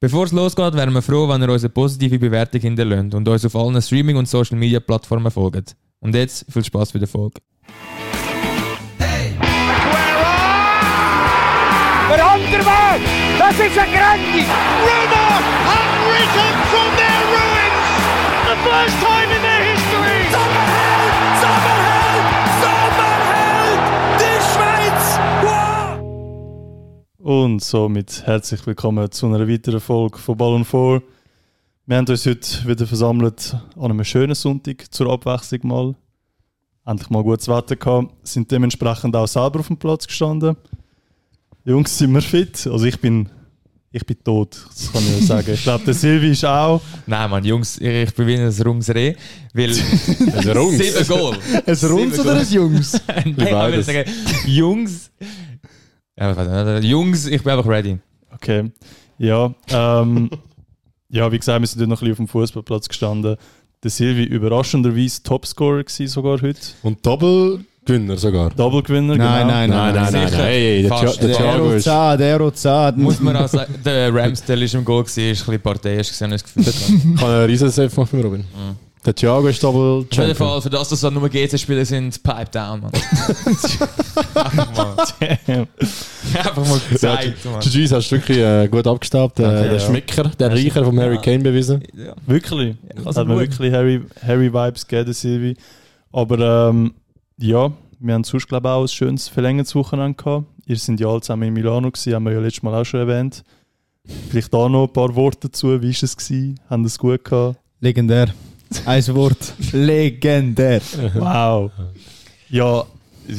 Bevor es losgeht, wären wir froh, wenn ihr uns eine positive Bewertung hinterlässt und uns auf allen Streaming- und Social-Media-Plattformen folgt. Und jetzt viel Spaß bei der Folge. Der andere Weg! Das ist eine Grenze! Roma have risen from their ruins! The first time in Und somit herzlich willkommen zu einer weiteren Folge von Ballon 4. Wir haben uns heute wieder versammelt an einem schönen Sonntag zur Abwechslung mal. Endlich mal gutes Wetter gehabt, sind dementsprechend auch selber auf dem Platz gestanden. Jungs, sind wir fit? Also ich bin, ich bin tot, das kann ich ja sagen. Ich glaube, der Silvi ist auch. Nein, Mann, Jungs, ich bin wie ein Rungsreh, weil Ein Rungs. sieben Goal. Ein Runz oder ein Jungs? Nein, ich beides. würde sagen, Jungs. Ja, ich Jungs, ich bin einfach ready. Okay. Ja, ähm, ja, wie gesagt, wir sind heute noch ein bisschen auf dem Fußballplatz gestanden. Der Silvi überraschenderweise Topscorer gewesen sogar heute. Und Doppelgewinner sogar. Double-Gewinner, Nein, genau. nein, Nein, nein, nein, nein. Hey, der, Fast. Der Der Thiago Der ist. Rozat, der Rozat. Muss man auch sagen, der Ramsdale ist im Goal, gewesen, ist ein bisschen parteiisch gesehen, das Gefühl. Kann einen riesen Safe machen für Robin. Der Thiago ist Double Auf jeden. Fall, für das, dass da nur GC-Spieler sind, pipe down, Mann. Einfach mal. Einfach mal Ja, gezeigt, Mann. GG's hast du wirklich äh, gut abgestaubt. Äh, der ja. Schmecker, der Reicher von Harry Ja. Kane bewiesen. Ja. Wirklich? also Hat mir wirklich Harry, Harry Vibes gegeben, der Silvi. Aber ähm, ja, wir haben sonst glaube ich auch ein schönes verlängertes Wochenende gehabt. Ihr sind ja alle zusammen in Milano gewesen, haben wir ja letztes Mal auch schon erwähnt. Vielleicht da noch ein paar Worte dazu. Wie war es? Gewesen? Haben es gut gehabt? Legendär. Ein Wort. Legendär. Wow. Ja,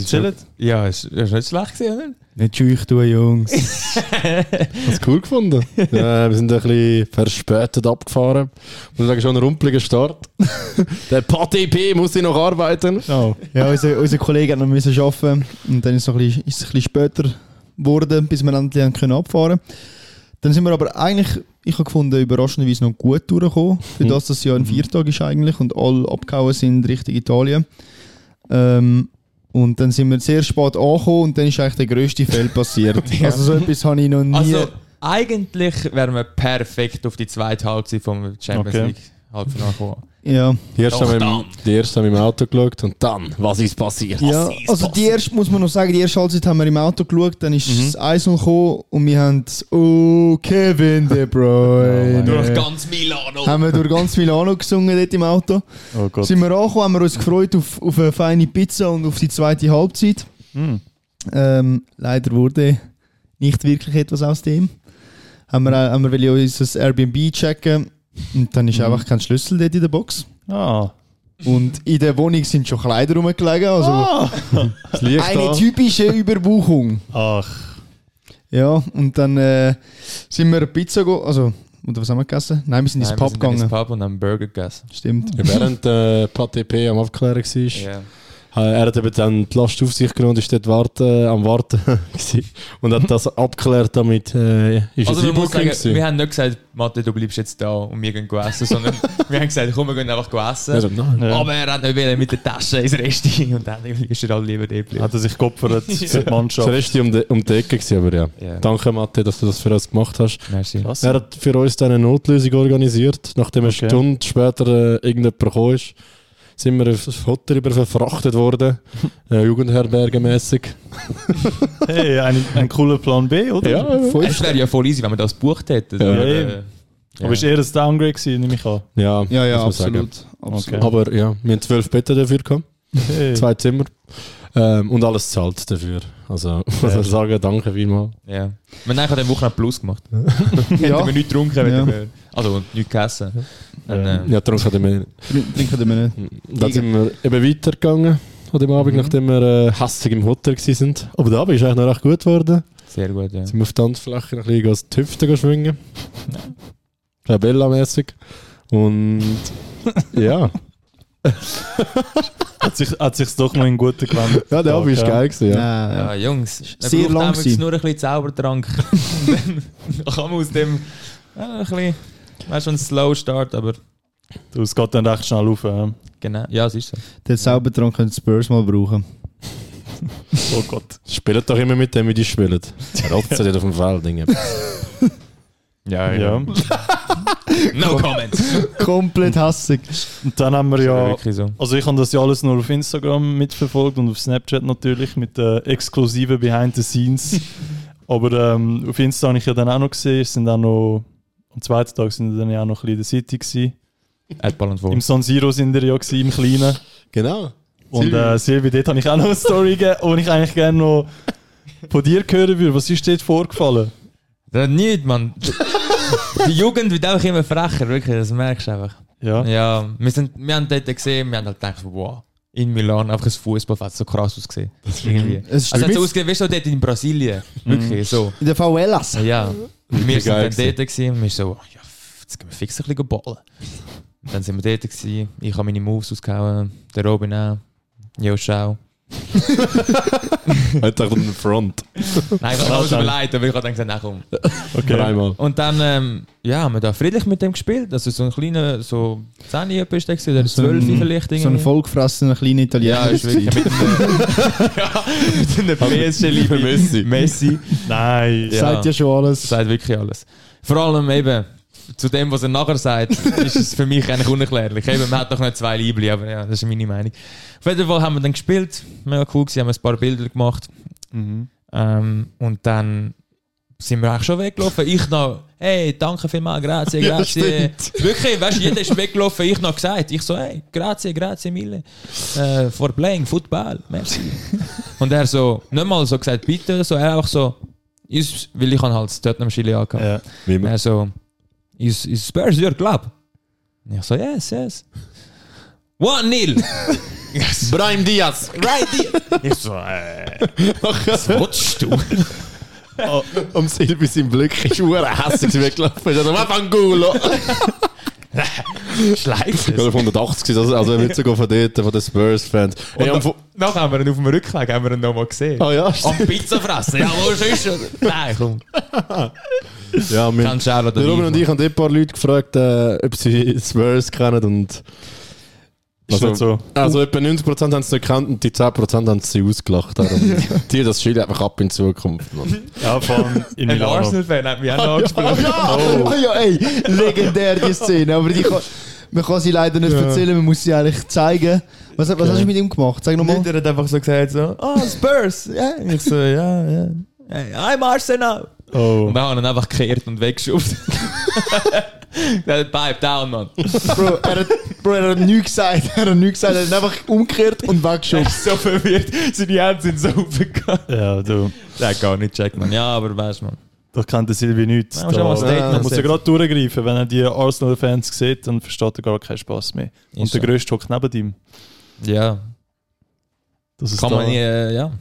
chillt. Ja, ist, ist nicht schlecht gewesen, oder? Nicht schüch tun, Jungs. Hast du cool gefunden? ja, wir sind ein bisschen verspätet abgefahren. Muss sagen, schon ein rumpeliger Start. der Pati P muss sich noch arbeiten. Oh. Ja, unser, unser Kollege hat noch müssen arbeiten und dann ist es, noch ein bisschen, ist es ein bisschen später geworden, bis wir endlich können abfahren Dann sind wir aber eigentlich, ich habe gefunden, überraschenderweise noch gut durchgekommen. Für das, dass es ja ein Viertag ist eigentlich und alle abgehauen sind Richtung Italien. Ähm, und dann sind wir sehr spät angekommen und dann ist eigentlich der grösste Fehler passiert. Also so etwas habe ich noch nie... Also, eigentlich wären wir perfekt auf die zweite Halbzeit vom Champions Okay. League Halbfinale gekommen. ja. Die erste, Doch, haben im, die haben im Auto geschaut und dann, was ist passiert? Ja, also die erste, muss man noch sagen, die erste Halbzeit haben wir im Auto geschaut, dann ist Mhm. das 1 gekommen und wir haben «Oh, Kevin De Bruyne». Durch ganz Milano. haben wir durch ganz Milano gesungen dort im Auto. oh Gott. Sind wir angekommen, haben wir uns gefreut auf, auf eine feine Pizza und auf die zweite Halbzeit. Hm. Ähm, leider wurde nicht wirklich etwas aus dem. Haben wir, haben wir wollen unser Airbnb checken und dann Mhm. ist einfach kein Schlüssel dort in der Box. Ah. Und in der Wohnung sind schon Kleider rumgelegen, also Ah. Eine typische Überbuchung. Ach. Ja, und dann äh, sind wir Pizza go also, oder was haben wir gegessen? Nein, wir sind ins Nein, wir Pub sind dann gegangen. ins Pub und haben Burger gegessen. Stimmt. Ja, Während äh, Pati P am Abklären war, Ja. Äh, Er hat eben dann die Last auf sich genommen und ist dort warten, am Warten und hat das abgeklärt damit. Äh, ist Also, man muss sagen, gewesen? wir haben nicht gesagt, Mathe, du bleibst jetzt da und wir gehen essen, sondern wir haben gesagt, komm, wir gehen einfach essen. Also, nein. Ja. Aber er hat nicht wollen mit der Tasche ins Resti und dann ist er halt lieber dort geblieben. Hat er sich geopfert für die Das Mannschaft. war erst um die, um die Ecke, gewesen, aber ja. Ja. Danke, Mathe, dass du das für uns gemacht hast. Merci. Er hat für uns dann eine Notlösung organisiert. Nachdem eine Okay. Stunde später äh, irgendjemand gekommen ist, sind wir aufs Hotel über verfrachtet worden. äh, Jugendherbergemässig. Hey, ein, ein cooler Plan B, oder? Ja, ja. Es wäre ja voll easy, wenn wir das gebucht hätten. Ja. aber, Ja, äh, eben. Aber ist eher ein Downgrade gewesen, nehme ich an. ja, Ja, ja, man absolut. absolut. Okay. Aber ja, wir haben zwölf Betten dafür gehabt. Hey. Zwei Zimmer. Ähm, und alles zahlt dafür. Also, muss man sagen, danke vielmals. Ja. Wir haben eigentlich an Wochenende Plus gemacht. Hätten Ja, wir nichts getrunken, wenn Ja. wir, also und nichts gegessen. Dann, äh, Ja, haben wir, trin- trinken wir nicht. dann sind wir eben weitergegangen an dem Abend, nachdem wir äh, hässig im Hotel waren. Aber der Abend ist eigentlich noch recht gut geworden. Sehr gut, ja. Sind wir auf die Tanzfläche noch ein bisschen die Hüfte schwingen. Ja. Bella-mäßig. Und ja. Hat sich hat sich's doch noch in guten gewendet. Ja, der Abend war Ja. geil. Gewesen, ja. Ja. Ja, Jungs, Sehr braucht lang gewesen. nur ein bisschen Zaubertrank. Dann kann man aus dem ja, ein bisschen, weißt du, ein Slow Start, aber Du, es geht dann recht schnell auf. Ja. genau, ja, es ist so. Den Zaubertrank können die Spurs mal brauchen. Oh Gott. Spielt doch immer mit dem, wie die spielen. Rotzen nicht auf dem Feld. Ja, Ja. No comment. Komplett hassig. Und dann haben wir Ja. so. Also ich habe das ja alles nur auf Instagram mitverfolgt und auf Snapchat natürlich mit den exklusiven Behind the Scenes. Aber ähm, auf Insta habe ich ja dann auch noch gesehen, es sind auch noch, am zweiten Tag sind wir dann ja auch noch ein bisschen in der City gewesen. Erdball und Wohl. Im San Siro sind wir ja gewesen, im Kleinen. Genau. Und äh, Silvi, dort habe ich auch noch eine Story gegeben, die ich eigentlich gerne noch von dir hören würde. Was ist dort vorgefallen? Das nichts, Mann. Die Jugend wird einfach immer frecher, wirklich, das merkst du einfach. Ja. Ja, wir, sind, wir haben dort gesehen, wir haben halt gedacht, wow, in Milan einfach ein Fußballfeld, so krass ausgesehen. Irgendwie. Es Also hat so ausgesehen, weißt du, dort in Brasilien. Wirklich, so. In der VLS. Ja. Wir sind geil dann dort gewesen und wir so, ja, jetzt gehen wir fix ein bisschen ballen. Und dann sind wir dort gewesen, ich habe meine Moves ausgehauen, der Robin auch. Jo, schau. Hat doch einen Front. Nein, ich habe es mir leid, aber ich habe dann gesagt, nein, komm. Okay. Dreimal. Und dann, ähm, ja, haben wir da friedlich mit dem gespielt. Also so ein kleiner, so 10 Jahre ist der gewesen, oder 12 vielleicht. So ein irgendwie. vollgefressener kleiner Italiener. Ja, ist wirklich mit einem, ja, mit einem PSG-Liebe. Messi. Messi. Nein. Ja. Sagt ja schon alles. Das sagt wirklich alles. Vor allem eben, zu dem, was er nachher sagt, ist es für mich eigentlich unerklärlich. Eben, man hat doch nicht zwei Liebli, aber ja, das ist meine Meinung. Auf jeden Fall haben wir dann gespielt, mega cool gewesen, haben ein paar Bilder gemacht. Mhm. Ähm, und dann sind wir eigentlich schon weggelaufen. Ich noch, hey, danke vielmals, grazie, Ja, grazie. stimmt. Wirklich, weißt du, jeder ist weggelaufen, ich noch gesagt. Ich so, hey, grazie, grazie mille. Äh, for playing football, merci. und er so, nicht mal so gesagt, bitte so, er einfach so, weil ich halt das Tottenham Chile angehabt. Ja. Er so, is, is Spurs your club? Und ich so, yes, yes. One nil. yes. Brahim Diaz. Right here. Ich so, äh, was willst du? Oh, um Silvi sein Blick ist ur hässlich weggelaufen. Also, was für Ich glaube, es. 180 also, also nicht sogar von dort, von den Spurs-Fans. Hey, am Fu- Nachher haben wir ihn auf dem Rückweg haben wir ihn nochmal gesehen. Ah ja, Am stimmt. Pizza fressen, ja, wo ist er? Nein, komm. Ja, wir, Robin und ich haben ein paar Leute gefragt, äh, ob sie Spurs kennen und Ist nicht so. Also etwa 90% haben es nicht gekannt und die 10% haben sie ausgelacht. Darum die das Schild einfach ab in Zukunft. Mann. Ja, vor allem in Ein Milano. Arsenal-Fan hat mich auch noch angesprochen. Oh. ja, ey, legendär die Szene. Aber die kann, man kann sie leider nicht erzählen, man muss sie eigentlich zeigen. Was, was hast du mit ihm gemacht? Sag nochmal. Der hat einfach so gesagt, so, oh, Spurs. Ja. Ich so, ja, ja. Hey, I'm Arsenal. Oh. Und wir haben ihn einfach gekehrt und weggeschoben. Der hat Pipe down, Mann. Bro, er hat, Bro, er hat nichts gesagt. Er hat nichts gesagt. Er hat einfach umgekehrt und weggeschoben. bin so verwirrt. Seine Hände sind so aufgegangen. Ja, du. Der hat gar nicht checkt, man. Ja, aber weißt man. Da kennt der Silvi nichts. Ja, muss ein Da muss er setzen. gerade durchgreifen. Wenn er die Arsenal-Fans sieht, dann versteht er gar keinen Spaß mehr. Und Ist der so. Größte hockt neben ihm. Ja, Das ist kann da. man nie, äh, ja.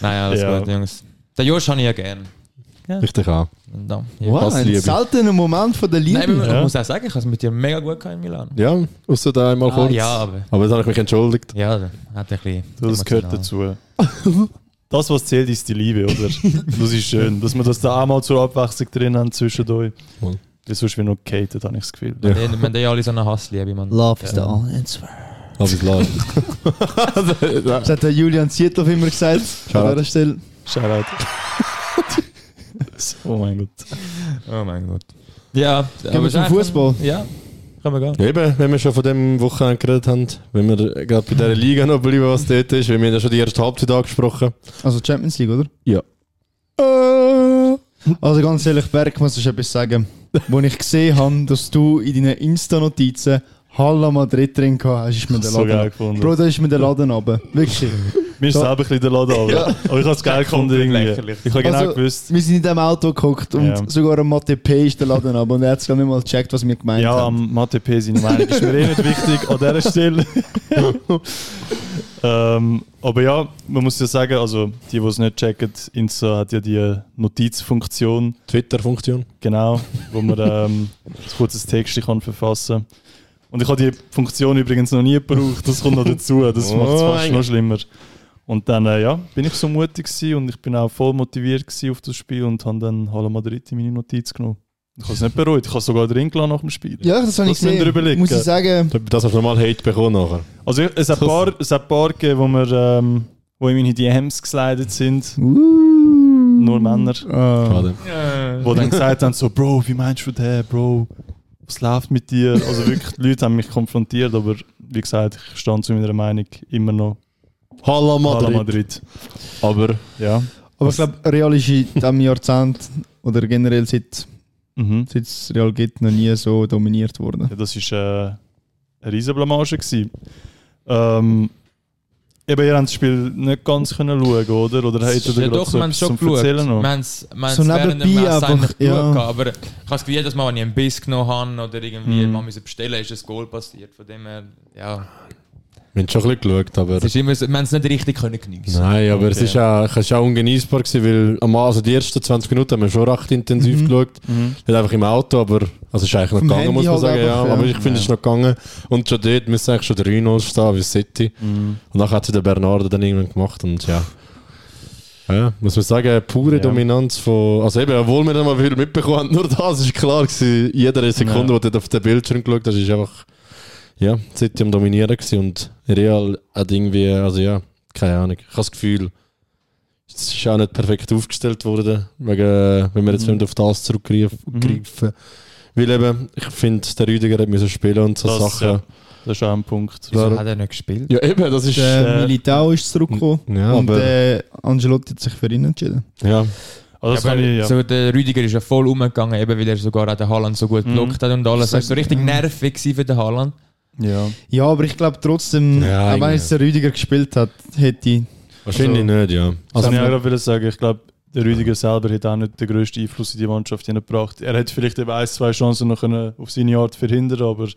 naja, alles Ja. gut, Jungs. Den Josh habe ich ja gern. Richtig auch. Und dann, ja. Wow, Was ein seltener Moment von der Liebe. Nein, aber Ja. ich muss auch sagen, ich habe es mit dir mega gut gehabt in Milan. Ja, außer da einmal Ah, kurz. ja, aber Aber dann habe ich mich entschuldigt. ja, da hat ein bisschen. Das gehört dazu. Das, was zählt, ist die Liebe, oder? Das ist schön, dass wir das da auch mal zur Abwechslung drin haben zwischen euch. Voll. Weil sonst wie noch gehatet, habe ich das Gefühl. Wir haben- wir haben ja alle so eine Hassliebe, man. Love is the only answer. Love is love. Das hat der Julian Zietloff immer gesagt. An dieser Stelle. Shoutout. oh mein Gott. Oh mein Gott. Ja, Gehen wir zum Fußball. Ja, können wir gehen. Eben, wenn wir schon von dem Wochenende geredet haben, wenn wir gerade bei dieser Liga noch bleiben, was dort ist, weil wir haben ja schon die erste Halbzeit angesprochen. Also Champions League, oder? Ja. Also ganz ehrlich, Berg, muss ich etwas sagen. Wo ich gesehen habe, dass du in deinen Insta-Notizen Halla Madrid drin gehabt hast, ist mir der So geil Laden. gefunden. Bro, da ist mir der Laden runter. Wirklich. Mir ist selber ein bisschen der Laden runter. Aber ich habe es geil gefunden irgendwie. lächerlich. Ich habe genau Also, gewusst. Wir sind in diesem Auto geguckt und Ja. sogar am Mathe P ist der Laden runter. Und er hat es gar nicht mal gecheckt, was wir gemeint Ja, haben. am Mathe P seine Meinung ist mir eh nicht wichtig an dieser Stelle. ähm, aber ja, man muss ja sagen, also die, die es nicht checken, Insta hat ja die Notizfunktion, Twitter-Funktion. genau, wo man ähm, ein kurzes Text kann verfassen Und ich habe die Funktion übrigens noch nie gebraucht, das kommt noch dazu, das Oh, macht es fast noch schlimmer. Und dann äh, ja, bin ich so mutig gewesen und ich bin auch voll motiviert gewesen auf das Spiel und habe dann Hala Madrid in meine Notiz genommen. Ich habe es nicht bereut, ich habe sogar drin gelassen nach dem Spiel. Ja, das habe ich Das gesehen. Muss ich sagen, Das hast du normal Hate bekommen nachher. Also es hat ein paar, es hat ein paar gegeben, wo, wir, ähm, wo in meine DMs geslidet sind. uh, Nur Männer. Ah. Schade. Fall. wo dann gesagt haben, so, Bro, wie meinst du den, Bro? Was läuft mit dir? Also wirklich, die Leute haben mich konfrontiert, aber wie gesagt, ich stand zu meiner Meinung immer noch Hala Madrid. Madrid. Madrid. Aber Ja. Aber ich glaube, Real ist in diesem Jahrzehnt oder generell seit, Mhm. seit es Real gibt, noch nie so dominiert worden. Ja, das war äh, eine riesen Blamage. gewesen. Ähm, eben, ihr habt das Spiel nicht ganz können schauen, oder? Oder hättet ihr ja doch, so wir haben etwas schon zum geschaut. Erzählen Wir noch? haben es So während dem Mess einfach, eigentlich ja. geschaut, aber ich habe das Gefühl, jedes Mal, wenn ich einen Biss genommen habe oder irgendwie Mhm. mal bestellen ist ein Goal passiert. Von dem her, ja. Wir haben schon ein bisschen geschaut, aber... Es ist immer so, wir haben es nicht richtig können geniessen. Nein, aber es Okay. ist auch, es ist auch ungenießbar gewesen, weil am also die ersten 20 Minuten haben wir schon recht intensiv Mhm. geschaut. Mhm. Nicht einfach im Auto, aber also es ist eigentlich noch Vom gegangen, Handy muss man halt sagen. ja. ja. Aber ich finde, es ist noch gegangen. Und schon dort müsste eigentlich schon 3-0 stehen, wie City. Mhm. Und dann hat sie der Bernardo dann irgendwann gemacht und ja. Ja, muss man sagen, pure Ja. Dominanz von. Also eben, obwohl wir nicht mal viel mitbekommen haben, nur das ist klar gewesen. Jede Sekunde, Ja. wo du dort auf den Bildschirm geschaut hast, ist einfach. Ja, City am Dominieren gewesen und Real hat irgendwie, also ja, keine Ahnung. Ich habe das Gefühl, es ist auch nicht perfekt aufgestellt worden, wegen, wenn wir jetzt Mhm. auf das zurückgreifen. Mhm. Weil eben, ich finde, der Rüdiger hat müssen spielen und so Das, Sachen. ja. Das ist auch ein Punkt. Wieso hat er nicht gespielt? Ja. eben, das ist. Der äh, Militao ist zurückgekommen ja, und aber. äh, Angelotti hat sich für ihn entschieden. ja. Also das Ja, ich, ja. so, der Rüdiger ist ja voll umgegangen, eben weil er sogar auch den Haaland so gut Mhm. blockt hat und alles. Das war so richtig nervig gewesen für den Haaland. Ja. Ja, aber ich glaube trotzdem, Ja, auch wenn jetzt der Rüdiger gespielt hat, hätte Wahrscheinlich Also- nicht, ja. Also Also, kann ich auch gerade wieder sagen, ich glaube, der Rüdiger selber hat auch nicht den grössten Einfluss in die Mannschaft hineingebracht. Er hätte vielleicht eben ein, zwei Chancen noch können auf seine Art verhindern aber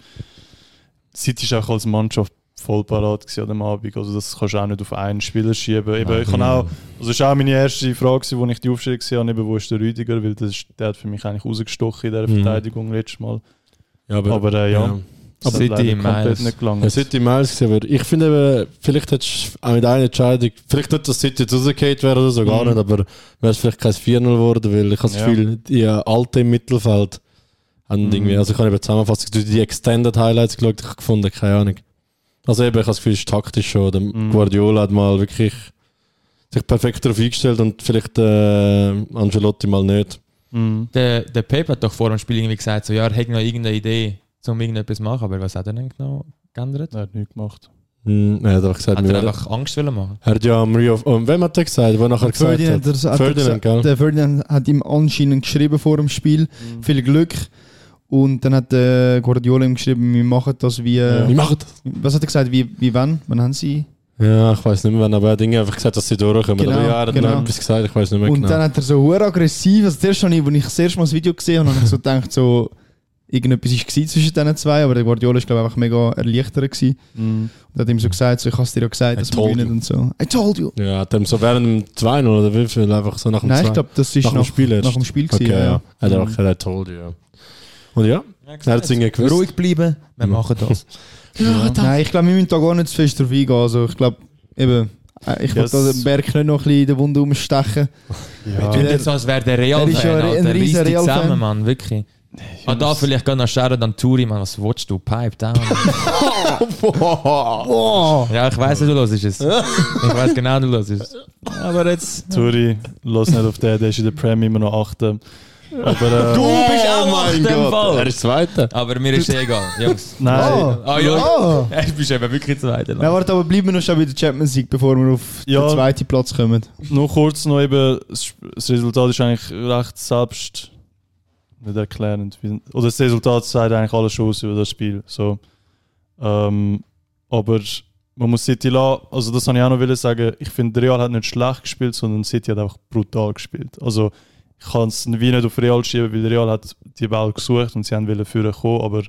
City ist auch als Mannschaft voll parat gewesen an dem Abend. Also das kannst du auch nicht auf einen Spieler schieben. Eben, ich kann auch, also das war auch meine erste Frage, gewesen, wo ich die Aufstellung gesehen habe, eben, wo ist der Rüdiger, weil das ist, der hat für mich eigentlich rausgestochen in dieser Mhm. Verteidigung letztes Mal. ja, aber, Aber äh, ja, das City Miles. nicht gelangt. Es City Miles gesehen, aber ich finde eben, vielleicht hättest du auch mit einer Entscheidung, vielleicht nicht, dass City jetzt rausgefallen wäre oder so, gar Mhm. nicht, aber wäre es vielleicht kein 4-0 geworden, weil ich habe das Ja. Gefühl, die Alten im Mittelfeld haben Mhm. irgendwie, also ich habe eben Zusammenfassung, durch die Extended Highlights geschaut, ich habe gefunden, keine Ahnung. Also eben, ich habe das Gefühl, es ist taktisch schon. Der Mhm. Guardiola hat mal wirklich sich perfekt darauf eingestellt und vielleicht äh, Angelotti mal nicht. Mhm. Der, der Pep hat doch vor dem Spiel irgendwie gesagt, so, ja, er hätte noch irgendeine Idee, um irgendetwas zu machen, aber was hat er denn genau geändert? Er hat nichts gemacht. Hm, er hat einfach gesagt, Hat wir er einfach Angst wollen machen? er hat ja am Rio, um, wem hat er gesagt, wo er nachher gesagt Ferdinand, hat? das hat er Ferdinand, gell? der Ferdinand hat ihm anscheinend geschrieben vor dem Spiel, viel Glück. Und dann hat der Guardiola ihm geschrieben, wir machen das wie. Ja. Wir machen das. Was hat er gesagt? Wie, wie wann? Wann haben sie? Ja, ich weiß nicht mehr, wann, aber er hat einfach gesagt, dass sie durchkommen. Genau, aber ja, er hat genau. noch etwas gesagt, ich weiß nicht mehr Und genau. dann hat er so aggressiv. Also zuerst, als ich, als ich das erste Mal das Video gesehen habe, habe ich so gedacht, so, irgendetwas war zwischen diesen zwei, aber der Guardiola war glaube ich einfach mega erleichtert gewesen. Mhm. Und hat ihm so gesagt, so, ich habe es dir ja gesagt, I dass wir gewinnen you. und so. I told you. ja, hat er so während dem 2 oder wie viel, einfach so nach dem Nein, 2? ich glaube, das ist nach nach, dem Spiel nach dem Spiel gewesen. Okay, ja. ja. Er hat Mhm. einfach gesagt, er told you, ja. Und ja, er hat es irgendwie gewusst. Ruhig bleiben, wir Ja. machen das. Ja, Nein, ich glaube, wir müssen da gar nicht zu fest drauf eingehen. Also, ich glaube, eben, äh, ich Yes. da den Berg nicht noch ein bisschen in den Wund umstechen. Ja. Tut jetzt so, als wäre der Er ist ja Real-Fan, ein Alter. riesen Real-Fan. zusammen, Mann, wirklich. Ah, da vielleicht noch Shoutout an Turi, Mann. Was willst du? Pipe down. ja, ich weiss, du hörst es. Ich weiss genau, du hörst es. Aber jetzt... Turi, lass nicht auf den, der ist in der Prem immer noch achte. Aber äh, Du bist auch oh mein acht im Gott, Fall. er ist Zweiter. Aber mir ist egal, Jungs. nein. Ah ja, Ah. du bist eben wirklich Zweiter. Ja, warte, aber bleiben wir noch schon bei der Champions League, bevor wir auf Ja. den zweiten Platz kommen. Nur kurz noch eben, das Resultat ist eigentlich recht selbst nicht erklärend. Oder das Resultat sagt eigentlich alles schon aus über das Spiel. So. Ähm, aber man muss City lassen, also das habe ich auch noch sagen, ich finde Real hat nicht schlecht gespielt, sondern City hat einfach brutal gespielt. Also ich kann es wie nicht auf Real schieben, weil Real hat die Ball gesucht und sie haben wollen führen kommen, aber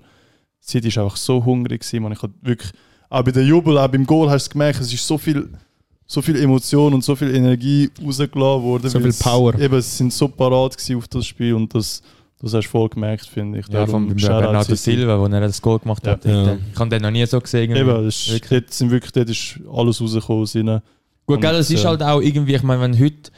City ist einfach so hungrig gewesen, man. Ich hatte wirklich, auch bei der Jubel, auch beim Goal hast du gemerkt, es ist so viel so viel Emotion und so viel Energie rausgelassen worden. So viel Power. Eben, sie sind so parat auf das Spiel und das, das hast du voll gemerkt, finde ich. Ja, Shoutout Bernardo. Silva, wo er das Goal gemacht hat. Ja. Ich habe den noch nie so gesehen. Eben, das ist, dort, sind wirklich, dort ist alles rausgekommen. Gut, gell, es ist äh, halt auch irgendwie, ich meine, wenn heute,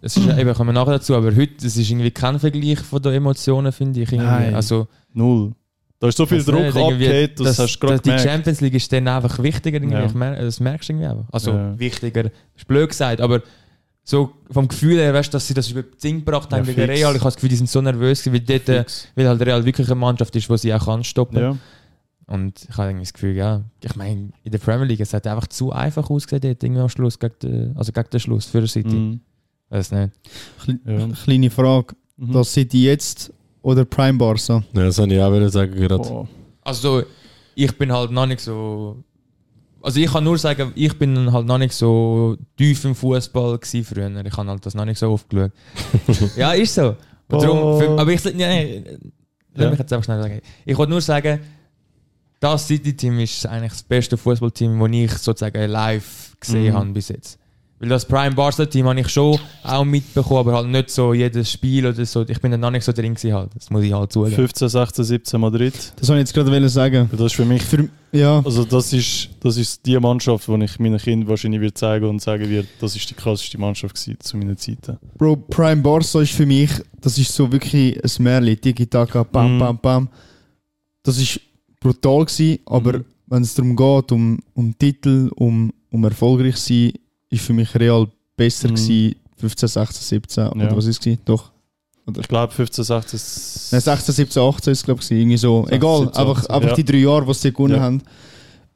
es ist eben, kommen wir nachher dazu, aber heute, es ist irgendwie kein Vergleich von den Emotionen, finde ich. Irgendwie. Nein. Also, Null. Da ist so viel das Druck abgeht, das, hast du gerade das, Die gemerkt. Champions League ist dann einfach wichtiger, irgendwie. Ja. Ich mer das merkst du irgendwie einfach. Also, Ja. wichtiger, ist blöd gesagt, aber so vom Gefühl her, weißt, dass sie das über das Ding gebracht haben Ja, gegen fix. Real. Ich habe das Gefühl, die sind so nervös, weil, dort, äh, Fix. weil halt Real wirklich eine Mannschaft ist, die sie auch anstoppen Ja. Und ich habe irgendwie das Gefühl, ja, ich meine, in der Premier League, es hat einfach zu einfach ausgesehen, dort irgendwie am Schluss, gegen den, also gegen den Schluss für City. Mhm. Weiß nicht. Kle- Ja. Kleine Frage. Mhm. Das City jetzt oder Prime Barca? Ja, das wollte ich auch wollen sagen gerade. Boah. Also, ich bin halt noch nicht so. Also, ich kann nur sagen, ich bin halt noch nicht so tief im Fußball gsi früher. Ich habe halt das noch nicht so oft geschaut. ja, ist so. Und darum, Oh. für, aber ich. Nein, lass Ja. mich jetzt einfach schnell sagen. Ich wollte nur sagen, das City-Team ist eigentlich das beste Fußballteam, das ich sozusagen live gesehen Mhm. habe bis jetzt. Weil das Prime Barca-Team habe ich schon auch mitbekommen, aber halt nicht so jedes Spiel oder so. Ich bin da noch nicht so drin gewesen halt. Das muss ich halt zugeben. 15, 16, 17 Madrid. Das wollte ich jetzt gerade sagen. Das ist für mich Für, ja, Also das ist, das ist die Mannschaft, die ich meinen Kindern wahrscheinlich wird zeigen und sagen wird, das ist die krasseste Mannschaft gewesen zu meinen Zeiten. Bro, Prime Barca ist für mich, das ist so wirklich ein Märchen. Tiki-Taka, bam, Mhm. bam, bam. Das ist brutal gewesen, aber Mhm. wenn es darum geht, um, um Titel, um, um erfolgreich zu sein, ist für mich Real besser Mhm. gewesen, 15, 16, 17 Ja. oder was ist es? gewesen? Doch. Ich glaube 15, 16... Nein, 16, 17, 18 ist es, glaube ich, irgendwie so. 16, Egal, 17, einfach, 18, einfach ja. die drei Jahre, die sie gewonnen Ja. haben.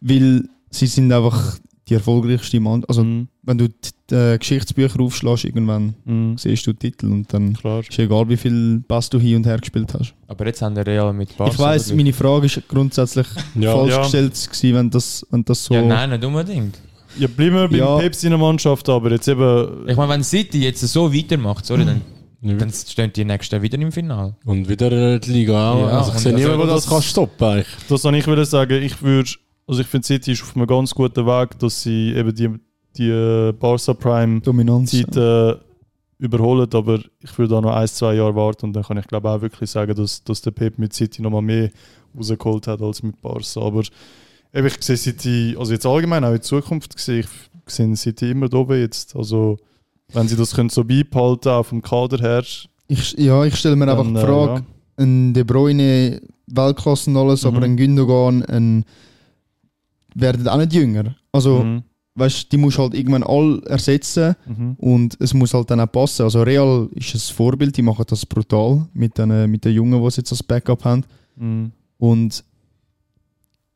Weil sie sind einfach die erfolgreichste Mannschaft. Also, Mhm. wenn du die äh, Geschichtsbücher aufschlägst, irgendwann Mhm. siehst du den Titel und dann Klar. ist egal, wie viel Pass du hin und her gespielt hast. Aber jetzt haben der Real mit Barca. ich weiss, verglichen. meine Frage ist grundsätzlich Ja, falsch ja. gestellt gewesen, wenn das, wenn das so... Ja, nein, nicht unbedingt. Ja, bleiben wir beim Ja. Pep seiner Mannschaft, aber jetzt eben... Ich meine, wenn City jetzt so weitermacht, sorry, dann, Ja. dann stehen die nächsten wieder im Finale. Und wieder die Liga auch. Ja, also ich sehe also- niemanden, der das kann stoppen eigentlich. Das soll ich würde sagen, ich würde... Also ich finde City ist auf einem ganz guten Weg, dass sie eben die, die Barca Prime Dominanz. Zeit äh, überholen, aber ich würde da noch ein, zwei Jahre warten und dann kann ich glaube auch wirklich sagen, dass, dass der Pep mit City nochmal mehr rausgeholt hat als mit Barca. Aber eben, ich sehe City, also jetzt allgemein auch in Zukunft sehe ich sehe City immer da oben jetzt. Also wenn sie das können so beibehalten, auch vom Kader her, Ich, ja, ich stelle mir einfach dann, die äh, Frage, ein De Bruyne, Weltklasse und alles, aber Mhm. ein Gündogan, ein werden auch nicht jünger. Also, ja. Mhm. weißt die musst du halt irgendwann all ersetzen Mhm. und es muss halt dann auch passen. Also Real ist ein Vorbild, die machen das brutal mit den, mit den Jungen, die sie jetzt als Backup haben. Mhm. Und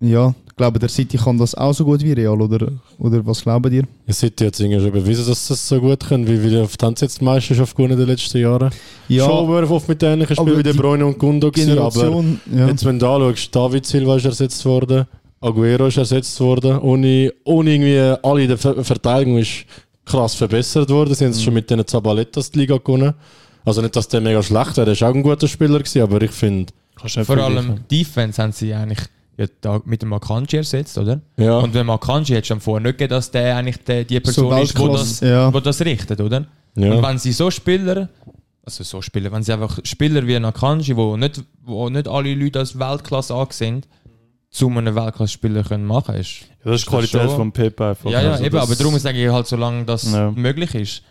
ja, ich glaube, der City kann das auch so gut wie Real, oder, oder was glauben ihr? Ihr seid jetzt irgendwie schon bewiesen, dass sie das so gut können. Wie wie oft haben sie jetzt die Meisterschaft gewonnen in den letzten Jahren? Ja, Schon oft mit ähnlichen Spielen wie der Bruyne und Gundo gewesen, aber Generation, ja. jetzt wenn du anschaust, David Silva ist ersetzt worden, Aguero ist ersetzt worden, ohne, ohne irgendwie alle in der Ver Verteidigung ist krass verbessert worden. Sie haben Mhm. schon mit den Zabalettas die Liga gewonnen. Also nicht, dass der mega schlecht wäre, der ist auch ein guter Spieler gewesen, aber ich finde, Vor allem Defense haben sie eigentlich ja, da mit dem Akanji ersetzt, oder? ja. Und wenn Akanji hätte schon vorher nicht gegeben, dass der eigentlich der, die Person ist, wo das, ja. wo das richtet, oder? Und ja. wenn sie so Spieler, also so Spieler, wenn sie einfach Spieler wie ein Akanji, wo nicht, wo nicht alle Leute als Weltklasse angesehen zu einem Weltklasse-Spieler können machen, ist. Ja, das ist die Qualität schon- vom Pep einfach. Ja, ja, Also eben, aber darum sage ich halt, solange das Ja. möglich ist,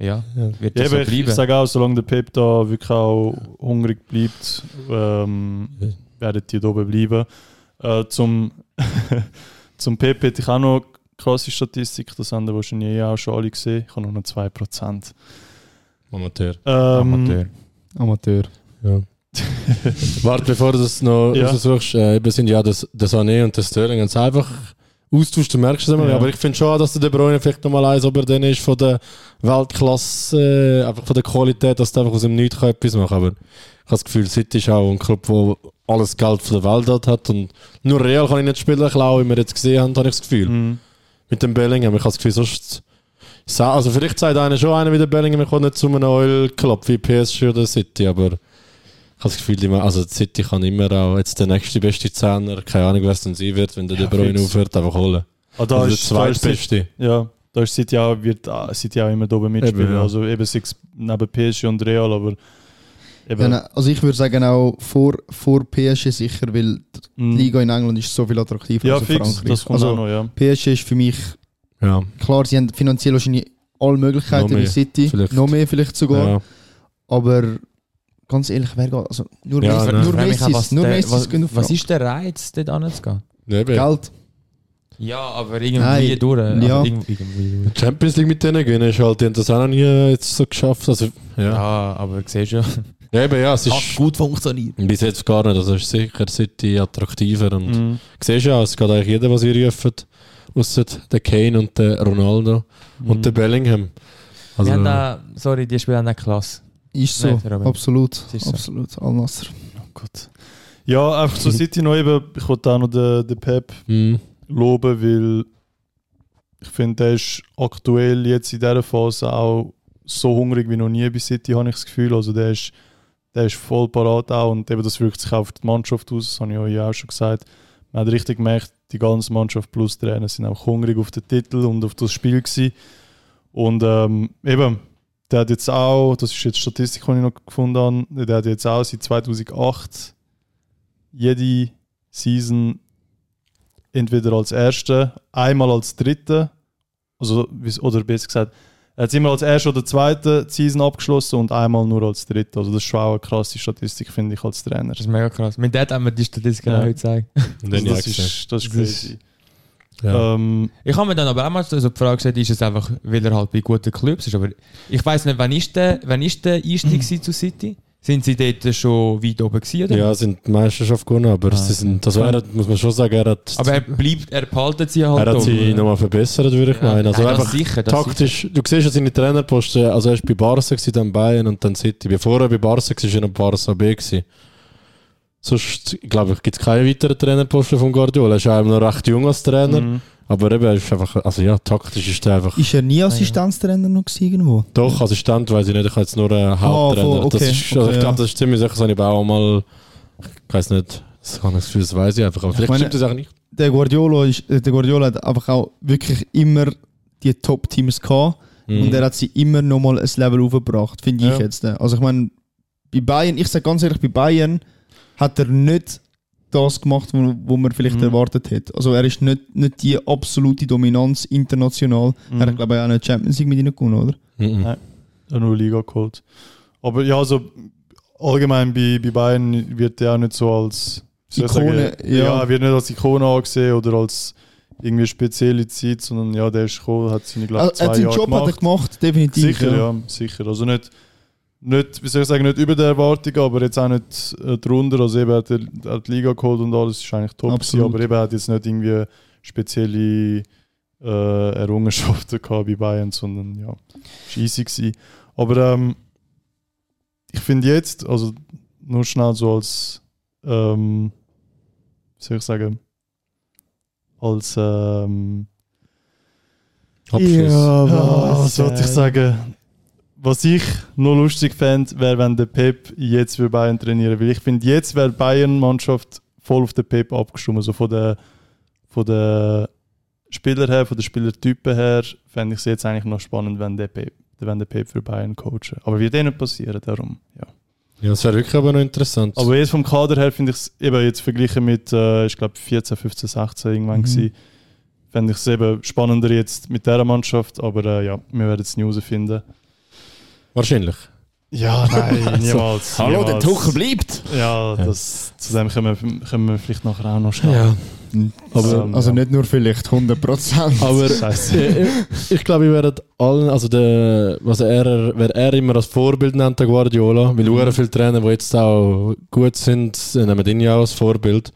ja, wird Ja, das aber so ich, ich bleiben. sage auch, solange der Pep da wirklich auch hungrig bleibt, ähm, werden die da oben bleiben. Äh, zum, zum Pep hätte ich auch noch eine krasse Statistik, das haben wir wahrscheinlich eh auch schon alle gesehen. Ich habe nur noch 2%. Amateur. Ähm, Amateur. Amateur. Ja. Warte, bevor du das noch Ja. raussuchst, äh, eben sind ja das, der Sané und der Sterling es einfach austauscht, du merkst es immer. Ja. Aber ich finde schon, dass der De Bruyne vielleicht nochmal eins über den ist von der Weltklasse, äh, einfach von der Qualität, dass der einfach aus dem Nichts kann etwas machen Aber ich habe das Gefühl, City ist auch ein Club, der alles Geld von der Welt hat und nur Real kann ich nicht spielen, klauen, wie wir jetzt gesehen haben, habe ich das Gefühl. Mhm. Mit dem Bellingham, ich habe das Gefühl, sonst... Also vielleicht sagt einer schon einer wie der Bellingham, ich komme nicht zu einem Oil Club wie PSG oder City, aber ich habe das Gefühl, also die City kann immer auch jetzt der nächste beste Zehner, keine Ahnung, wer es dann sein wird, wenn der Ja, De Bruyne aufhört, einfach holen. Ah, da also ist, der zweitbeste. ja, da ist City auch, wird ah, City auch immer da oben mitspielen. Eben, ja. Also eben sechs neben PSG und Real, aber eben, Ja, also ich würde sagen auch vor, vor PSG sicher, weil die Mhm. Liga in England ist so viel attraktiver ja als in fix, Frankreich. das kommt auch also noch, ja. PSG ist für mich, Ja, klar, sie haben finanziell wahrscheinlich alle Möglichkeiten wie City, vielleicht. noch mehr vielleicht sogar, ja. aber ganz ehrlich, wer geht, also nur, Ja, Messi, nur auch, Messis, was, nur der, Messis was, was ist der Reiz, dort anzugehen? Ja. Geld. Ja, aber irgendwie Nein, durch. aber ja. Irgendwie, irgendwie. Champions League mit denen gewinnen ist halt, die haben das auch noch nie jetzt so geschafft. Also, ja. Ja, aber siehst du ja. Ja, eben, ja, es Hat ist gut funktioniert. bis jetzt gar nicht. Also, es ist sicher City attraktiver und Mhm. siehst ja, es geht eigentlich jeder, was sie rufen, außer der Kane und der Ronaldo und der Bellingham. Also, haben da, sorry, die spielen auch Klasse. Ist so, Nein, absolut. ist so. Absolut. Al-Nasser. Gut. Ja, einfach zur City noch eben, ich wollte auch noch den, den Pep Mhm. loben, weil ich finde, der ist aktuell jetzt in dieser Phase auch so hungrig wie noch nie bei City, habe ich das Gefühl. Also der ist, der ist voll parat auch und eben das wirkt sich auch auf die Mannschaft aus, das habe ich euch auch schon gesagt. Man hat richtig gemerkt, die ganze Mannschaft plus Trainer sind auch hungrig auf den Titel und auf das Spiel gewesen. Und ähm, eben, der hat jetzt auch, das ist jetzt Statistik, die ich noch gefunden habe, der hat jetzt auch seit 2008 jede Season entweder als Erster, einmal als Dritter, also, oder besser gesagt, er hat es immer als Erster oder Zweiter die Season abgeschlossen und einmal nur als Dritter. Also das ist schon auch eine krasse Statistik, finde ich, als Trainer. Das ist mega krass. Mit Dad haben wir die Statistik Ja. auch heute gezeigt. Und dann das, ist, das ist Das ist- crazy. Ja. Ähm, Ich habe mir dann aber auch mal so die Frage gestellt, ist es einfach, weil er halt bei guten Clubs ist. Aber ich weiß nicht, wann ist der, wann ist der Einstieg zu City? Sind sie dort schon weit oben gewesen? Ja, sind die Meisterschaft gewonnen, aber Ah, sie sind, also er hat, muss man schon sagen, er hat, Aber er bleibt, er behaltet sie halt er hat sie nochmal verbessert, würde ich Ja. meinen. Also das einfach sicher, taktisch, du siehst ja seine Trainerposten, also er ist bei Barca, gewesen, dann Bayern und dann City. Bevor er bei Barca war, war er noch Barca B. Gewesen. Sonst, glaube ich, gibt es keine weiteren Trainerposten von Guardiola. Er ist auch noch recht jung als Trainer, mhm. Aber eben, er ist einfach, also ja, taktisch ist er einfach... Ist er nie Assistenztrainer noch gewesen irgendwo? Doch, Assistent weiß ich nicht, ich habe jetzt nur einen Haupttrainer. voll, okay, das ist, also okay, ich glaube, ja. das ist ziemlich sicher, das habe ich auch mal, ich weiß nicht, das kann ich das Gefühl, das weiß ich einfach, aber vielleicht meine- stimmt das auch nicht. Der Guardiola, ist, äh, der Guardiola hat einfach auch wirklich immer die Top-Teams gehabt Mhm. und er hat sie immer noch mal ein Level aufgebracht, finde ich Ja. jetzt. ne? Also ich meine, bei Bayern, ich sage ganz ehrlich, bei Bayern hat er nicht das gemacht, wo, wo man vielleicht Mhm. erwartet hätte. Also er ist nicht, nicht die absolute Dominanz international. Mhm. Er hat glaube ich auch eine Champions League mit ihnen gewonnen, oder? Mhm. Nein. Ja, nur Liga geholt. Aber ja, also allgemein bei, bei Bayern wird er auch nicht so als Ikone, sagen, ja. ja. wird nicht als Ikone angesehen oder als irgendwie spezielle Zeit, sondern ja, der ist gekommen, hat seine glaube Also, ich er zwei hat seinen Jahre Job gemacht. hat er gemacht, definitiv. Sicher, ja. sicher. Also nicht, nicht, wie soll ich sagen, nicht über der Erwartung, aber jetzt auch nicht äh, drunter. Also eben hat er, hat die Liga geholt und alles ist eigentlich top gewesen, aber eben hat jetzt nicht irgendwie spezielle äh, Errungenschaften gehabt bei Bayern, sondern ja, ist easy gewesen. Aber ähm, ich finde jetzt, also nur schnell so als, ähm, wie soll ich sagen, als ähm, Abschluss. ja, was sollte ich sagen? Was ich noch lustig fände, wäre, wenn der Pep jetzt für Bayern trainieren Weil ich finde, jetzt wäre die Bayern-Mannschaft voll auf den Pep abgestimmt. Also von der, von der Spieler her, von der Spielertypen her, fände ich es jetzt eigentlich noch spannend, wenn der Pep, wenn der Pep für Bayern coachen. Aber wird eh nicht passieren, darum. Ja. Ja, das wäre wirklich aber noch interessant. Aber jetzt vom Kader her finde ich es eben jetzt verglichen mit, äh, ich glaube 14, 15, 16 irgendwann Mhm. gewesen, fände ich es eben spannender jetzt mit dieser Mannschaft, aber äh, ja, wir werden es nie herausfinden. Wahrscheinlich. Ja, nein, niemals. niemals. bleibt! Ja, das, zu dem kommen, wir- kommen wir vielleicht nachher auch noch schnell. Also, Ähm, also ja. nicht nur vielleicht 100%. Aber Scheiße. äh, ich, ich glaube, wir werden allen, also der, was er, wer er immer als Vorbild nennt, der Guardiola, weil mhm. viele Trainer, die jetzt auch gut sind, nehmen ihn ja auch als Vorbild.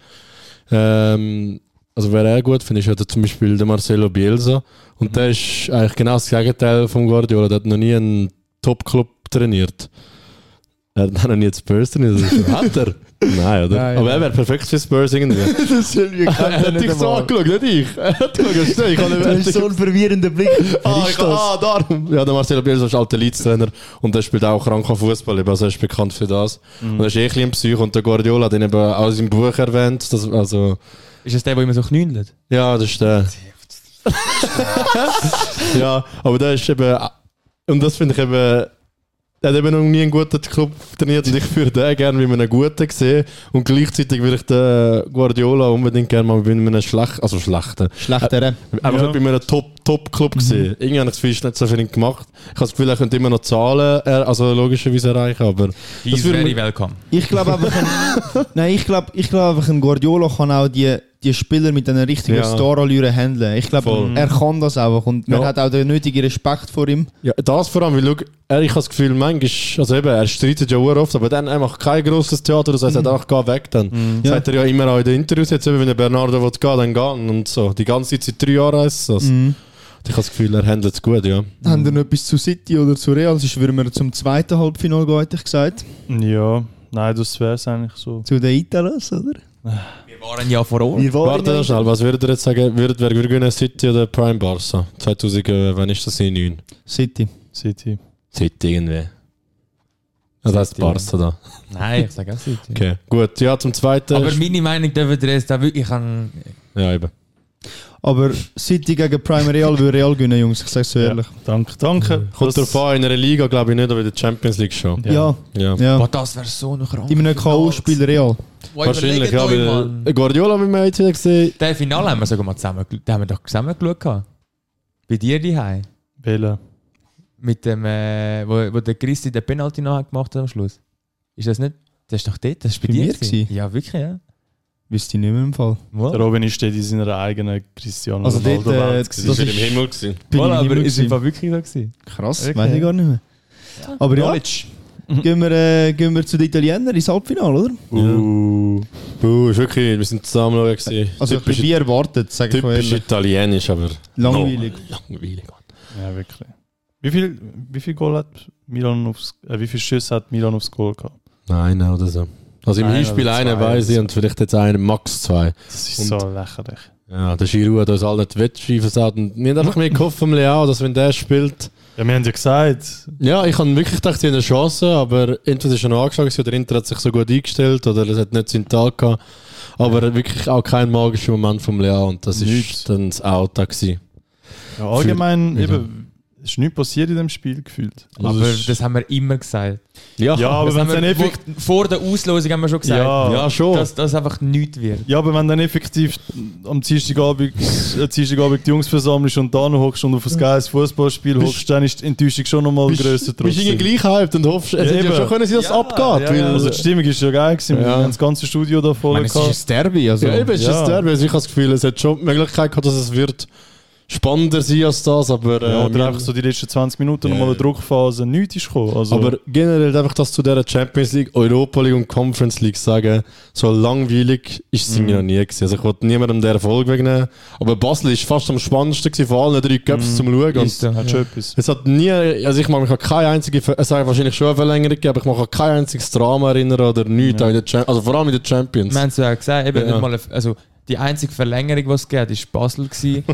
Ähm, also wer er gut findet, ist ja zum Beispiel der Marcelo Bielsa. Und der ist eigentlich genau das Gegenteil von Guardiola. Der hat noch nie einen Top-Club trainiert. Er hat noch nie die Spurs trainiert. Hat er? Nein, oder? Nein, Aber er wäre perfekt für Spurs irgendwie. das soll wir er hat dich so angeschaut, nicht ich. Er hat geschaut, ich habe Das ist so ein verwirrender Blick. Ah, ich, ah, darum. Ja, der Marcelo Bielsa ist alter Leeds-Trainer und der spielt auch krank am Fußball, also er ist bekannt für das. Und er ist eh ein bisschen Psych und der Guardiola hat ihn eben auch in seinem Buch erwähnt. Das, also, Ist das der, der immer so knündelt? ja, das ist der. ja, aber der ist eben, und das finde ich eben, er hat eben noch nie einen guten Club trainiert und ich würde den gerne wie einen guten sehen und gleichzeitig würde ich den Guardiola unbedingt gerne mal bei einem schlechten, also schlechten, Schlechtere. Einfach Ja. bei einem Top- Top-Club gesehen. Irgendwie habe ich das ist nicht so viel gemacht. Ich habe das Gefühl, er könnte immer noch Zahlen, äh, also logischerweise erreichen, aber He's würde very mir- welcome. Ich glaube einfach, ein, nein, ich glaube, ich glaube einfach, ein Guardiola kann auch die, die Spieler mit einer richtigen Ja. Star-Allüre handeln. Ich glaube, Voll. er kann das auch und man Ja. hat auch den nötigen Respekt vor ihm. Ja, das vor allem, weil schau, er, ich habe das Gefühl, manchmal, also eben, er streitet ja sehr oft, aber dann er macht kein grosses Theater, das heißt, er sagt, ach, geh weg dann. Mhm. Ja. Sagt er ja immer auch in den Interviews, jetzt eben, wenn der Bernardo will gehen, dann gehen und so. Die ganze Zeit seit drei Jahren heisst das. Mhm. Ich habe das Gefühl, er handelt es gut, ja. Haben wir noch etwas zu City oder zu Real? Sonst würden wir zum zweiten Halbfinale gehen, hätte ich gesagt. Ja, nein, das wäre es eigentlich so. Zu den Italos, oder? Wir waren ja vor Ort. Wir waren Warte ja- schnell, was würdet ihr jetzt sagen, würdet, wer würde gewinnen, City oder Prime Barca? 2000, äh, wann ist das? 9? City. City. City irgendwie. Ja, das City. Barca da. Nein, ich sage auch City. Okay, gut. Ja, zum zweiten. Aber meine Meinung dürfen wir jetzt da wirklich an. ja, eben. Aber City gegen Prime Real würde Real gewinnen, Jungs. Ich sage so ehrlich. Danke, danke. Kommt darauf an, in einer Liga glaube ich nicht, aber in der Champions League schon. Ja, Ja. ja. Ja. Boah, das wäre so noch krank. In einem K.O.-Spiel Real. Boah, Wahrscheinlich, ja. Weil. Guardiola haben wir jetzt wieder gesehen. Den Finale haben wir sogar mal zusammen, den haben wir doch zusammen geschaut. Bei dir daheim. Wählen. Mit dem, äh, wo, wo der Christi den Penalty noch gemacht hat am Schluss. Ist das nicht? Das ist doch dort, das ist bei, Bei dir. mir gewesen? gewesen? Ja, wirklich, ja. Wüsste ich nicht mehr im Fall. Der. Robin steht in seiner eigenen Cristiano Also Ronaldo dort, äh, Welt. das ist- im Himmel. Gewesen. Bin Voilà, ich aber ist im. Fall wirklich so gewesen. Krass, Okay. weiß ich gar nicht mehr. Aber ja, Knowledge. gehen wir, äh, gehen wir zu den Italienern ins Halbfinale, oder? Uh, Puh, ist wirklich, wir sind zusammen schauen gewesen. Also typisch, wie erwartet, sage ich mal typisch italienisch, aber Langweilig. No, langweilig. ja, wirklich. Wie viel, wie viel Goal hat Milan aufs, äh, wie viele Schüsse hat Milan aufs Goal gehabt? Nein, oder so. Also im Hinspiel zwei weiß ich und vielleicht jetzt einen, max zwei. Das ist Und- so lächerlich. Ja, der Giroud hat uns alle nicht Wettschreiben gesagt. Und wir haben einfach mehr gehofft vom Leao, dass wenn der spielt. Ja, wir haben ja gesagt, Ja, ich habe wirklich gedacht, sie haben eine Chance, aber entweder ist er noch angeschlagen oder Inter hat sich so gut eingestellt oder es hat nicht seinen Tag gehabt. Aber wirklich auch kein magischer Moment vom Leao und das ist dann das gewesen. ja, allgemein Für- eben, ist nichts passiert in dem Spiel gefühlt. Also Aber es das haben wir immer gesagt. Ja, ja, aber Das wenn haben dann wir, effektiv, vor der Auslosung haben wir schon gesagt, Ja. ja schon. dass das einfach nichts wird. ja, aber wenn dann effektiv am Dienstagabend, äh, Dienstagabend die Jungs versammelst und da noch hockst und auf ein geiles Fußballspiel hockst, dann ist die Enttäuschung schon nochmal grösser bist du irgendwie gleich hyped und hoffst, es Ja, hätte ja eben. schon können, sie das Ja, abgeht. ja, weil, ja. Also die Stimmung ist ja geil gewesen, wir haben das ganze Studio da Ich voll meine, es ist ein Derby, also. ja, eben, es ist Ja. das Derby. Also ich habe das Gefühl, es hat schon die Möglichkeit gehabt, dass es wird spannender sein als das, aber... Ja, äh, oder wir- einfach so die letzten 20 Minuten Ja. nochmal eine Druckphase, nichts ist gekommen. Also, Aber generell einfach das zu dieser Champions League, Europa League und Conference League sagen, so langweilig ist es irgendwie noch nie gewesen. Also ich wollte niemandem den Erfolg wegnehmen. Aber Basel ist fast am spannendsten gewesen von allen drei Cups zum Schauen. Und Ist so. hat schon etwas. es hat nie, also ich mag mich an keine einzige, es hat wahrscheinlich schon eine Verlängerung gegeben, aber ich mag mich an kein einziges Drama erinnern oder nichts, Ja. auch in der Cham- also vor allem in der Champions. Wir haben es ja auch gesagt, eben Ja. nicht mal, also die einzige Verlängerung, die es gab, war Basel.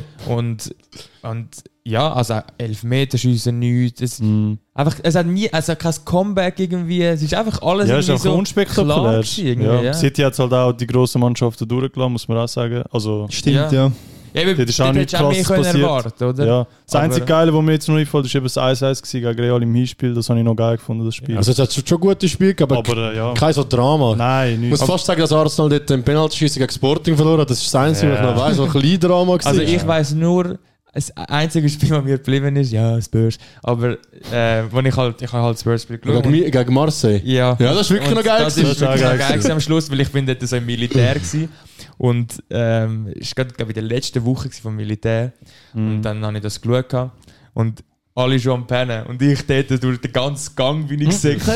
und, und ja, also Elfmeterschüsse, nichts. Es, Mhm. einfach, es hat nie, also kein Comeback irgendwie, es ist einfach alles Ja, ist einfach so unspektakulär. klar ja. ja. City hat halt auch die grossen Mannschaften durchgelassen, muss man auch sagen. Also, Stimmt, Ja. ja. Ja, eben, Das ist auch Krasses können passiert. erwarten, oder? ja. Das Aber- einzige Geile, was mir jetzt noch einfällt, ist eben das 1-1 gewesen gegen Real im Hinspiel. Das habe ich noch geil gefunden, das Spiel. Also es hat schon gute Spiele gegeben, aber, aber ja. kein so Drama. Nein, Ich nichts. muss fast sagen, dass Arsenal dort den Penalty gegen Sporting verloren hat. Das ist das Einzige, was ich Ja. noch weiss, was ein kleines Drama war. Also ich weiß nur, das einzige Spiel, das mir geblieben ist, ja, Spurs. Aber äh, wo ich halt, ich habe halt Spurs Spiel geschaut. gegen, gegen Marseille. Ja. Ja, das ist wirklich Und noch geil Das gewesen. ist wirklich noch geil am Schluss, weil ich bin dort so im Militär gewesen. Und ähm, es war gerade, glaube ich, in der letzten Woche vom Militär. Mhm. Und dann habe ich das geschaut. Und alle schon am Pennen. Und ich dort durch den ganzen Gang bin ich gesagt.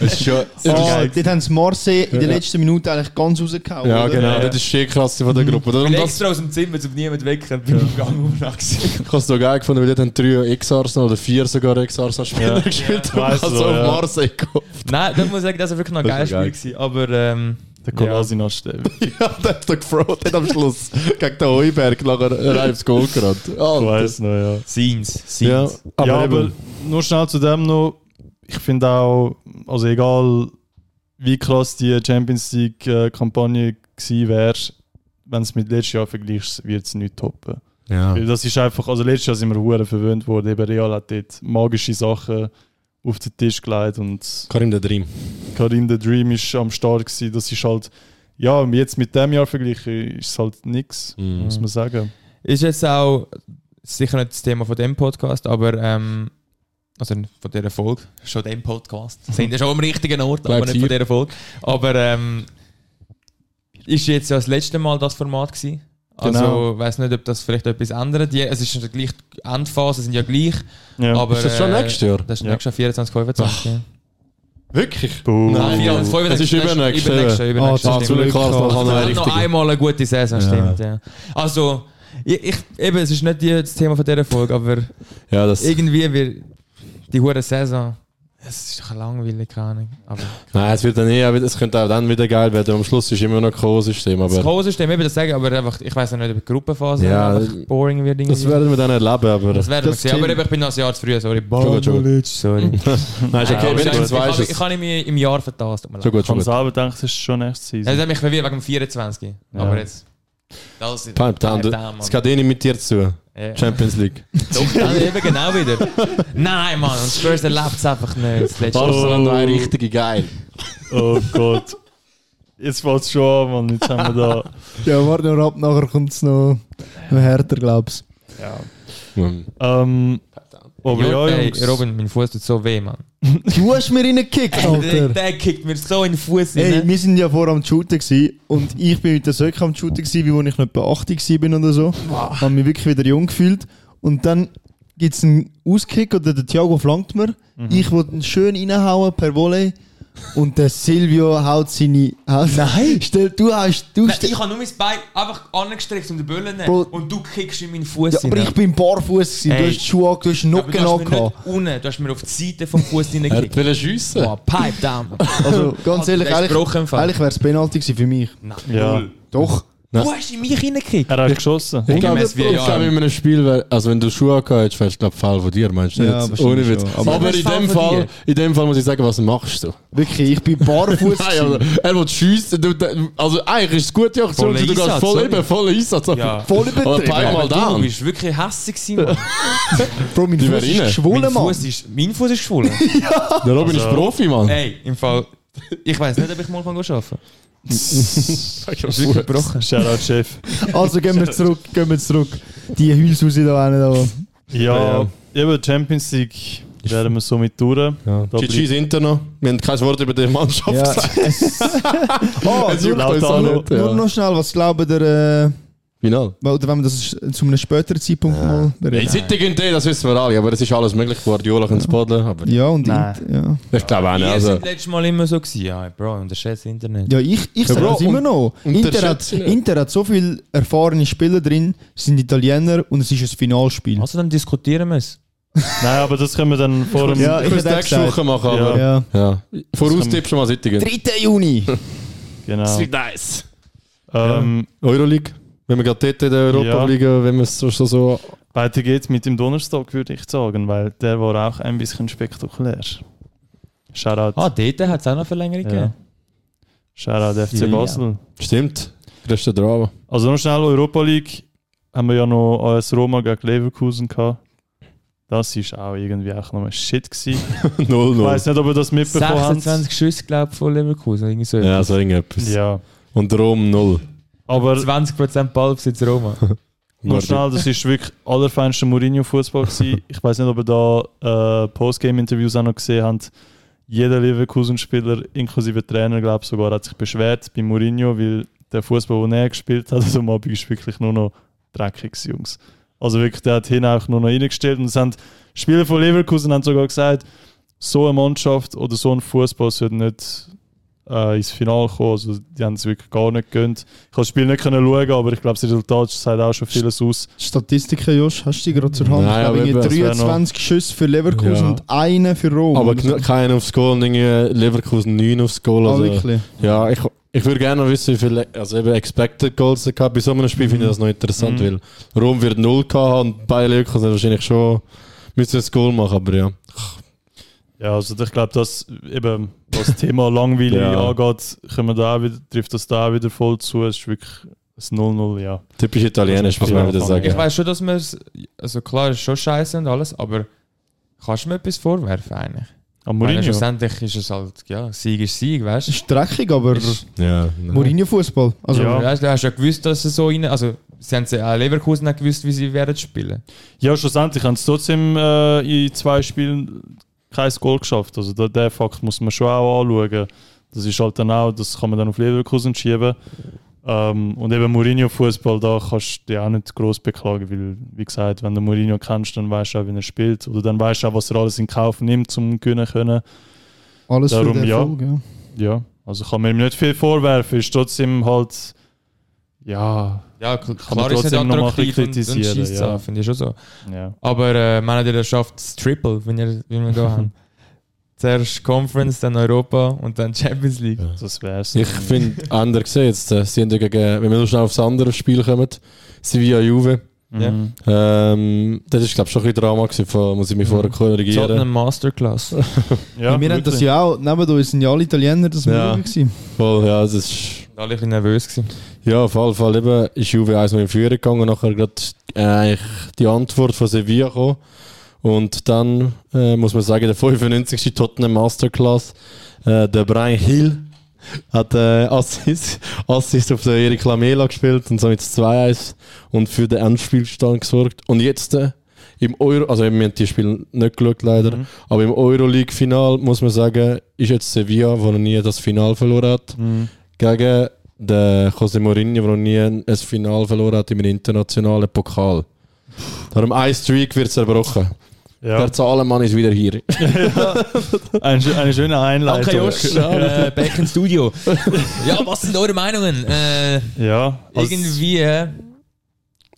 Das ist schon, Oh, geil. dort haben sie Marseille in der Ja. letzten Minute eigentlich ganz rausgehauen. ja, oder? genau. Ja. Das ist schön krass von der Gruppe. Ich Darum bin das, extra aus dem Zimmer, um niemanden wecken, bin im Gang umgegangen. ich habe es noch geil gefunden, weil dort haben drei Ex-Arsenal oder vier sogar Ex-Arsenal-Spieler Ja. gespielt Ja, haben. weiss Ich habe so, so auf ja. Marseille gehofft. Nein, das muss ich sagen, das war wirklich noch ein Das geiles ist geil. Spiel. Gewesen. Aber ähm, Der Kolasinac steht. Ja, der hat doch gefroht hat am Schluss. Gegen den Heuberg nachher ein reifes Goal gerannt. Ich weiß noch, ja. Scenes. Ja, Scenes. aber, ja, aber eben, nur schnell zu dem noch. Ich finde auch, also egal wie krass die Champions League-Kampagne gewesen wäre, wenn es mit letztes Jahr vergleichst, wird es nicht toppen. ja. Weil das ist einfach, also letztes Jahr sind wir hure verwöhnt worden. Eben Real hat dort magische Sachen auf den Tisch gelegt und Karim der Dream. Karim the Dream ist am Start gewesen. Das ist halt, ja, jetzt mit dem Jahr vergleichen ist es halt nichts, Mhm. muss man sagen. Ist jetzt auch sicher nicht das Thema von dem Podcast, aber ähm, also von dieser Folge, schon dem Podcast. Sind ja schon am richtigen Ort, aber nicht von dieser Folge. Aber ähm, ist jetzt ja das letzte Mal das Format gewesen. Also, Genau. ich weiß nicht, ob das vielleicht etwas ändert. Die, es ist ja gleich, die Endphasen sind ja gleich. Ja. Aber, Ist das schon äh, nächstes Jahr? Das ist Ja. nächstes Jahr 24, 25. ja. Wirklich? Boom. Nein, Nein, Mann. 24, Es ist übernächstes Jahr. Übernächstes Jahr, Ah, zu gehabt. noch einmal eine gute Saison, Ja. stimmt. Ja. Also, ich, ich, eben, es ist nicht die, das Thema von dieser Folge, aber Ja, das. irgendwie wird die hure Saison, es ist doch langweilig, keine Ahnung. Aber Nein, es wird dann eh, es könnte auch dann wieder geil werden. Am Schluss ist immer noch ein Co-System, das Co-System, eben das sagen, aber einfach, ich weiß nicht, ob die Gruppenphase Ja, boring wird. das irgendwie. werden wir dann erleben. Aber das werden wir das sehen. Aber ich bin noch ein Jahr zu früh, sorry. Gut. Sorry. Nein, ist Ja, okay, wenigstens ich, ich, weißt du ich, es. kann mich im Jahr vertauscht. tut mir Schon leid. gut, Ich schon gut. selber gedacht, es ist schon nächste Ja, Season. Das hat mich verwirrt wegen dem 24. Ja. Aber jetzt. Das ist Pipe du- down, Es geht eh nicht mit dir zu. Ja. Champions League. Doch, dann eben genau wieder. Nein, Mann, und Spurs erlebt es einfach nicht. Das Barcelona Mal. drei richtige geil. Oh Gott. Jetzt fällt es schon an, Mann. Jetzt haben wir da. Ja, warte nur ab, nachher kommt es noch, noch härter, glaubst Ja. Ähm, aber ja, ey, Jungs. Robin, mein Fuß tut so weh, Mann. du. Hast mir reingekickt, Alter. der kickt mir so in den Fuß Hey, rein. wir sind ja vor am Shooten gewesen, und ich bin mit der Söcke am Shooten gewesen, wie wo ich nicht bei 80 bin oder so. Habe mich wirklich wieder jung gefühlt. Und dann gibt es einen Auskick oder der Thiago flankt mir. Ich wollte ihn schön reinhauen per Volley. Und der Silvio haut seine. Haut Nein! Stell, du hast. Du Nein, ich habe nur mein Bein einfach angestreckt um den Böllen zu nehmen und du kickst in meinen Fuß ja, aber ich bin barfuß. Du hast die Schuhe, an, du hast aber Nocken du hast angehabt. unten, du hast mir auf die Seite vom Fuß Er reingekickt. will schiessen. Boah, pipe down. Also ganz ehrlich, eigentlich, eigentlich wäre es Penalty gewesen für mich. Nein, Ja. Doch. Nein. Du hast in mich reingekickt. Er hat geschossen. Ich glaube, ich glaube, in einem Spiel, wär, also wenn du Schuhe gehabt hättest, wärst du glaube Fall von dir, meinst du Ja, nicht? Ohne Witz. Aber, Aber- in, dem Fall, in dem Fall muss ich sagen, was machst du? Wirklich, ich bin barfuß. Nein, also, er will schiessen. Du, also eigentlich ist es gute Aktion, du gehst voll sorry. eben, voll Einsatz. Ja. voll Aber übertrieben. Mal Du bist wirklich hässig gewesen. Bro, mein Fuß wäre ist geschwollen, mein, Mann. Fuß ist, mein Fuß ist geschwollen. Der Robin ist Also- Profi, Mann. Ey, im Fall. Ich weiß nicht, ob ich mal arbeiten kann. Sag Ist wirklich gebrochen. Shoutout, Chef. Also gehen wir zurück, gehen wir zurück. Die Hülsuse da rein. Da. Ja, eben Champions League werden wir somit durch. Ja. Da GG's Inter noch. Wir haben kein Wort über die Mannschaft Ja, gesagt. es, oh, Es nur, juckt uns auch nicht. nur Ja. noch schnell, was glauben der, äh, Final. oder wenn wir das zu einem späteren Zeitpunkt mal Ja, bereden? City gönnt eh, das wissen wir alle, aber es ist alles möglich. Guardiola kann es bodeln, aber Ja, und Nein. Int- ja. ich glaube auch nicht. Ihr Also, seid letztes Mal immer so gewesen. Ja, Bro, unterschätzt das Internet. ja, ich, ich Ja, sage das immer noch. Inter hat. Inter hat so viele erfahrene Spieler drin, sind Italiener und es ist ein Finalspiel. Also dann diskutieren wir es. Nein, aber das können wir dann vor dem. Ja, ich ich nächste. Woche machen, Ja. aber Ja. ja. Voraustipp schon mal City. 3. Juni. Genau. nice. Ähm, Euroleague, wenn wir gerade dort in der Europa Ja. liegen, wenn wir es so, so, so weiter geht's mit dem Donnerstag, würde ich sagen, weil der war auch ein bisschen spektakulär. Shoutout. Ah, dort hat es auch noch Verlängerung ja. gegeben. Shoutout FC Ja. Basel. stimmt. Größte Drama. Also noch schnell Europa League haben wir ja noch AS Roma gegen Leverkusen gehabt. Das ist auch irgendwie auch noch ein Shit gewesen. 0-0. Ich weiß nicht, ob ihr das mitbekommen habt. 26 Schüsse, glaube ich, von Leverkusen. Irgendwie so Ja, so irgendetwas. Ja. Und Rom 0. Aber 20% Ballbesitz Roma. noch schnell, das ist wirklich allerfeinster Mourinho-Fußball gewesen. Ich weiß nicht, ob ihr da äh, Postgame-Interviews auch noch gesehen habt. Jeder Leverkusen-Spieler, inklusive Trainer, glaube ich sogar, hat sich beschwert bei Mourinho, weil der Fußball, den er gespielt hat, also am Abend ist wirklich nur noch dreckig, Jungs. Also wirklich, der hat hin auch nur noch reingestellt und es haben Spieler von Leverkusen haben sogar gesagt, so eine Mannschaft oder so ein Fußball sollte nicht äh, ins Finale kommen. Also die haben es wirklich gar nicht gegönnt. Ich habe das Spiel nicht können schauen, aber ich glaube, das Resultat sagt auch schon vieles aus. Statistiken, Josh, hast du die gerade zur Hand? Nein, ich glaube, eben, irgendwie das wär 23 Schüsse für Leverkusen Ja. und einen für Rom. Aber keiner aufs Goal und irgendwie Leverkusen 9 aufs Goal. Ah, Also, wirklich? ja, ich, ich würde gerne wissen, wie viele also eben Expected Goals er gehabt. Bei so einem Spiel finde ich das noch interessant, Mhm. weil Rom wird 0 gehabt haben und bei Leverkusen wahrscheinlich schon müssen das Goal machen, aber ja. Ja, also ich glaube, dass eben was das Thema langweilig Ja. angeht, können wir da wieder, trifft das da auch wieder voll zu. Es ist wirklich ein 0-0, ja. Typisch italienisch, muss man wieder sagen. Ich weiß schon, dass wir es. Also klar, es ist schon scheiße und alles, aber kannst du mir etwas vorwerfen eigentlich? Am Mourinho. schlussendlich ist es halt, ja, Sieg ist Sieg, weißt Es ist dreckig, aber Ja, Mourinho-Fußball. Also, Ja. du? Weißt, du hast ja gewusst, dass sie so rein. Also, sie haben ja auch Leverkusen auch gewusst, wie sie werden spielen. Ja, schlussendlich haben sie trotzdem äh, in zwei Spielen kein Goal geschafft. Also da, den Fakt muss man schon auch anschauen. Das ist halt dann auch, das kann man dann auf Leverkusen schieben. Ähm, und eben Mourinho-Fußball, da kannst du dich auch nicht groß beklagen, weil, wie gesagt, wenn du Mourinho kennst, dann weißt du auch, wie er spielt. Oder dann weißt du auch, was er alles in Kauf nimmt, um gewinnen zu können. Alles Darum für den ja. Erfolg, ja. Ja, also kann man ihm nicht viel vorwerfen. Ist trotzdem halt, ja, Ja, kl- man klar ist nicht attraktiv und, und scheisst ja. finde ich schon so. ja. Aber äh, man hat ja schafft das Triple, wenn, ihr, wenn wir da haben. Zuerst Conference, dann Europa und dann Champions League. das wär's. Ich finde, anders gesehen jetzt, äh, sie haben ja gegen, wenn wir noch schnell aufs andere Spiel kommen, Sevilla Juve, Ja. Mhm. ähm, das ist glaube ich schon ein bisschen Drama gewesen, von, muss ich mich vorher korrigieren. Tottenham Masterclass. Ja, wir haben das wirklich. ja auch, neben uns sind ja alle Italiener, das war Ja. ja. gewesen. Voll, ja, das ist, Alle ein bisschen nervös gewesen. ja, auf jeden Fall eben, ist Juve 1 in Führung gegangen und nachher gerade äh, eigentlich die Antwort von Sevilla gekommen. Und dann äh, muss man sagen, der 95. Tottenham Masterclass, äh, der Brian Hill hat äh, Assist, Assist auf den Erik Lamela gespielt und somit das 2-1 und für den Endspielstand gesorgt. Und jetzt äh, im Euro, also wir haben die Spiele nicht geschaut leider, Mhm. aber im Euroleague-Final muss man sagen, ist jetzt Sevilla, wo noch nie das Final verloren hat, Mhm. Gegen den José Mourinho, der noch nie ein Final verloren hat im internationalen Pokal. Darum ein Streak wird zerbrochen. Ja, Der Zahlenmann ist wieder hier. ein, schö- eine schöne Einleitung. Danke Josh, äh, back in Studio. ja, was sind eure Meinungen? Äh, Ja, irgendwie äh, habe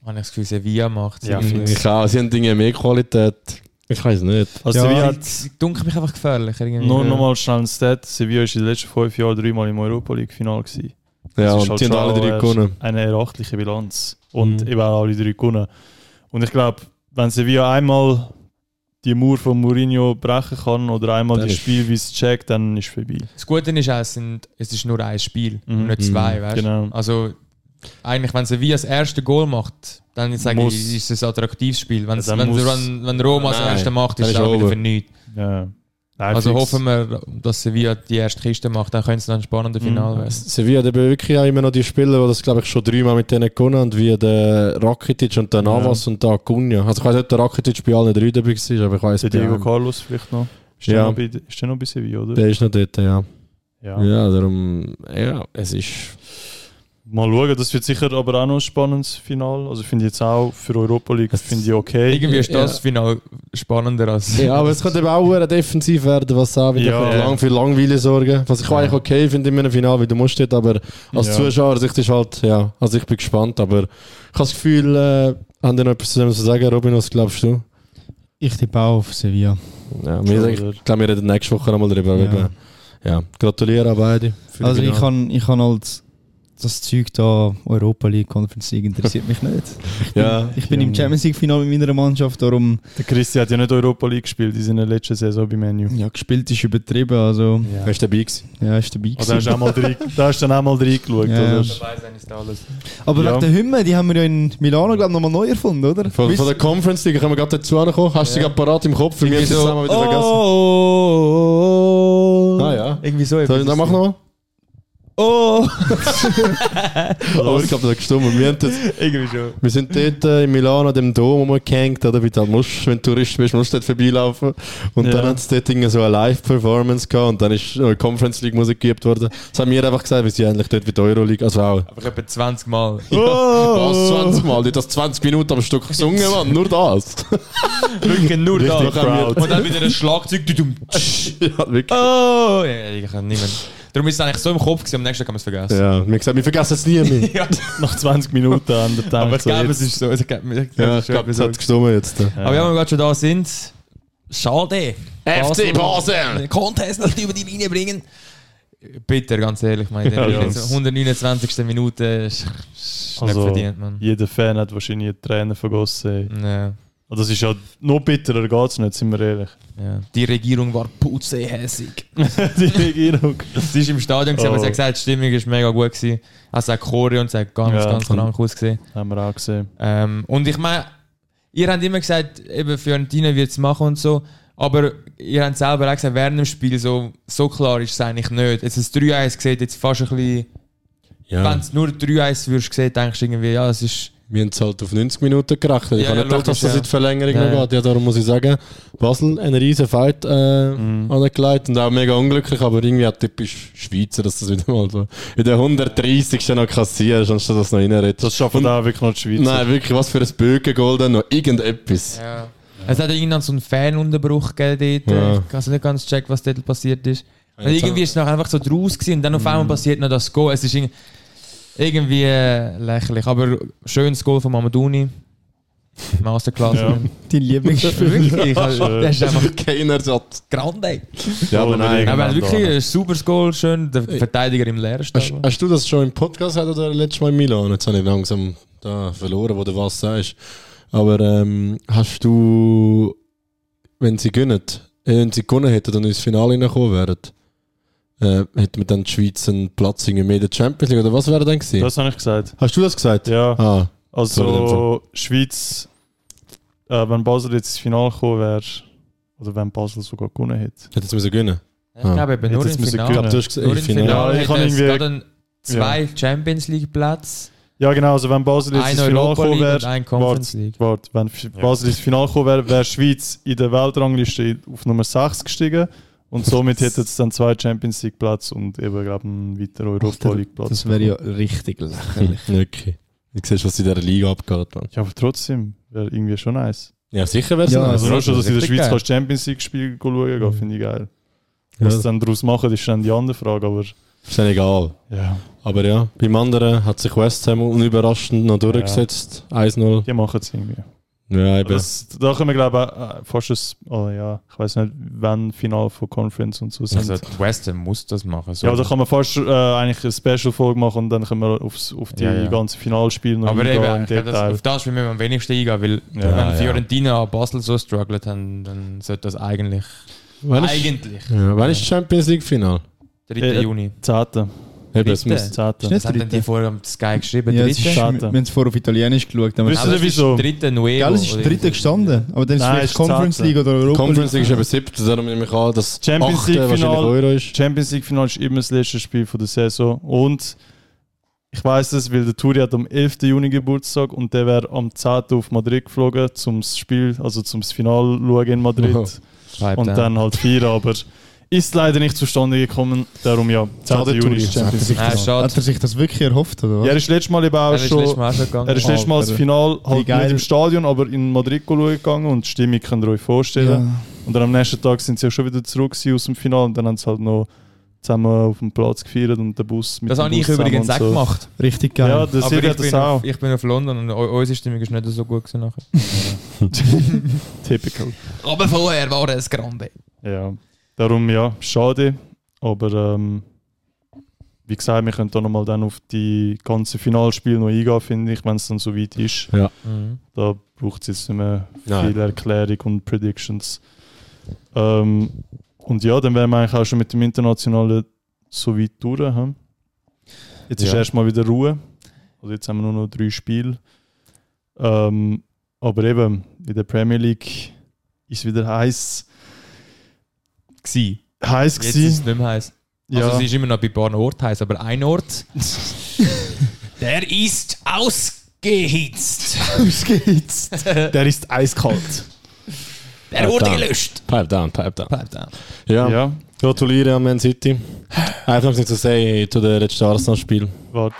ich das Gefühl, Sevilla macht Ja, irgendwie. Ich auch, sie haben Dinge mehr Qualität. Ich weiß nicht. Also Ja, Sevilla hat Es dunkelt mich einfach gefährlich. Irgendwie. nur noch mal schnell ein Stat. Sevilla war in den letzten fünf Jahren dreimal im Europa League Final gewesen. Ja, und halt die haben alle drei gewonnen. Eine erachtliche Bilanz. Und Mhm. eben auch alle drei gewonnen. Und ich glaube, wenn Sevilla einmal die Mauer von Mourinho brechen kann oder einmal das Spiel, wie es checkt, dann ist es vorbei. Das Gute ist auch, es, sind, es ist nur ein Spiel Mhm. und nicht zwei, Mhm. weißt du? Genau. Also, eigentlich, wenn Sevilla das erste Goal macht, dann sage Muss- ich, ist es ein attraktives Spiel. Wenn, Ja, wenn, muss- wenn, wenn Roma das erste macht, ist es auch wieder für nichts. Ja. Nein, Also fix. hoffen wir, dass Sevilla die erste Kiste macht, dann könnte es dann ein spannendes Mhm. Finale werden. Sevilla hat eben wirklich auch immer noch die Spieler, die das glaube ich schon dreimal mit denen gewonnen haben, wie der Rakitic und der Navas und der Acuna. Also ich weiß nicht, ob der Rakitic bei allen drei dabei war, aber ich weiß Der bei Diego. Carlos vielleicht noch. Ist der, Ja. noch, bei, ist der noch bei Sevilla, oder? Der ist noch dort, ja. ja. Ja, darum, ja, es ist... Mal schauen, das wird sicher aber auch noch ein spannendes Finale. Also finde ich jetzt auch für Europa League finde ich okay. Irgendwie ist das Ja. Finale spannender als. Ja, aber es könnte eben auch sehr defensiv werden, was auch wieder Ja. lang für Langweile sorgen. Was ich auch eigentlich okay finde in einem Finale, wie du musst dort, aber als Ja. Zuschauer Sicht ist halt, ja, also ich bin gespannt, aber ich habe das Gefühl, äh, haben die noch etwas zu dem zu sagen, Robin, was glaubst du? Ich tippe auch auf Sevilla. Ja, wir, ich glaube, wir reden nächste Woche nochmal darüber. Ja. Ja. ja, gratuliere an beide. Also ich kann, ich kann halt das Zeug da Europa League Conference League interessiert mich nicht. ja, Ich bin Ja. im Champions League Finale mit meiner Mannschaft, darum Der Christi hat ja nicht Europa League gespielt in seiner letzten Saison bei Menu. ja gespielt ist übertrieben, also Ja. Wer ist dabei gewesen? ja, ist dabei. Also hast du auch mal da hast du dann auch mal reingeschaut, Ja. oder? Aber Ja. wegen der Hymne, die haben wir ja in Milano glaube ich nochmal neu erfunden, oder? Von, Wisst- von der Conference League können wir gerade dazu ankommen. Hast du sie gerade parat im Kopf? Wir haben Irgendwie sie so, zusammen wieder vergessen. oh, Ah ja. Irgendwie so. Soll ich etwas. das machen nochmal? Oh! Aber ich glaube, ist gestummt. Wir, haben das, Irgendwie schon. wir sind dort äh, in Milano an dem Dom rumgehängt, oder? Wie du halt musst, wenn du Tourist bist, musst du dort vorbeilaufen. Und Ja. dann hat es dort irgendwie so eine Live-Performance gehabt und dann ist eine Conference League Musik geübt worden. Das haben wir einfach gesagt, wir sind eigentlich dort wie die Euroleague. Also auch. Aber etwa 20 Mal. Was, 20 Mal? Die hat das 20 Minuten am Stück gesungen, Mann. Nur das. Wirklich nur da. Richtig proud. Und dann wieder ein Schlagzeug. du- du- ja, wirklich. Oh! Ja, ich kann nicht mehr. Darum ist es eigentlich so im Kopf gewesen, am nächsten Tag haben wir es vergessen. Ja, wir haben gesagt, wir vergessen es nie mehr. Ja. Nach 20 Minuten an der Tag. Aber ich glaube, es ist so. Es gibt- es Ja, ist ich glaube, das hat gestummt jetzt. äh. Aber ja, wenn wir gerade schon da sind, schade. FC Basel! Den Contest nicht über die Linie bringen. Bitter, ganz ehrlich, meine Ja, ja, ganz. 129. Minute ist, ist Also, nicht verdient, man. Jeder Fan hat wahrscheinlich eine Träne vergossen. Ja, Und das ist ja noch bitterer geht es nicht, sind wir ehrlich. ja. Die Regierung war putzehässig. Die Regierung. Sie ist im Stadion, gewesen, aber sie Oh. hat gesagt, die Stimmung war mega gut. Gewesen. Also auch Choreo und es hat ganz, Ja. ganz krank ausgesehen. Haben wir auch gesehen. Ähm, und ich meine, ihr habt immer gesagt, eben Fiorentina wird es machen und so, aber ihr habt selber auch gesagt, während dem Spiel so, so klar ist es eigentlich nicht. Jetzt das 3-1 sieht jetzt fast ein bisschen, Ja. wenn es nur 3-1 würdest sehen, denkst du irgendwie, ja, es ist wir haben es halt auf 90 Minuten gerechnet. Ich Ja, habe ja, nicht gedacht, dass das logisch, in die Verlängerung Ja, noch ja. geht. Ja, darum muss ich sagen, Basel einen riesen Fight äh, Mhm. angelegt und auch mega unglücklich, aber irgendwie auch typisch Schweizer, dass das wieder mal so in der 130. noch kassierst, anstatt dass du noch reinredest. Das schaffen da wirklich noch die Schweizer. Nein, wirklich, was für ein Bögengold dann noch irgendetwas. Ja. Es hat irgendwann so einen Fanunterbruch gegeben dort. Ja. Ich habe nicht ganz checken, was dort passiert ist. Und irgendwie ist es nachher einfach so draus gewesen und dann auf einmal passiert noch das Goal. Es ist irgendwie, irgendwie äh, lächerlich, aber schönes Goal von Mamaduni. Masterklasse. Ja. Wirklich, also, der ist einfach Keiner Ersatz. grande. Ja, aber nein. Aber wirklich ein super Goal, schön. Der Verteidiger im leeren Hast, hast du das schon im Podcast gehabt oder letztes Mal in Milan? Jetzt habe ich langsam da verloren, wo du was sagst. Aber ähm, hast du, wenn sie gönnen, äh, wenn sie gewonnen hätten und ins Finale reingekommen wären, äh, hätte man dann die Schweiz einen Platz in der Champions League oder was wäre dann gewesen? Das habe ich gesagt. hast du das gesagt? Ja, Ah, also Schweiz, äh, wenn Basel jetzt ins Finale gekommen wäre, oder wenn Basel sogar gewonnen hätte. hätte es müssen gönnen. Ich glaube eben nur im Finale. gönnen. Du hast gesagt, Nur im im Finale. Finale Ja, ich es irgendwie- gerade zwei Champions League Plätze, Ja, genau, also wenn Basel jetzt ein ins Finale Europa gekommen League wäre, und ein Conference League. Warte, wenn F- Basel ins Finale gekommen wäre, wäre Schweiz in der Weltrangliste auf Nummer 6 gestiegen. Und somit hätte es dann zwei Champions League Platz und eben, glaube einen weiteren Europa League Platz. Das wäre ja richtig lächerlich. Okay. Du siehst, was in dieser Liga abgeht. Mann. Ja, aber trotzdem, wäre irgendwie schon nice. Ja, sicher wäre es Ja, nice. Also nur schon, dass in der Schweiz geil. kannst Champions League Spiel schauen gehen, finde ich geil. Ja, Was sie dann daraus machen, ist dann die andere Frage, aber ist dann egal. ja, Aber ja, beim anderen hat sich West Ham unüberraschend noch durchgesetzt. 1-0. die machen es irgendwie. Ja, eben. Das, da können wir glaube ich äh, fast ein, oh ja, ich weiß nicht, wann Final von Conference und so sind. Also West Ham muss das machen. So. ja, aber da kann man fast äh, eigentlich eine Special-Folge machen und dann können wir aufs, auf die Ja, ja. ganzen Finalspiele noch aber eingehen eben, im glaube, das, Detail. auf das will wir am wenigsten eingehen, weil Ja, wenn ja. Fiorentina Basel so struggelt, dann, dann sollte das eigentlich. Wann ist, eigentlich. ja, wann ist das Champions League Final? 3. Äh, Juni. Zehnte. Eben, es Dritte? muss, hat denn dritte? die vorher am Sky geschrieben? Ja, Dritte? Wir haben es vorher auf Italienisch geschaut. Aber ihr es wieso? ist dritte Nuevo. Gell, es ist dritte gestanden. Aber dann ist es Nein, vielleicht Conference. League oder Europa Conference League ist eben siebte, darum nehme ich an, dass Champions League Final- Euro ist. Champions League Final ist immer das letzte Spiel von der Saison und ich weiß es, weil der Turi hat am 11. Juni Geburtstag und der wäre am 10. auf Madrid geflogen zum Spiel, also zum Final schauen in Madrid Oh. Und dann halt feiern, aber ist leider nicht zustande gekommen. Darum ja, 10. Schade, Juni Champions League. Ah, schade. Hat er sich das wirklich erhofft, oder was? Ja, er ist letztes Mal eben auch Er ist letztes schon. Mal auch schon gegangen. Er ist letztes Mal das Alter. Final Wie halt geil. nicht im Stadion, aber in Madrid schauen gegangen und die Stimmung könnt ihr euch vorstellen. ja. Und dann am nächsten Tag sind sie ja schon wieder zurück gewesen aus dem Finale und dann haben sie halt noch zusammen auf dem Platz gefeiert und den Bus mit das dem habe Bus ich übrigens auch zusammen und gemacht. Richtig geil. Ja, das Aber ich das bin, auch. auf, ich bin auf London und eu- unsere Stimmung ist nicht so gut gewesen nachher. Typical. Aber vorher war es grande. Ja, darum ja, schade. Aber ähm, wie gesagt, wir können da nochmal dann auf die ganzen Finalspiele noch eingehen, finde ich, wenn es dann so weit ist. Mhm. Da braucht es jetzt nicht mehr Nein. viel Erklärung und Predictions. Ähm, und ja, dann wären wir eigentlich auch schon mit dem Internationalen so weit durch. Hm? Jetzt ist Ja. erstmal wieder Ruhe. Also jetzt haben wir nur noch drei Spiele. Ähm, aber eben, in der Premier League ist es wieder heiß. Gsi. Heiß Jetzt ist es nicht mehr heiß. Ja. Also es ist immer noch bei ein paar Orten heiß, aber ein Ort, der ist ausgehitzt. Ausgehitzt. Der ist eiskalt. Der wurde gelöscht. Pipe down, pipe down. Pipe down. Ja, Ja, gratuliere an Man City. Einfach noch zu sagen zu dem letzten Arsenal-Spiel. warte.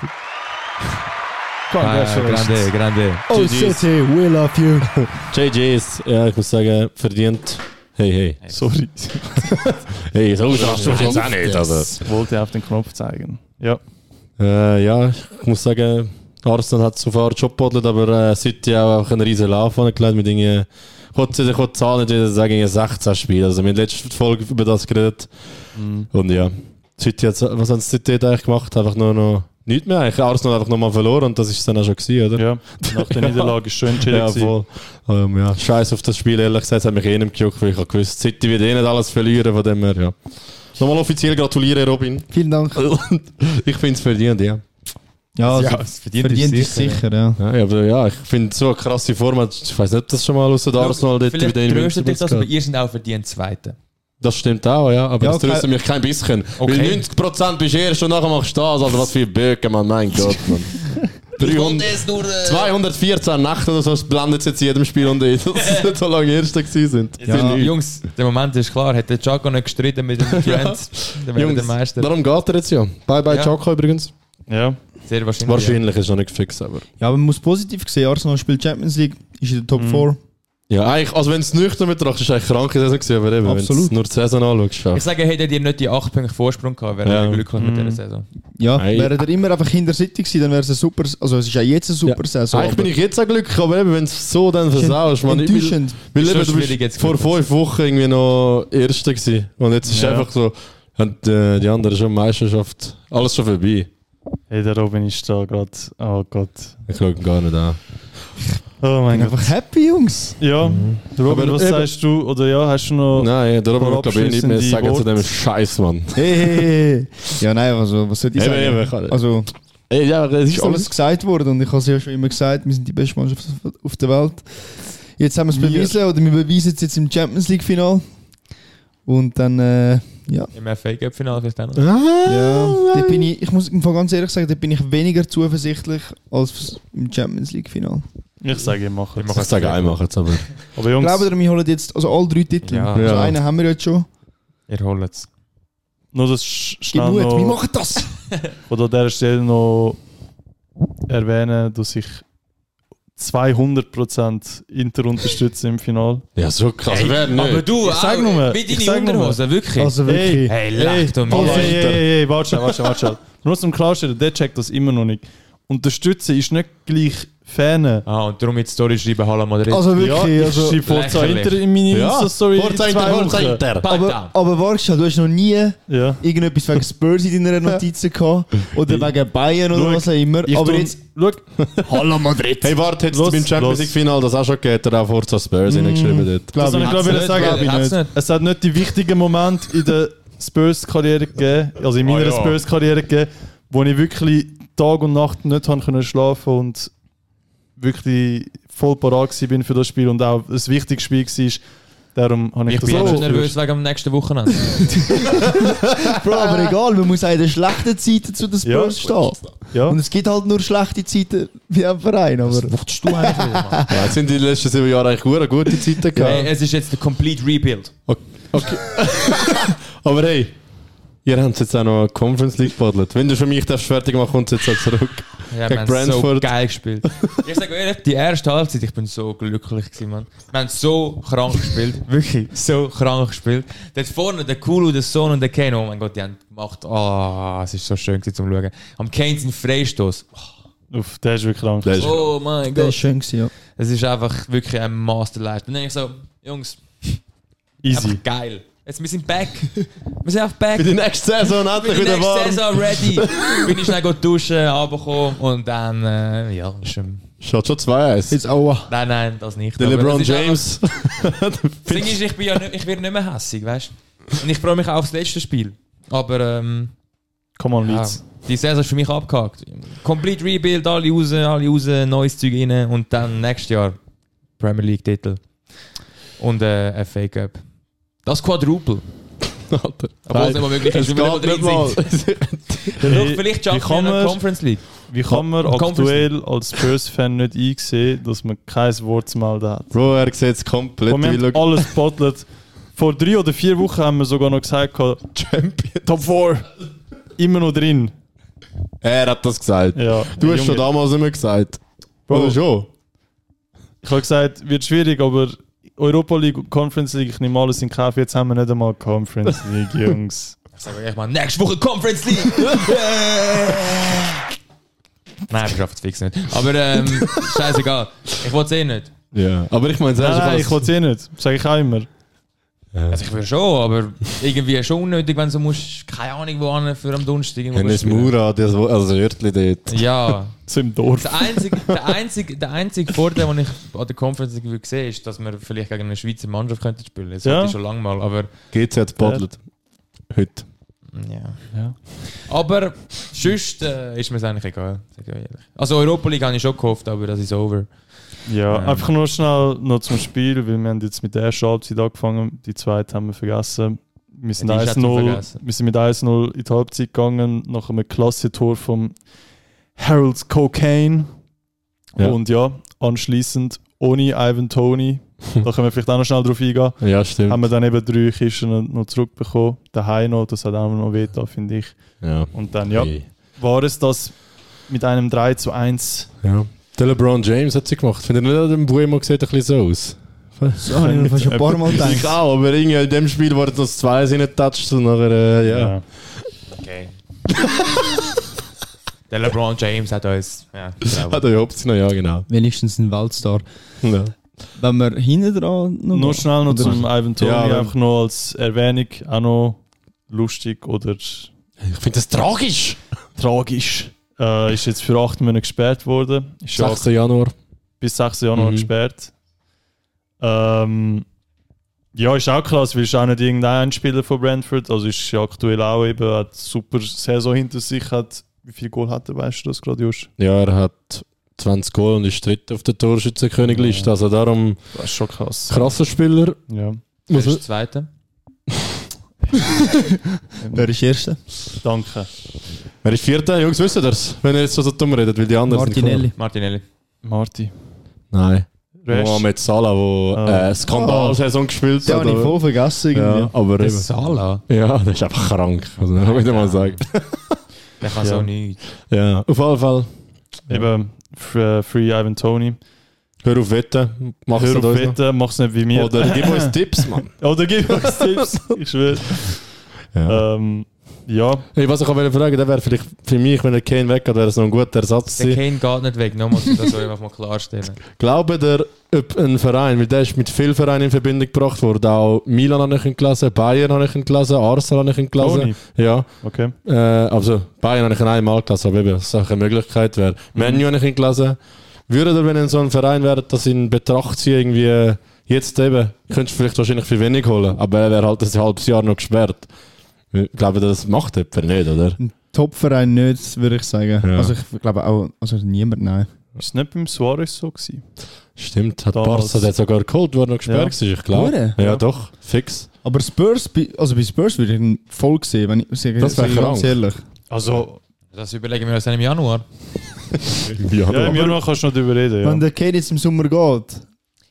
Ah, grande, grande. Oh, City, we love you. JJs, ja, ich muss sagen, verdient. Hey, hey. Sorry. Hey, so ausrastest du jetzt auch nicht. Also. Ich wollte auf den Knopf zeigen. Ja. Äh, ja, ich muss sagen, Arsenal hat far Job gebodelt, aber äh, City auch einfach einen riesen Lauf angelegt mit irgendwie, ich wollte wollte die Zahl nicht wieder sagen, irgendwie 16 Spiele. Also wir haben letzte Folge über das geredet. Und ja, City hat, was haben City eigentlich gemacht? Einfach nur noch nichts mehr. Eigentlich Arsenal einfach nochmal verloren und das ist dann auch schon gewesen, oder? ja, nach der Niederlage ist schön entschieden. Ja, voll. Ähm, ja. Scheiß auf das Spiel, ehrlich gesagt, hat mich eh nicht gejuckt, weil ich habe gewusst, City wird eh nicht alles verlieren, von dem her, ja. Nochmal offiziell gratulieren, Robin. Vielen Dank. ich finde es verdient, ja. Ja, also, es verdient, verdient ist ist sicher, ja. Ja, ja, aber ja, ich finde so eine krasse Form, ich weiß nicht, ob das schon mal aus der Arsenal dort Vielleicht tröstet dich das, aber ihr seid auch verdient Zweite. Das stimmt auch, ja, aber Ja, das tröstet mich kein bisschen. Okay. Weil 90% bist du erst und nachher machst du das, also was für Böcke, man, mein Gott, man. 300, 214 Nächte oder so, das blendet jetzt in jedem Spiel und eh, dass sie nicht so lange Erste gewesen sind. Ja. Jungs, der Moment ist klar. Hätte der Chaco nicht gestritten mit den Giants, dann wäre er der Jungs, Meister. darum geht er jetzt ja. Bye bye Ja. Übrigens. Ja. Sehr wahrscheinlich. Wahrscheinlich ist noch nicht fix, aber. Ja, aber man muss positiv sehen, Arsenal spielt Champions League, ist in der Top 4. Ja, eigentlich, also wenn du es nüchtern betrachtest, ist eigentlich eine kranke Saison gewesen, aber eben, wenn Absolut. du nur die Saison anschaust. Ja. Ich sage, hättet ihr nicht die 8 Punkte Vorsprung gehabt, wäre Ja. ich glücklich mit dieser Saison. Ja, wäre er immer einfach hinter City gewesen, dann wäre es eine super, also es ist ja jetzt eine super Saison. Eigentlich bin aber ich jetzt auch glücklich, aber eben, wenn du es so dann es versaust, man, ich will, enttäuschend. weil Ist eben, schon du schwierig bist jetzt vor glücklich. fünf Wochen irgendwie noch Erster gewesen und jetzt ist Ja. einfach so, und, äh, die anderen schon Meisterschaft, alles schon vorbei. Hey, der Robin ist da gerade. Oh Gott. Ich schaue ihn gar nicht an. Oh mein Gott. einfach happy, Jungs. Ja, der Robin, Aber was eben- sagst du? Oder ja, hast du noch. Nein, darum Paar glaube ich nicht mehr sagen zu dem Worte. Scheiß, Mann. Hey, hey, hey. Ja, nein, also was soll ich Eben, sagen? eben, ich kann- Also, Ey, ja, es ist ist alles gesagt worden und ich habe es ja schon immer gesagt, wir sind die beste Mannschaft auf der Welt. Jetzt haben wir es bewiesen oder wir beweisen es jetzt im Champions League Final. Und dann, äh, ja. Im FA Cup Finale vielleicht auch noch. Ja, da bin ich, ich muss ganz ehrlich sagen, da bin ich weniger zuversichtlich als im Champions League Final. Ich sage, ich mache Ich es. mache Ich sage einmal jetzt, aber. Aber Jungs, Glaubt ihr, wir holen jetzt also alle drei Titel? Ja. Also Ja. einen haben wir jetzt schon. Ihr holt es. nur das sch- schnell Mut, wir noch. machen das! Oder an dieser Stelle noch erwähnen, dass ich 200% Inter unterstütze im Finale. Ja, so krass. Hey, wer nicht? aber du, Ich sag auch, nur, wie ich deine sag nur. Unterhose, wirklich. Also wirklich. hey, Hey, hey, hey, hey, hey, warte schnell, warte schnell, warte schnell. Nur zum Klarstellen, der checkt das immer noch nicht. Unterstützen ist nicht gleich Fan. Ah, und darum jetzt Story schreiben, Hala Madrid. Also Ja, wirklich, ich also, schreibe Forza. Inter in meine ja, Insta-Story in Forza Inter, Forza. Inter. Aber, aber warte schon, du hast noch nie Ja. irgendetwas wegen Spurs in deiner Notizen gehabt oder wegen Bayern oder Schau, was auch immer. Ich Aber jetzt, Schau, Hallo Madrid! Hey, warte, hättest du Los, beim Champions los. League Final das auch schon gegeben, oder auch Forza Spurs hineingeschrieben dort? das Glaub habe ich ich. glaube ich sagen. glaub ich nicht. nicht. Es hat nicht die wichtigen Momente in der Spurs-Karriere gegeben, also in meiner Ah, ja. Spurs-Karriere gegeben, wo ich wirklich Tag und Nacht nicht haben können schlafen und wirklich voll parat bin für das Spiel und auch ein wichtiges Spiel war. Darum habe ich, Ich das bin auch schon nervös wegen dem nächsten Wochenende. Bro, aber egal, man muss auch in den schlechten Zeiten zu den Ja. Spurs stehen. Ja. Und es gibt halt nur schlechte Zeiten wie am Verein. Aber Wuchtest du eigentlich wieder, Mann? Ja, sind die letzten sieben Jahre eigentlich gute, gute Zeiten Hey, gehabt. es ist jetzt der Complete Rebuild. Okay. Aber hey, ihr habt jetzt auch noch Conference League gepaddelt. Wenn du für mich darfst fertig machen, kommt es jetzt auch zurück. Ja, Gegen wir haben so geil gespielt. Ich sage ehrlich, die erste Halbzeit, ich bin so glücklich gewesen, Mann. Wir haben so krank gespielt. Wirklich, so krank gespielt. Dort vorne, der Kulu, der Son und der Kane, oh mein Gott, die haben gemacht, ah, es ist so schön gewesen zum Schauen. Am Kane sind Freistoß. Uff, der ist wirklich krank. Ist- Oh mein das war Gott. schön, gewesen, ja. Es ist einfach wirklich ein Masterleistung. Dann denke ich so, Jungs, Easy. einfach geil. Jetzt, wir sind back. Wir sind einfach back. Für die nächste Saison endlich Für die wieder nächste warm. Saison ready. Bin ich schnell gut duschen, runtergekommen und dann, äh, ja, ist schon... Schaut schon 2-1. Jetzt aua. Nein, nein, das nicht. Der LeBron ist James. Das Ding ist, ich, bin ja nicht, ich werde nicht mehr hässig, weißt du? Und ich freue mich auch aufs letzte Spiel. Aber ähm, Come on, ja, Leeds. die Saison ist für mich abgehakt. Complete Rebuild, alle raus, alle raus, neues Zeug rein und dann nächstes Jahr Premier League Titel. Und äh, FA Cup. Das Quadruple. Alter. Obwohl es nicht mal möglich ist, weil wir nicht mal drin mal. sind. Hey, Doch, vielleicht schaffen wir eine Conference League. Wie kann man aktuell als Spurs-Fan nicht einsehen, dass man kein Wort zu melden hat? Bro, er sieht es komplett Wo wir haben alles bottelt. Vor drei oder vier Wochen haben wir sogar noch gesagt, gehabt, Champion. Top 4 immer noch drin. Er hat das gesagt. Ja, Du hast Junge, schon damals mehr gesagt. Bro. Oder schon? Ich habe gesagt, wird schwierig, aber Europa League und Conference League, ich nehme alles in Kauf. Jetzt haben wir nicht einmal Conference League, Jungs. Ich sage euch mal, nächste Woche Conference League. Nein, wir schaffen es fix nicht. Aber ähm, scheißegal. Ich wollte es eh nicht. Ja. Aber ich meine, Nein, nein, ich will als- es eh nicht. Sage ich auch immer. Also ich will schon, aber irgendwie schon unnötig, wenn du musst, keine Ahnung wo für am Donnerstag irgendwo Hennes spielen. Mura, das Wo- also Örtli dort. Ja. So im Dorf. Der einzige, der einzige, der einzige Vorteil, den ich an der Conference würde sehen, ist, dass wir vielleicht gegen eine Schweizer Mannschaft könnten spielen. Das Ja. hatte ich schon lange mal, aber GC hat gepaddelt. Heute. ja. Ja. Aber sonst äh, ist mir es eigentlich egal. Also Europa League habe ich schon gehofft, aber das ist over. Ja, Ähm. einfach nur schnell noch zum Spiel, weil wir haben jetzt mit der ersten Halbzeit angefangen, die zweite haben wir vergessen. Wir sind, Ja, die ist auch zum 1-0 Vergessen. wir sind mit 1-0 in die Halbzeit gegangen, nach einem klasse Tor vom Harold Cocaine. Ja. Und ja, anschließend ohne Ivan Tony, da können wir vielleicht auch noch schnell drauf eingehen, Ja, stimmt. haben wir dann eben drei Kisten noch- zurückbekommen. Daheim noch, das hat auch noch weh da, finde ich. ja. Und dann, ja, war es das mit einem 3 zu 1. ja. Der LeBron James hat sie gemacht. Finde ich nicht, der Buemo sieht ein bisschen so aus. So habe ich mir fast ein paar Mal Ich gedacht. auch, aber irgendwie in dem Spiel wurde noch zwei reingetatscht und nachher, äh, ja. Okay. Der LeBron James hat uns. Ja, genau. Hat er ja Option, ja, genau. Wenigstens ein Weltstar. Ja. Wenn wir hinten dran noch. Noch schnell noch zum Ivan Tony, Ja, einfach noch als Erwähnung, auch noch lustig oder Ich finde das tragisch. tragisch. Äh, ist jetzt für acht Monate gesperrt worden. Ist ja 6. Januar. bis 6. Januar Mhm. gesperrt. Ähm, ja, ist auch krass, weil ist auch nicht irgendein Spieler von Brentford. Also ist ja aktuell auch eben, hat super Saison hinter sich. Hat, wie viel Goal hat er, weißt du das gerade, Josh? Ja, er hat 20 Goal und ist dritter auf der Torschützenkönigliste. Also darum Das ist schon krass. krasser Spieler. Ja, Wer ist der Zweite? Wer ist Erster? danke. Wer ist Vierter? Jungs, wissen das? Wenn ihr jetzt so dumm redet, weil die anderen sind Martinelli. Martinelli. Marti. klar. Nein. Resch. Mohamed Salah, der Ah. äh, Skandalsaison gespielt Den hat. habe ich voll vergessen. ja, aber Der eben. Salah. Ja, der ist einfach krank. Also, muss ich mal sagen. Der kann Ja. so nichts. Ja, auf jeden Fall. Eben Free Ivan Tony. Hör auf Wetten. Mach's Hör auf. Wetten, mach's nicht wie mir. Oder gib uns Tipps, Mann. Oder gib uns Tipps. Ich schwöre. Ja. Ähm, ja, Hey, was ich auch fragen, der wäre vielleicht für mich, wenn der Kane weggeht, wäre es noch ein guter Ersatz Der. Kane geht nicht weg. Nochmal, das so einfach mal klarstellen. Glaubt ihr, ob ein Verein, weil der ist mit vielen Vereinen in Verbindung gebracht worden, auch Milan habe ich ihn gelesen, Bayern habe ich ihn gelesen, Arsenal habe ich ihn gelesen. Tony. Ja, Okay. äh, also Bayern habe ich ihn einmal gelesen, aber eben, dass es eine Möglichkeit wäre. Menu habe ich ihn gelesen. Würde ihr, wenn ihr so ein Verein wäre, das in Betracht ziehen, irgendwie jetzt eben, könntest du vielleicht wahrscheinlich für wenig holen, aber er wäre halt ein halbes Jahr noch gesperrt. Ich glaube, das macht jemand nicht, oder? Ein Top-Verein nicht, würde ich sagen. Ja. Also ich glaube auch, also niemand, nein. Ist es nicht beim Suarez so gewesen? Stimmt, hat. Barca der sogar geholt, wo er noch gesperrt war, ich glaube. Hure? Ja, Ja. doch, fix. Aber Spurs, bei- also bei Spurs würde ich ihn voll sehen, wenn ich sage, Das wär sage ich ganz ehrlich. Also, Das überlegen wir uns dann im Januar. Ja, ja, im Januar kannst du noch darüber reden. Ja. Wenn der Kane jetzt im Sommer geht,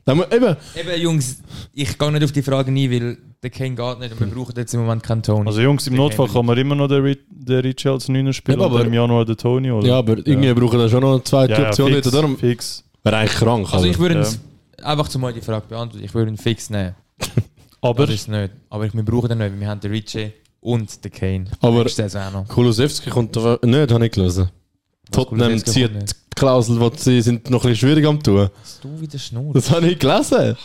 Dann eben, Eben, Jungs, ich gehe nicht auf die Frage ein, weil der Kane geht nicht und wir brauchen jetzt im Moment keinen Tony. Also Jungs, im Der Notfall kann man immer noch den, den als Neuner spielen Ja, oder aber- im Januar den Tony, oder? ja, aber irgendwie brauchen wir schon noch eine zweite ja, ja, Option. fix, nicht. Darum fix. wäre eigentlich krank. Also ich würde Ja. ihn, einfach zu mal die Frage beantworten, ich würde ihn fix nehmen. Aber Das ist es nicht. Aber ich, wir brauchen den nicht, weil wir haben den Richie und den Kane. Aber-. Kulusewski kommt doch nicht, habe ich gelesen. Tottenham zieht Klausel, die sie sind noch ein bisschen schwierig am tun. Dass du wieder schnurrst. Das habe ich gelesen.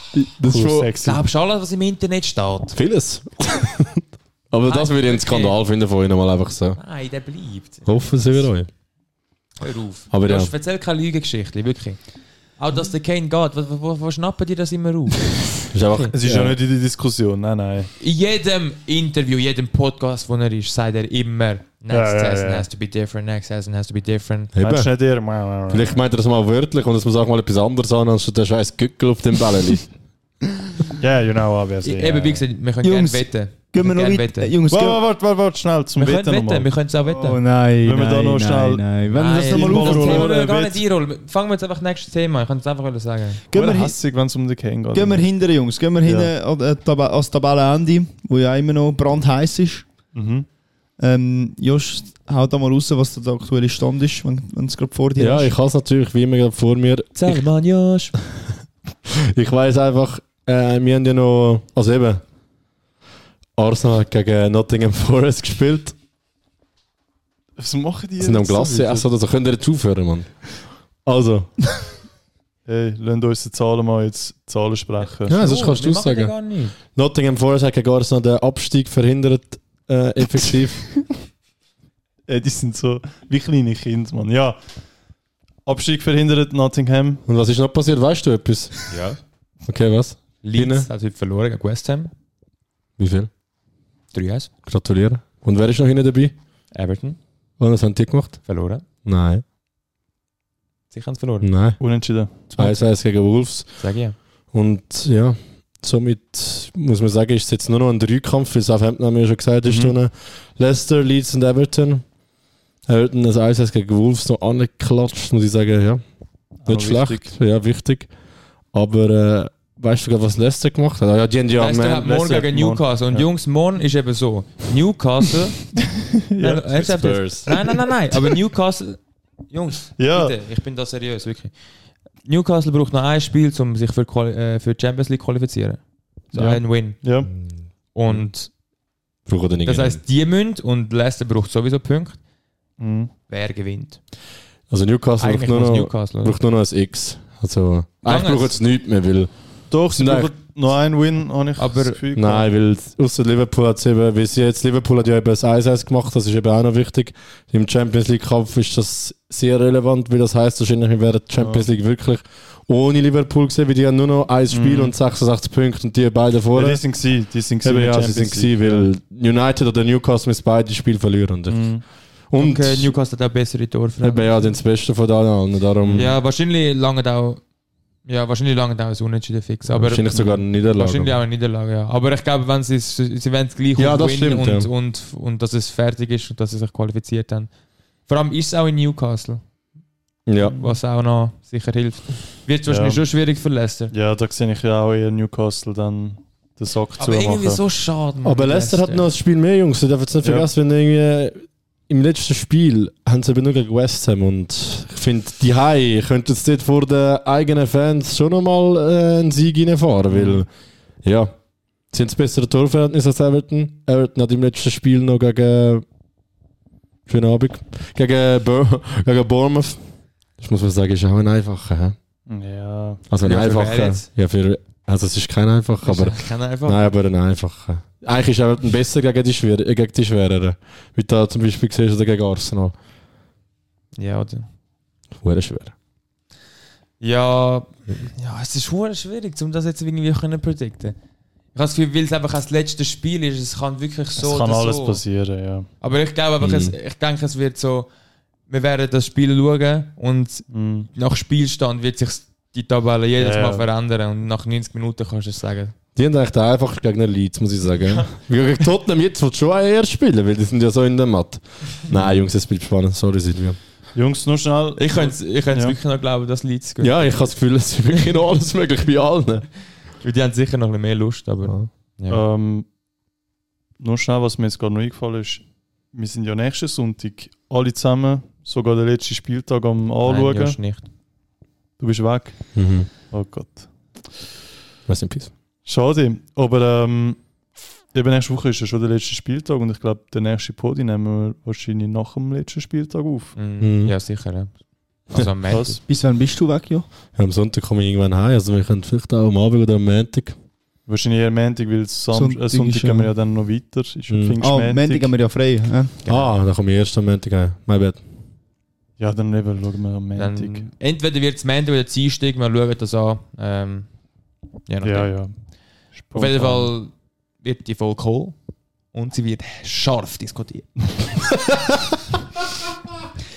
Das ist cool, schon sexy. Glaubst du alles, was im Internet steht? vieles. aber das würde ich einen Skandal finden von ihnen mal einfach so. Nein, der bleibt. Hoffen sie für euch. Hör auf. Aber du ja. hast- erzähl keine Lügengeschichte, wirklich. Auch dass der Kane geht, wo, wo, wo schnappen die das immer auf? Ist einfach, Es ist ja. nicht in der Diskussion, nein, nein. In jedem Interview, jedem Podcast, wo er ist, sagt er immer, next Ja, season ja. has to be different, next season has to be different. Eben. nicht eher? Vielleicht meint er das mal wörtlich und es muss auch mal etwas anderes an, anstatt der scheiß Gückel auf dem Bällchen. Ja, you know, obviously. Eben, wie gesagt, wir können Jungs, gerne wetten. gehen wir noch wetten. Jungs, Warte, warte, warte, warte, schnell zum Wir können Wetten wir können es auch wetten. Oh nein, Wenn wir nein, da noch nein, schnell- nein. Wenn wir das nochmal das aufrollen. Gar nicht einrollen. Fangen wir jetzt einfach nächstes Thema. Ich kann es einfach sagen. Gehen wir, hässig, wenn es um den Kane geht. gehen wir hinten, Jungs. Gehen wir hinten äh, ans Tabellenende, wo ja immer noch brandheiß ist. Mhm. Ähm, Josh, hau da mal raus, was der aktuelle Stand ist, wenn es gerade vor dir ja, ist. ich habe es natürlich wie immer gerade vor mir. Salman Josh. Ich weiß einfach, äh, wir haben ja noch, also eben, Arsenal hat gegen Nottingham Forest gespielt. Was machen die Sie sind am jetzt wieder? essen oder so. Könnt ihr jetzt aufhören, Mann? Also, Hey, lasst uns die Zahlen mal jetzt Zahlen sprechen. ja, sonst kannst wir du den sagen. gar nicht. Nottingham Forest hat gegen Arsenal den Abstieg verhindert, äh, effektiv. Ey, die sind so wie kleine Kinder, Mann. Ja. Abstieg verhindert Nottingham. Und was ist noch passiert? Weißt du etwas? Ja. Okay, was? Leeds hat heute verloren gegen West Ham. Wie viel? 3-1. Gratuliere. Und wer ist noch hinten dabei? Everton Und was haben die gemacht? verloren. Nein. Sie haben es verloren. Nein. Unentschieden. 2-1 gegen Wolves. Sag ich ja. Und ja, somit muss man sagen, ist es jetzt nur noch ein Dreikampf, wie Southampton haben wir ja schon gesagt, ist Mhm. Leicester, Leeds und Everton. Everton ein 1 gegen Wolves noch angeklatscht, muss ich sagen, ja. Nicht schlecht, wichtig. ja, wichtig. Aber äh, weißt du gerade, was Leicester gemacht hat? Ja, die haben ja Leicester Man- hat morgen Leicester gegen. Newcastle. Und Ja. Jungs, morgen ist eben so. Newcastle. Ja, nein, nein, nein, nein. Aber Newcastle. Jungs, Ja. bitte, ich bin da seriös, wirklich. Newcastle braucht noch ein Spiel, um sich für, Quali äh, für die Champions League qualifizieren. So Ja. ein Win. Ja, Und die nicht. das heisst, die müssen und Leicester braucht sowieso Punkte. mhm. Wer gewinnt? also Newcastle braucht nur, noch, Newcastle. braucht nur noch ein X. Also, eigentlich braucht es nichts mehr, weil... Doch, sie brauchen noch einen Win, habe ich Aber- das Gefühl. Nein, weil außer Liverpool hat eben, weil sie jetzt Liverpool hat ja eben das 1-1 gemacht, das ist eben auch noch wichtig. Im Champions League Kampf ist das sehr relevant, weil das heißt wahrscheinlich, wir werden die Champions League wirklich ohne Liverpool gesehen, weil die haben nur noch ein Spiel Mhm. und 66 Punkte und die beiden Ja, vorne. die sind gewesen, die sind gewesen ja, in sie sind gewesen, weil United oder Newcastle müssen beide Spiele verlieren. Und, Mhm. und Okay, Newcastle hat auch bessere Tore. eben, ja, das Beste von allen. Darum Ja, wahrscheinlich lange auch. Ja, wahrscheinlich lange auch ein Unentschieden fix. Aber wahrscheinlich sogar eine Niederlage. Wahrscheinlich auch eine Niederlage, ja. Aber ich glaube, wenn sie es, sie werden es gleich Ja, auf das stimmt, und, ja. und, und dass es fertig ist und dass sie sich qualifiziert haben. Vor allem ist es auch in Newcastle, Ja. was auch noch sicher hilft. Wird es wahrscheinlich Ja. schon schwierig für Leicester. Ja, da sehe ich ja auch eher Newcastle dann den Sack Aber irgendwie so schade, Mann. Aber Leicester hat noch ein Spiel mehr, Jungs. Ich darf jetzt nicht Ja. vergessen, wenn irgendwie im letzten Spiel haben sie eben nur gegen West Ham und ich finde, die Hai könnten jetzt dort vor den eigenen Fans schon nochmal äh, einen Sieg reinfahren, weil, ja, sie haben das bessere Torverhältnis als Everton. Everton hat im letzten Spiel noch gegen, schönen Abend, gegen, Bur gegen Bournemouth. Das muss man sagen, ist auch ein einfacher. hä? Ja, Also ein Ja, einfacher. Ja, für, also es ist kein einfacher, aber Kann einfach. Nein, aber ein einfacher. Eigentlich ist Everton besser gegen die, schwer, äh, gegen die schwereren. Wie du da zum Beispiel siehst oder gegen Arsenal. Ja, oder? Hure schwer. Ja, ja, es ist hure schwierig, um das jetzt irgendwie können predikten. Ich habe das Gefühl, weil es einfach das letzte Spiel ist, es kann wirklich so es kann oder alles so. passieren, ja. Aber ich glaube einfach, Mhm. es, ich denke, es wird so, wir werden das Spiel schauen und Mhm. nach Spielstand wird sich die Tabelle jedes Ja, Mal ja. verändern und nach 90 Minuten kannst du es sagen. Die haben eigentlich den einfachen Gegner Leeds, muss ich sagen. Wie gegen Tottenham jetzt du schon eher spielen, weil die sind ja so in der Matt. Nein, Jungs, es bleibt spannend. Sorry, Silvia. Jungs, nur schnell. Ich könnte ich Ja. wirklich noch glauben, dass Leeds geht. Ja, ich habe das Gefühl, es ist wirklich noch alles möglich bei allen. Weil Die haben sicher noch ein bisschen mehr Lust, aber... Ja. Ähm, nur schnell, was mir jetzt gerade noch eingefallen ist. Wir sind ja nächsten Sonntag alle zusammen, sogar den letzten Spieltag am Nein, Anschauen. Josh nicht. Du bist weg. Mhm. Oh Gott. Rest in Peace. Schade. Aber ähm, eben nächste Woche ist ja schon der letzte Spieltag und ich glaube, der nächste Podi nehmen wir wahrscheinlich nach dem letzten Spieltag auf. Mhm. Mhm. Ja, sicher, ja. Also am Montag. Bis wann bist du weg, ja? Ja, am Sonntag komme ich irgendwann heim, also wir können vielleicht auch am Abend oder am Montag. Wahrscheinlich eher Montag, weil Sam Sonntag äh, Sonntag gehen wir ja- dann noch weiter. Ist Mhm. Ah. Montag haben wir ja frei. Ja? Ah, dann komme ich erst am Montag heim. My bad. Ja, dann eben schauen wir am Montag. Dann, entweder wird es Montag oder Dienstag, wir schauen das an. Ähm. Ja, ja. Auf jeden Fall wird die Folge kommen und sie wird scharf diskutiert.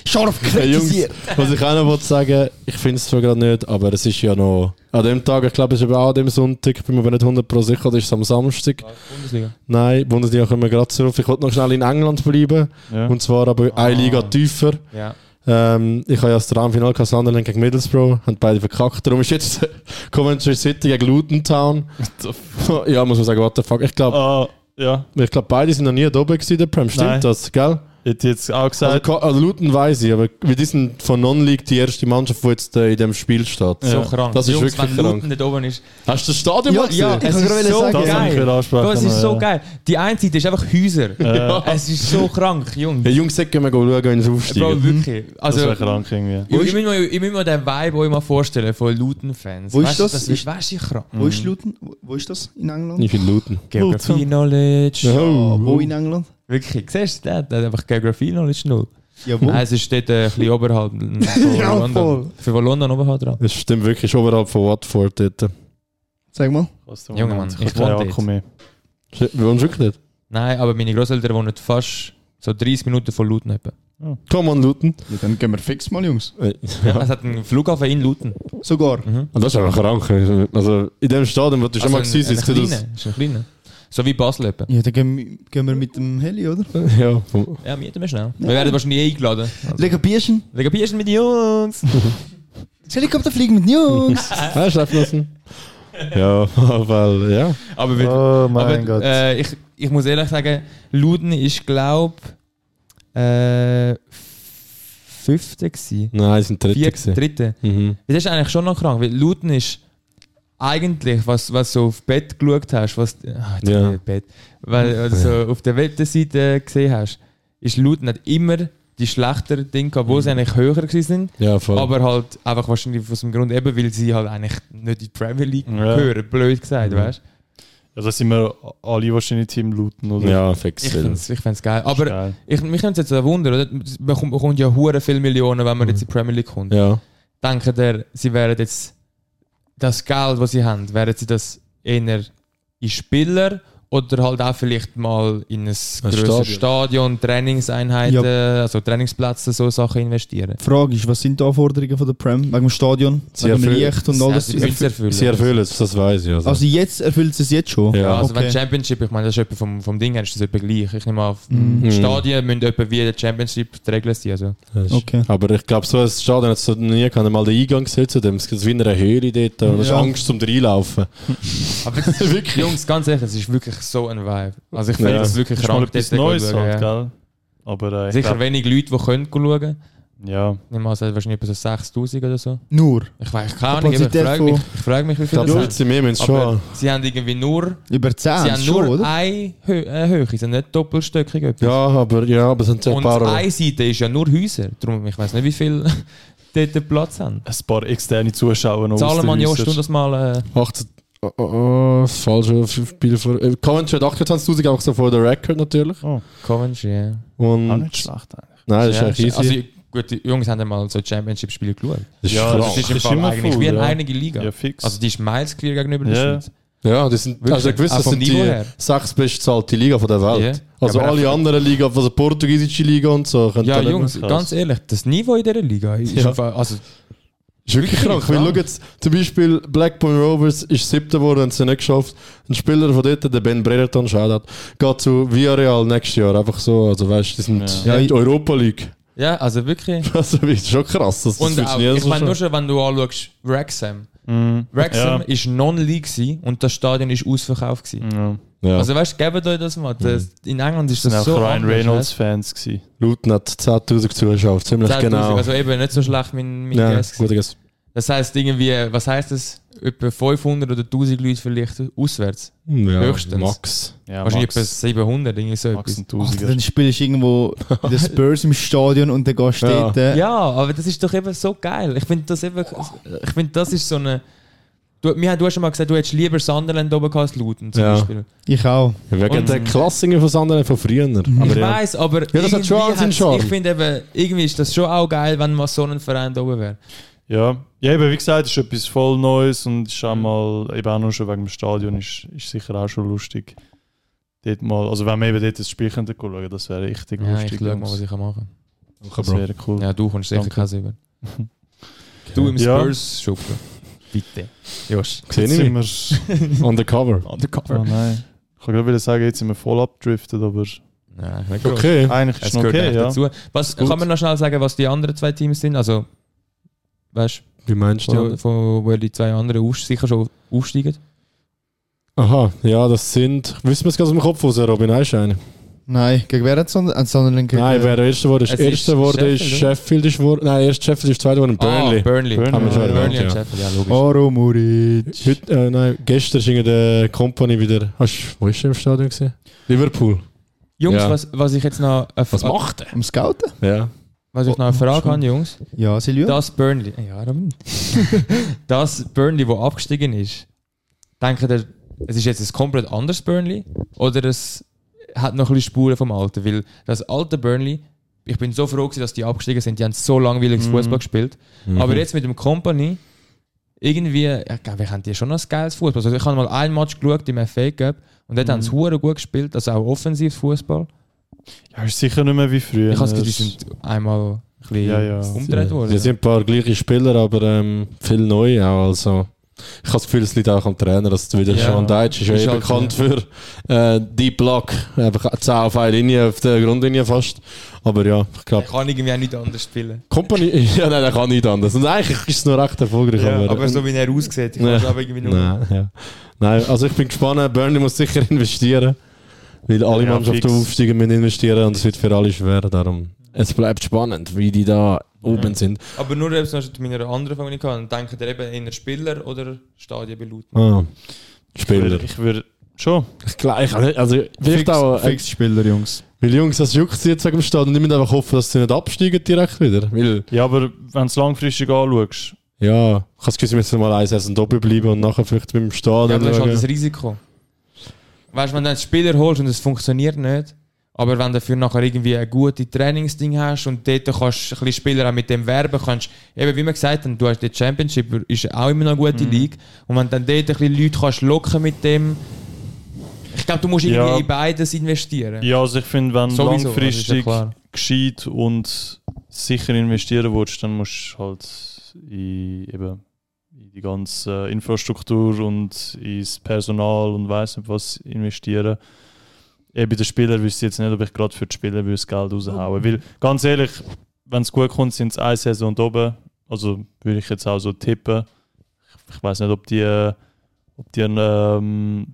Scharf Hey, Jungs, was ich auch noch wollte sagen, ich finde es zwar gerade nicht, aber es ist ja noch an dem Tag, ich glaube, es ist eben auch an dem Sonntag, bin mir aber nicht 100% sicher, oder ist am Samstag? Bundesliga. Nein, Bundesliga kommen wir gerade drauf. Ich wollte noch schnell in England bleiben, Ja. und zwar aber eine Liga tiefer. Ja. Ähm, ich habe ja das Traumfinale gehabt, Sunderland gegen Middlesbrough, haben beide verkackt. Darum ist jetzt Coventry City gegen Luton Town. ja, muss man sagen, what the fuck. Ich glaube, Ah, ja. ich glaub, beide sind noch nie da oben gewesen, der Prem. Stimmt Nein. das, gell? Ich hätte jetzt auch Also, gesagt, Ko- also Luton weiß ich, aber wir sind von Non-League die erste Mannschaft, die jetzt äh, in dem Spiel steht. So krank. Das ist Jungs, wirklich wenn krank. Luton nicht oben ist. Hast du das Stadion Ja, mal gesehen? ja. Ich Es ist so sagen, das ich geil. ansprechen. Bro, es ist so ja. geil. Die eine Seite ist einfach Häuser. Ja. Es ist so krank, Jungs. Ja, Jungs, sag mal schauen, wenn sie Bro, aufsteigen. wirklich. Das Also, wäre krank irgendwie. ich, ich, muss mir, ich muss mir den Vibe euch mal vorstellen von Luton-Fans. Wo ist Weißt du, das? Das Ist- weißt du, krank. Wo ist Luton? Wo- ist das in England? Ich finde Luton. Geografie-Knowledge. Ah, wo in England? Wirklich, siehst du, der der hat einfach Geografie-Knowledge null. Ja, wo? Nein, es ist dort äh, ein bisschen oberhalb von Ja, London. voll. Für von London oberhalb dran. Das stimmt wirklich, oberhalb von Watford dort. Sag mal. Junge Mann, ich ich wohne dort. Mehr. Wir wohnen wirklich nicht. Nein, aber meine Großeltern wohnen fast so 30 Minuten von Luton. etwa. Come on, Luton. Ja, dann gehen wir fix mal, Jungs. Äh, Ja. Es hat einen Flughafen in Luton. Sogar. Mhm. Und das ist einfach krank. Also in dem Stadion, wo du schon mal bist, sieht kleiner, das... ist ein kleiner. So wie Basel etwa. Ja, dann gehen, wir- gehen wir mit dem Heli, oder? Ja, Ja, mieten wir schnell. Wir werden wahrscheinlich eingeladen. Also, Lega Bierchen. wegen Bierchen mit den Jungs. Das Helikopter fliegen mit den Jungs. Ah, schlafen lassen. Ja, weil, ja. Aber, wir, Oh mein aber Gott. äh, ich, ich muss ehrlich sagen, Luden ist, glaube äh, fünfte gewesen. Nein, es sind dritte. Vierte, gewesen. dritte. Mhm. Das ist eigentlich schon noch krank, weil Luton ist eigentlich, was, was du auf Bett geschaut hast, was jetzt Ja. ja. Bett, weil also auf der Webseite gesehen hast, ist Luton nicht immer die schlechteren Dinge gehabt, wo sie eigentlich höher gewesen sind, Ja, aber halt einfach wahrscheinlich aus dem Grund eben, weil sie halt eigentlich nicht in die Premier League Ja. gehören, blöd gesagt, Mhm. weißt Ja, da sind wir alle wahrscheinlich Team Luton, oder? ja, fix. Ich finde es ich find's geil. Aber Geil. ich, mich nimmt es jetzt ein Wunder, oder? Man bekommt, bekommt ja hure viele Millionen, wenn man jetzt in die Premier League kommt. Ja. denken der, sie wären jetzt das Geld, das sie haben, wären sie das eher in Spieler oder halt auch vielleicht mal in ein größeres Stadion. Stadion, Trainingseinheiten, also Trainingsplätze, so Sachen investieren. Die Frage ist, was sind die Anforderungen von der Prem wegen dem Stadion? Sie wegen dem erfüllen- Licht und all Ja, das? sie es erfüllen. Sie erfüllen es, das weiß ich. Also. Also jetzt erfüllt es es jetzt schon? Ja. Ja, also okay. wenn Championship, ich meine, das ist etwa vom, vom Ding her ist das etwa gleich. Ich nehme an, Mhm. Stadien müssen etwa wie der Championship die Regeln sein. Also. Okay. Aber ich glaube, so ein Stadion hat es nie kann mal den Eingang zu dem. Es ist wie in einer Höhle dort und es ist Ja. Angst zum reinlaufen. Aber ist, Jungs, ganz ehrlich, es ist wirklich so ein Vibe. Also ich finde Ja. es wirklich Das ist mal krank, etwas Neues halt, ja. gell? Aber äh, ich Sicher glaub, wenig Leute, die können schauen. ja. Ich an, es hat wahrscheinlich etwa so 6000 oder so. Nur Ich weiß keine Ahnung, ich Kapazität frage mich, ich frage mich, wie Ich viele glaube, das sind. Aber schon. sie haben irgendwie nur, über 10 sie haben schon, nur oder? eine Hö äh, Höhe, sie sind nicht doppelstöckig. etwas. Ja, aber ja, aber es sind ein Und paar. eine Seite ist ja nur Häuser. Darum, ich weiß nicht, wie viel dort Platz haben. ein paar externe Zuschauer noch aus Zahlen man ja, du das mal. Äh, 18. Oh, oh, oh, das falsche Spiel vor. Äh, Coventry hat 28.000, einfach so vor der Record natürlich. Oh, Coventry, ja. Und auch nicht schlecht eigentlich. Nein, das ist ja, eigentlich easy. Also, gut, die Jungs haben ja mal so Championship-Spiele geschaut. das ist ja, krass. das Das ist im ist Fall immer eigentlich voll, wie eine ja. eigene Liga. Ja, fix. Also die ist miles clear gegenüber der Ja. Schweiz. Ja, das sind, Wirklich? also gewiss, Auch das sind die her. sechs bestzahlten Liga von der Welt. Ja. Also Aber alle auch- anderen Liga, also portugiesische Liga und so. können Ja, da nicht Jungs, ganz ehrlich, das Niveau in dieser Liga ist Ja. einfach, also Ist wirklich krank. Weil schau jetzt, zum Beispiel Blackburn Rovers ist siebter geworden, haben sie nicht geschafft. Ein Spieler von dort, der Ben Brereton, Shoutout, geht zu Villarreal nächstes Jahr. Einfach so, also weißt du, die sind Ja. in der Europa League. ja, also wirklich. Also das ist schon krass. Das, Und auch, ich meine nur schon, wenn du anschaust, Wrexham. Mhm. Wrexham Ja. ist Non-League und das Stadion ist ausverkauft gewesen. Ja. Ja. Also weißt du, gebt euch das mal. Das, in England ist Das das sind auch so Ryan anders, Reynolds-Fans gewesen. Luton hat 10.000 Zuschauer, ziemlich weißt du? 10.000, genau. Also eben nicht so schlecht wie mein ja, Guess guter Guess. Das heisst irgendwie, was heisst das? Etwa 500 oder 1000 Leute vielleicht auswärts. Ja, Höchstens. Max. Ja, Wahrscheinlich etwa Max, 700, irgendwie so Max etwas. Ach, dann spielst du irgendwo in den Spurs im Stadion und dann gehst du Ja. dort. äh, Ja, aber das ist doch eben so geil. Ich finde das eben, ich finde das ist so eine. Du, mir, du hast schon mal gesagt, du hättest lieber Sunderland oben gehabt als Luton zum Ja. Beispiel. Ich auch. Wegen Und- der Klassinger von Sandern von früher. Ich Aber ja. weiß, aber Ja, das hat schon seinen Charme. ich finde eben, irgendwie ist das schon auch geil, wenn mal so ein Verein da oben wäre. Ja. ja, eben wie gesagt, es ist etwas voll Neues und ist auch mal, eben auch nur schon wegen dem Stadion, ist, ist sicher auch schon lustig. Dort mal, also wenn wir eben dort das Spiel könnten schauen, das wäre richtig Ja, ich lustig. schau mal, was ich kann machen das wäre cool. Ja, du kommst sicher kein Silber. Du im Ja. Spurs-Schuppen. Bitte. Josh. Sehe Jetzt ich sind mich. wir, Undercover. Undercover. oh nein. Ich kann gerade sagen, jetzt sind wir voll abgedriftet, aber Nein. Okay. eigentlich ist Es noch okay, ja. dazu. Was, kann man noch schnell sagen, was die anderen zwei Teams sind? Also, weißt Wie meinst du, du? von, von, wo die zwei anderen aus, sicher schon aufsteigen? Aha, ja, das sind. Wissen wir es gerade aus dem Kopf raus, Robin? Hast du einen? Nein, gegen wer hat Sunderland? Sunderland gegen Nein, wer der Erste wurde, ist Es ist Erste wurde, ist Sheffield. Ist geworden. Nein, erst Sheffield ist Zweiter geworden, Burnley. Ah, Burnley. Burnley. Schon Burnley erwähnt, und ja. Sheffield, ja, logisch. Oro Muric. Heute, äh, nein, gestern ist in der Company wieder. Hast, du- wo ist der im Stadion gesehen? Liverpool. Jungs, Ja. was, was ich jetzt noch, eine, Was macht er? Am Scouten? Ja. Was ich noch eine Frage habe, Jungs. Ja, Silvio? Das Burnley, ja, das Burnley, wo abgestiegen ist, denkt ihr, es ist jetzt ein komplett anderes Burnley oder es hat noch ein bisschen Spuren vom Alten? Weil das alte Burnley, ich bin so froh gewesen, dass die abgestiegen sind, die haben so langweiliges Mhm. Fußball gespielt. Mhm. Aber jetzt mit dem Company, irgendwie, ich glaube, wir haben die schon noch ein geiles Fußball. Also ich habe mal ein Match geschaut im FA Cup und dort haben sie hure gut gespielt, also auch offensiv Fußball. Ja, ist sicher nicht mehr wie früher. Ich habe das Gefühl, die sind einmal ein bisschen Ja, ja. umgedreht worden. Es sind ein paar gleiche Spieler, aber ähm, viel neu auch. Also. Ich habe das Gefühl, es liegt auch am Trainer. Dass wieder Ja. Sean Deitch ist ja Ist eh halt bekannt für äh, Deep Block. Einfach 10 auf eine Linie, auf der Grundlinie fast. Aber ja, ich Er glaube, kann irgendwie auch nicht anders spielen. Company, ja, nein, der kann nicht anders. Und eigentlich ist es noch recht erfolgreich. aber, aber so wie er aussieht, ich Ja. weiß aber irgendwie nur. Nein, ja. Nein, also ich bin gespannt. Burnley muss sicher investieren. Weil alle Ja, Mannschaften fix. aufsteigen müssen investieren und es wird für alle schwer. Darum, es bleibt spannend, wie die da oben sind. Aber nur eben, zum Beispiel zu meiner anderen ich hatte, denken ihr eben eher Spieler oder Stadionbelut? Ah, Ich Spieler. würde, ich würde schon. Ich glaube, ich, also vielleicht Fix, auch... Äh, fix Spieler, Jungs. weil Jungs, das juckt sie jetzt wegen dem Stadion. Ich muss einfach hoffen, dass sie nicht absteigen direkt wieder. Weil, Ja, aber wenn du es langfristig anschaust, ja, ich habe das Gefühl, sie müssen mal eine Saison doppelt bleiben und nachher vielleicht mit dem Ja, Stadion... aber das ist halt das Risiko. Weißt wenn du einen Spieler holst und es funktioniert nicht, aber wenn du dafür nachher irgendwie ein gutes Trainingsding hast und dort kannst du ein bisschen Spieler auch mit dem werben kannst, eben wie wir gesagt haben, du hast die Championship, ist auch immer noch eine gute Mhm. League und wenn du dann dort ein bisschen Leute kannst locken mit dem, ich glaube, du musst irgendwie Ja. in beides investieren. ja, also ich finde, wenn du ja langfristig klar. gescheit und sicher investieren willst, dann musst du halt in, eben, in die ganze Infrastruktur und ins Personal und weiss nicht was investieren. Eben bei den Spielern wüsste ich jetzt nicht, ob ich gerade für die Spieler will das Geld raushauen Weil, ganz ehrlich, wenn es gut kommt, sind es eine Saison und oben. Also würde ich jetzt auch so tippen. Ich, ich weiß nicht, ob die, äh, ob die ähm,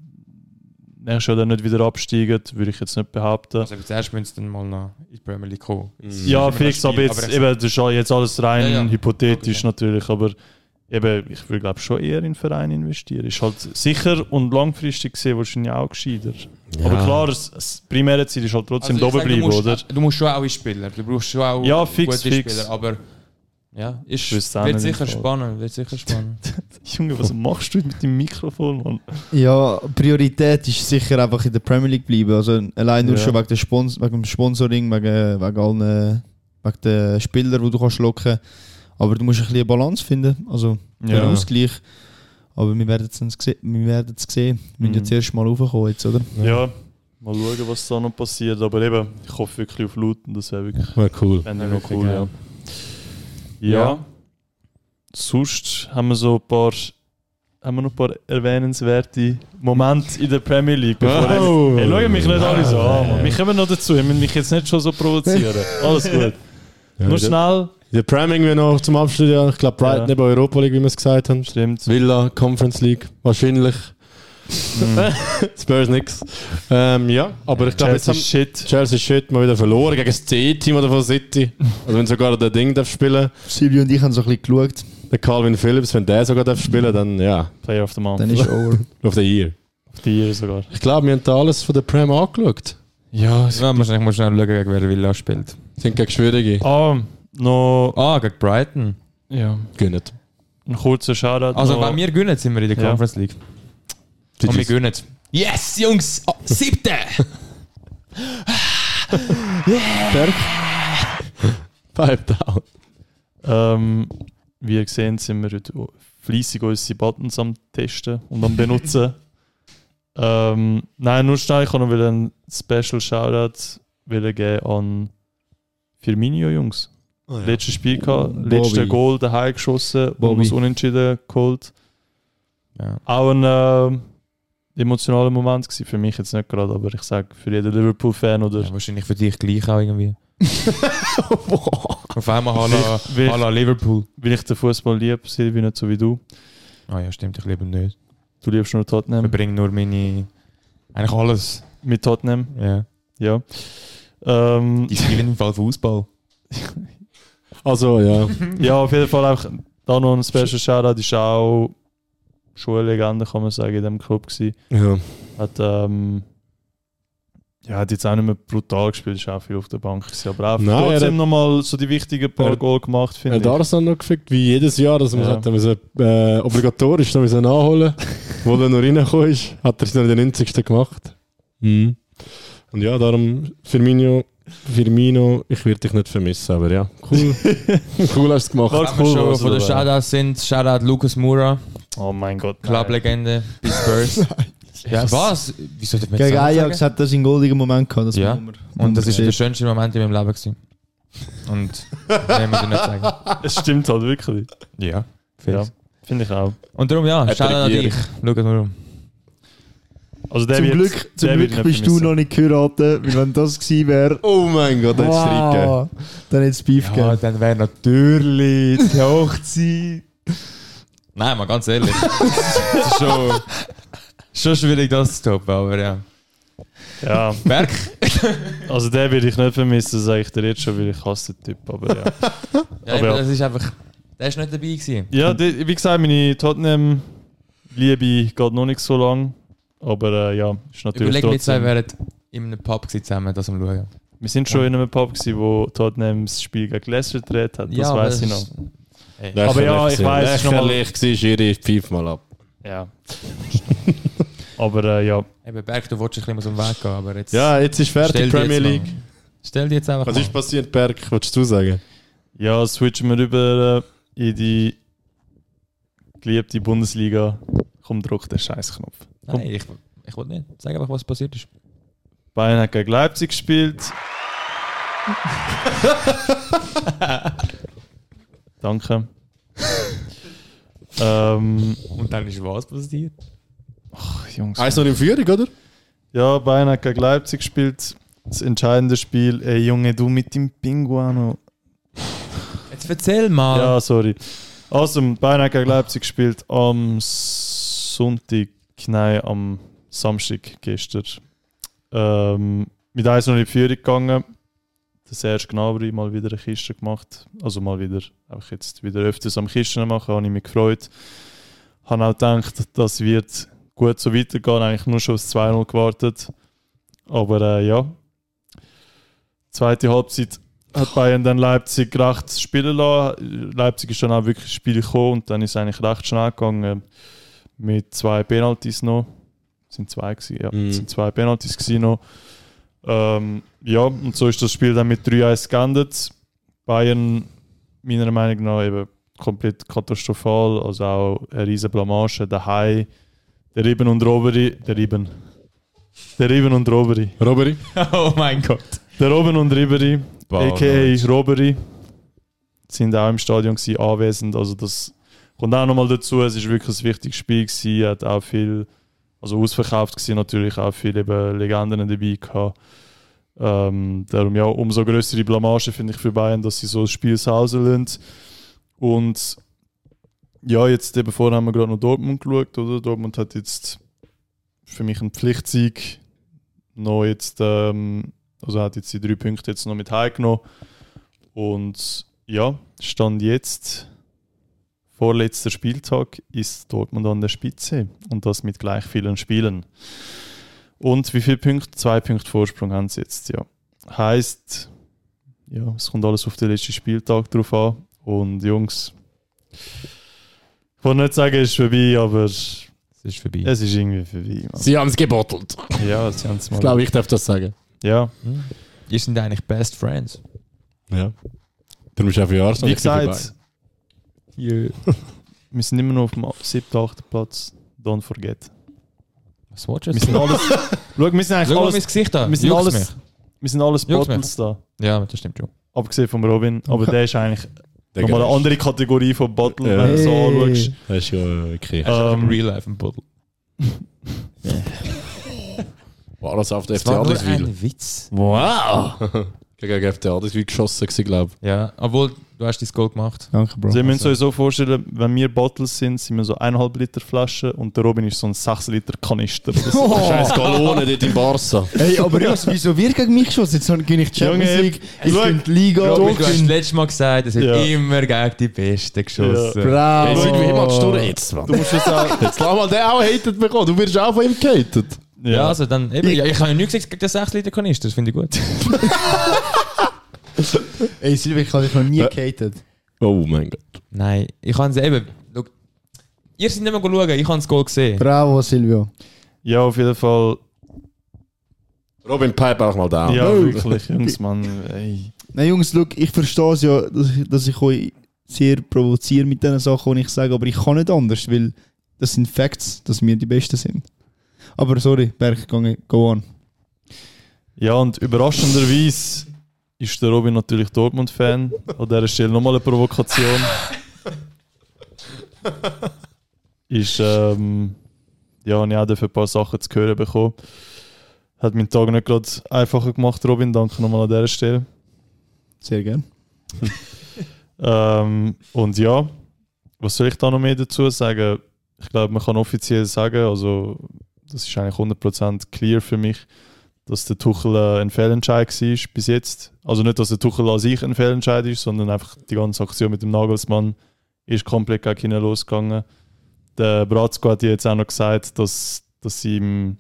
nächstes Jahr dann nicht wieder absteigen, würde ich jetzt nicht behaupten. Also zuerst müssen sie dann mal noch in die Premier League kommen. Mhm. Ja, das aber jetzt, aber ich- eben, das ist jetzt alles rein Ja, ja. hypothetisch Okay. natürlich, aber eben, ich würde glaube schon eher in den Verein investieren. Ist halt sicher und langfristig gesehen wahrscheinlich auch gescheiter. Ja. Aber klar, das, das primäre Ziel ist halt trotzdem Also sag, bleiben, du musst, oder? Du musst schon auch in Spieler. Du brauchst schon auch Ja, fix, gute fix. Spieler. Aber ja, ist, wird sicher spannend. Wird sicher spannend. Junge, was machst du mit dem Mikrofon, Mann? Ja, Priorität ist sicher einfach in der Premier League bleiben. Also allein nur Ja. schon wegen, der Spons wegen dem Sponsoring, wegen, wegen allen wegen den Spielern, die du kannst locken Aber du musst ein bisschen eine Balance finden, also Ja. einen Ausgleich. Aber wir werden es sehen. Wir werden es sehen. Wir müssen Mhm. jetzt erst mal raufkommen, jetzt, oder? Ja, mal schauen, was da noch passiert. Aber eben, ich hoffe wirklich auf Luton, das wäre wirklich Wäre cool. ich noch wirklich cool, ja. ja. Ja. Sonst haben wir so ein paar, haben wir noch ein paar erwähnenswerte Momente in der Premier League. Bevor Wow. Hey, schau mich nicht alle so an. Wir kommen noch dazu, ich muss mich jetzt nicht schon so provozieren. Alles gut. Ja, Nur der- schnell. Der Priming wir noch zum Abschluss, ja. Ich glaube, Brighton Ja. eben Europa League, wie wir es gesagt haben. Stimmt. Villa, Conference League, wahrscheinlich. Spurs nix. Ähm, ja, aber ich glaube, jetzt Chelsea haben shit. Chelsea shit mal wieder verloren gegen das C-Team oder von City. Also wenn sogar der Ding darf spielen, Silvio und ich haben so ein bisschen geschaut. der Calvin Phillips, wenn der sogar darf spielen, dann ja, Player of the Month. Dann ist over. of the year. Auf die Jahre sogar. Ich glaube, wir haben da alles von der Prem angeschaut. Ja, ja, wahrscheinlich musst du schnell schauen, gegen wer Villa spielt. Sind gegen Schwierige. Ah, noch Ah, gegen Brighton. ja, Gönnt. ein kurzer Shoutout. Also, noch. wenn wir gewinnen, sind wir in der Ja. Conference League. Und wir gewinnen. Yes, Jungs! Oh, siebte! Pipe down. Ähm, wie ihr seht, sind wir heute fleissig unsere Buttons am Testen und am Benutzen. ähm, nein, nur schnell, ich kann noch einen Special Shoutout will geben an Firmino, Jungs. Oh, ja. Letztes Spiel gehabt, Bobby. letzte Goal daheim geschossen, Bobby. wir es unentschieden geholt. Ja. Auch ein äh, emotionaler Moment gewesen, für mich jetzt nicht gerade, aber ich sage für jeden Liverpool-Fan oder Ja, wahrscheinlich für dich gleich auch irgendwie. Auf einmal Hala, Weil- Hala Liverpool. weil ich den Fußball liebe, Silvi, nicht so wie du. Ah ja, stimmt, ich liebe ihn nicht. Du liebst nur Ich Tottenham. verbringe nur meine. Eigentlich alles. Mit Tottenham, Ja. ja. Ähm, Die spielen im Fall Fußball. Also, ja. ja, auf jeden Fall auch da noch ein Special Shoutout. Ist auch schon eine Legende, kann man sagen, in diesem Club gewesen. ja. Hat, ähm, ja, hat jetzt auch nicht mehr brutal gespielt, ist auch viel auf der Bank gewesen. Aber auch Nein, er trotzdem hat- nochmal so die wichtigen paar Er- Goal gemacht, Er finde hat ich. Arsenal noch gefickt, wie jedes Jahr, dass man Ja. hat, müssen, äh, obligatorisch noch müssen nachholen wo er noch reingekommen ist, hat er es noch in den 90. gemacht. Mhm. Und ja, darum Firmino, Firmino, ich werde dich nicht vermissen, aber ja, cool. cool hast du es gemacht. Wir cool, schon was von den Shoutouts sind, Shoutout Lucas Moura, Oh mein Gott. Clublegende, bei Spurs. ja, was? Wieso wir jetzt Gegen das Ajax sagen? hat er seinen goldigen Moment gehabt. Das Ja. man- muss Und das man ist der schönste Moment in meinem Leben gewesen. Und muss ich nicht sagen. Es stimmt halt wirklich. Ja. Ja. Finde ich auch. Und darum, ja, schau an dich. Schau mal um. Also der Zum wird, Glück, zum Glück bist du noch nicht geheiratet, weil wenn das gewesen wäre, Oh mein Gott, das ist Streit gegeben. wow, dann hätte es Beef Ja, gegeben. dann wäre natürlich die Hochzeit. Nein, mal ganz ehrlich. Es ist schon, schon schwierig, das zu toppen, aber ja. Ja, Berg. also der will ich nicht vermissen, sage ich dir jetzt schon, weil ich hasse den Typ. Aber ja. Ja, Aber ja. das ist einfach. Der ist nicht dabei gewesen. ja, die, wie gesagt, meine Tottenham-Liebe geht noch nicht so lang. Aber äh, ja, ist natürlich Überleg, wir zwei wären in einem Pub zusammen, das am Schauen. Wir sind schon in einem Pub gewesen, wo Tottenham das Spiel gegen Leicester gedreht hat. Das aber weiß ich noch. Hey. Aber ja, ich ist noch mal- Lächerlich war, Schiri, pfeif mal ab. Ja. aber äh, ja, Eben, Berg, du wolltest ein bisschen aus dem Weg gehen, aber jetzt. Ja, jetzt ist fertig, Premier mal. League. Stell dir jetzt einfach. Was mal. ist passiert, Berg? Wolltest du sagen? ja, switchen wir rüber äh, in die geliebte Bundesliga. Komm, drück den Scheißknopf. Nein, ich, ich wollte nicht. Sag einfach, was passiert ist. Bayern hat gegen Leipzig gespielt. Danke. ähm, Und dann ist was passiert? ach, Jungs. Eins noch in Führung, oder? Ja, Bayern hat gegen Leipzig gespielt. Das entscheidende Spiel. Ey, Junge, du mit dem Pinguano. Jetzt erzähl mal. Ja, sorry. Also, Bayern hat gegen Leipzig gespielt am Sonntag, nein, am Samstag gestern. Ähm, mit 1 noch in die Führung gegangen. Der Serge Gnabry mal wieder eine Kiste gemacht. Also mal wieder, auch jetzt wieder öfters am Kisten machen, habe ich mich gefreut. Habe auch gedacht, das wird gut so weitergehen. Eigentlich nur schon aufs 2-0 gewartet. Aber äh, ja. Zweite Halbzeit hat Bayern dann Leipzig recht spielen lassen. Leipzig ist dann auch wirklich Spiel gekommen und dann ist es eigentlich recht schnell gegangen mit zwei Penalties noch. Sind zwei gewesen, ja. Mhm. Sind zwei Penalties gewesen noch. Ähm, ja, und so ist das Spiel dann mit 3-1 geendet. Bayern, meiner Meinung nach, eben komplett katastrophal. Also auch eine riesen Blamage daheim. Der Riben und Roberi, der Riben. Der Riben und Roberi. Roberi? oh mein Gott. Der Robben und Ribery, Wow, a.k.a. nice. Robbery, sind auch im Stadion gewesen, anwesend. Also das kommt auch nochmal dazu. Es ist wirklich ein wichtiges Spiel gewesen. Hat auch viel, also ausverkauft gewesen, natürlich auch viele Legenden dabei gehabt. Ähm, darum ja, umso größere Blamage finde ich für Bayern, dass sie so das Spiel Hause lassen. Und ja, jetzt eben vorher haben wir gerade noch Dortmund geschaut, oder? Dortmund hat jetzt für mich einen Pflichtsieg noch jetzt, ähm, also hat jetzt die drei Punkte jetzt noch mit heimgenommen. Und ja, Stand jetzt, vorletzter Spieltag, ist Dortmund an der Spitze und das mit gleich vielen Spielen. Und wie viele Punkte? Zwei Punkte Vorsprung haben sie jetzt, ja. Heißt, ja, es kommt alles auf den letzten Spieltag drauf an. Und Jungs, ich wollte nicht sagen, es ist vorbei, aber Es ist vorbei. es ist irgendwie vorbei. Mann. Sie haben es gebottelt. Ja, sie haben es mal. Ich glaube, ich darf das sagen. Ja, Hm. Ihr sind eigentlich Best Friends. Ja. Darum ist auch für Arsenal wie nicht mehr gesagt, Yeah. wir sind immer noch auf dem siebten, achten Platz. Don't forget. Was willst du Wir sind alles. Schau, wir sind eigentlich Schau mal mein alles. Gesicht an. Wir sind Juckt's alles, wir sind alles Juckt's Bottles da. Ja, das stimmt schon. Abgesehen vom Robin. Aber der ist eigentlich Der nochmal eine andere Kategorie von Bottle, Ja. wenn du so Hey. anschaust. Das ist ja wirklich. Er ist Ähm, im Real Life ein Puddle. War das auf der Das FC war nur Adliswil? ein Witz. Wow! Gegen FC Adliswil geschossen, glaube ich. Ja, obwohl du hast dein Goal gemacht. Danke, Bro. Also, ihr müsst euch so vorstellen, wenn wir Bottles sind, sind wir so 1,5 Liter Flasche und der Robin ist so ein 6 Liter Kanister. so. Scheiß Galone dort in Barca. Hey, aber Jungs, wieso wir gegen mich geschossen? Jetzt gewinne ich die Champions Junge, League, ich gewinne die Liga. Robin, du ich hast gewinne- letztes Mal gesagt, es wird Ja. immer gegen die Besten geschossen. Bravo. Hey, sind wir immer jetzt, Du Mann. musst es auch. Jetzt lass mal den auch hated bekommen. Du wirst auch von ihm gehatet. Ja, also dann eben, ja, ich habe ja nichts gesagt gegen den 6 Liter Kanister, das finde ich gut. Ey, Silvia, ich habe dich noch nie gehatet. Oh mein Gott. Nein, ich habe es eben. Schau, ihr seid nicht mehr schauen, ich habe das Goal gesehen. Bravo, Silvio. Ja, auf jeden Fall. Robin, pipe auch mal down. Ja, Oh. wirklich, Jungs, Mann. Ey. Nein, Jungs, look, ich verstehe es ja, dass ich, dass ich euch sehr provoziere mit den Sachen, die ich sage, aber ich kann nicht anders, weil das sind Facts, dass wir die Besten sind. Aber sorry, Berg, go, on. Ja, und überraschenderweise ist der Robin natürlich Dortmund-Fan. An dieser Stelle nochmal eine Provokation. ist, ähm, ja, habe ich auch dafür ein paar Sachen zu hören bekommen. Hat meinen Tag nicht gerade einfacher gemacht, Robin. Danke nochmal an dieser Stelle. Sehr gern. Ähm, und ja, was soll ich da noch mehr dazu sagen? Ich glaube, man kann offiziell sagen, also das ist eigentlich 100% clear für mich, dass der Tuchel äh, ein Fehlentscheid war bis jetzt. Also nicht, dass der Tuchel an sich ein Fehlentscheid ist, sondern einfach die ganze Aktion mit dem Nagelsmann ist komplett gegen ihn losgegangen. Der Bratzko hat jetzt auch noch gesagt, dass, dass ihm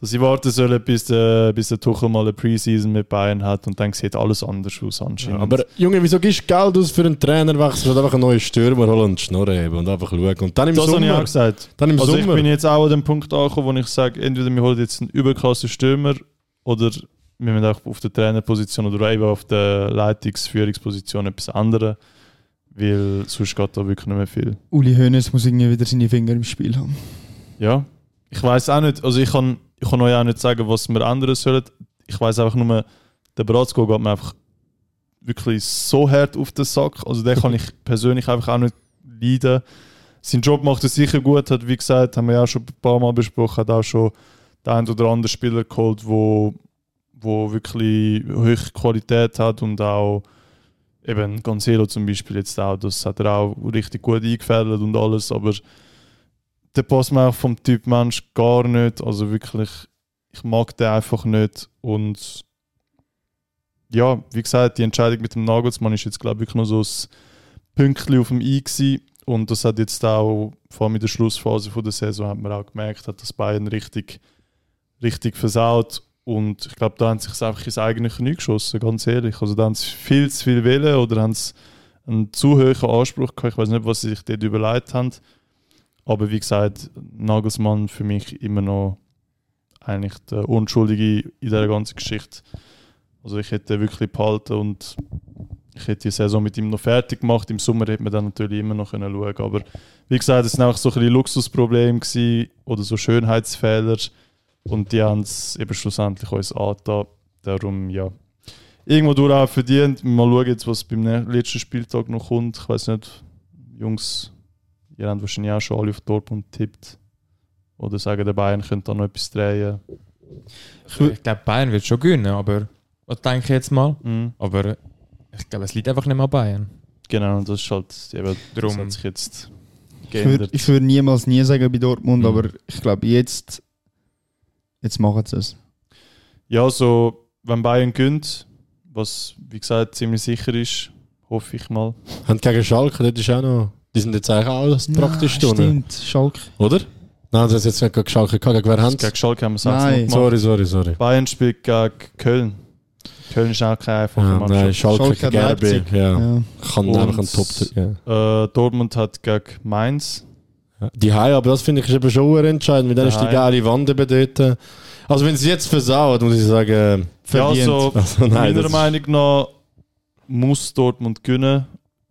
dass sie warten sollen, bis der, bis der Tuchel mal eine Preseason mit Bayern hat und dann sieht alles anders aus anscheinend. Aber Junge, wieso gibst du Geld aus für einen Trainerwechsel? Statt einfach einen neuen Stürmer holen und Schnurren heben und einfach schauen. Und dann im das habe ich auch Sommer. gesagt. Dann im also Sommer. ich bin jetzt auch an dem Punkt angekommen, wo ich sage, entweder wir holen jetzt einen überklasse Stürmer oder wir müssen auch auf der Trainerposition oder eben auf der Leitungsführungsposition etwas anderes, weil sonst geht da wirklich nicht mehr viel. Uli Hoeneß muss irgendwie wieder seine Finger im Spiel haben. Ja, ich weiß auch nicht, also ich kann, ich kann euch auch nicht sagen, was wir ändern sollen. Ich weiß einfach nur, der Bratzko geht mir einfach wirklich so hart auf den Sack. Also den kann ich persönlich einfach auch nicht leiden. Sein Job macht er sicher gut, hat wie gesagt, haben wir ja auch schon ein paar Mal besprochen, hat auch schon den einen oder anderen Spieler geholt, wo, wo wirklich hohe Qualität hat und auch eben Cancelo zum Beispiel jetzt auch, das hat er auch richtig gut eingefädelt und alles, aber der passt mir auch vom Typ Mensch gar nicht. Also wirklich, ich mag den einfach nicht. Und ja, wie gesagt, die Entscheidung mit dem Nagelsmann ist jetzt, glaube ich, wirklich noch so ein Pünktchen auf dem I gewesen. Und das hat jetzt auch, vor allem in der Schlussphase der Saison, hat man auch gemerkt, hat das Bayern richtig, richtig versaut. Und ich glaube, da haben sie sich einfach ins eigene Knie geschossen, ganz ehrlich. Also da haben sie viel zu viel wählen oder haben sie einen zu hohen Anspruch gehabt. Ich weiß nicht, was sie sich dort überlegt haben. Aber wie gesagt, Nagelsmann für mich immer noch eigentlich der Unschuldige in dieser ganzen Geschichte. Also ich hätte wirklich behalten und ich hätte die Saison mit ihm noch fertig gemacht. Im Sommer hätte man dann natürlich immer noch können schauen Aber wie gesagt, es waren auch so ein gewesen oder so Schönheitsfehler. Und die haben es eben schlussendlich uns angetan. Darum, ja. Irgendwo durch auch verdient. Mal schauen jetzt, was beim letzten Spieltag noch kommt. Ich weiß nicht, Jungs, ihr habt wahrscheinlich auch schon alle auf Dortmund tippt. Oder sagen, der Bayern könnte da noch etwas drehen. Ich glaube, Bayern wird schon gewinnen, aber was denke ich jetzt mal? Mhm. Aber ich glaube, es liegt einfach nicht mehr an Bayern. Genau, das ist halt eben, das Drum. hat sich jetzt Ich würde geändert. ich würd niemals nie sagen bei Dortmund, Mhm. aber ich glaube jetzt, jetzt machen sie es. Ja, so, wenn Bayern gönnt, was wie gesagt ziemlich sicher ist, hoffe ich mal. Haben gegen Schalke, das ist auch noch. Die sind jetzt eigentlich alles praktisch ja, drin. Stimmt, Schalke. Oder? Nein, das ist jetzt nicht gegen Schalke. Gegen wer haben Gegen Schalke haben wir es Nein. Sorry, sorry, sorry. Bayern spielt gegen Köln. Köln ist auch kein einfacher Ja, Match. nein, Schalke, Schalke hat gegen RB. Leipzig. Ja. Ja. Kann Und- einfach ein Top. Ja. Äh, Dortmund hat gegen Mainz. Ja. Die Hai, aber das finde ich ist eben schon entscheidend, weil dann ist die geile Wand eben dort. Also wenn sie jetzt versaut, muss ich sagen, Ja, Verdient. also, also nein, meiner Meinung nach muss Dortmund gewinnen,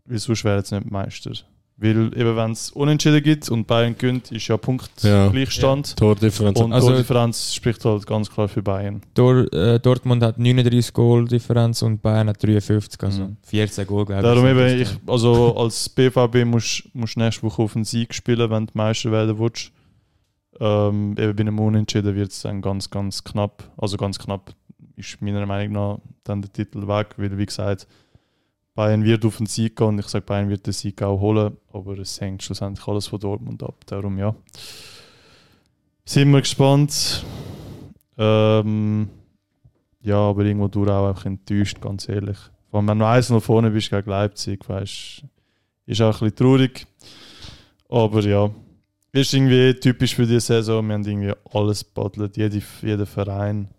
weil sonst wären sie nicht Meister. Weil eben wenn es Unentschieden gibt und Bayern gönnt, ist ja Punktgleichstand. Tordifferenz. Und Also- also, Differenz spricht halt ganz klar für Bayern. Dor äh, Dortmund hat 39 Goal-Differenz und Bayern hat 53, also Mhm. 14 Goal, glaube Darum ich. eben, ich, also als BVB musst du nächste Woche auf den Sieg spielen, wenn du Meister werden willst. Ähm, eben bei einem Unentschieden wird es dann ganz, ganz knapp. Also ganz knapp ist meiner Meinung nach dann der Titel weg, weil wie gesagt, Bayern wird auf den Sieg gehen und ich sage, Bayern wird den Sieg auch holen, aber es hängt schlussendlich alles von Dortmund ab. Darum ja. Sind wir gespannt. Ähm, ja, aber irgendwo durch auch einfach enttäuscht, ganz ehrlich. Vor allem, wenn du eins noch vorne bist gegen Leipzig, weißt ist auch ein bisschen traurig. Aber ja, ist irgendwie typisch für diese Saison. Wir haben irgendwie alles gebattelt, jede, jeder Verein.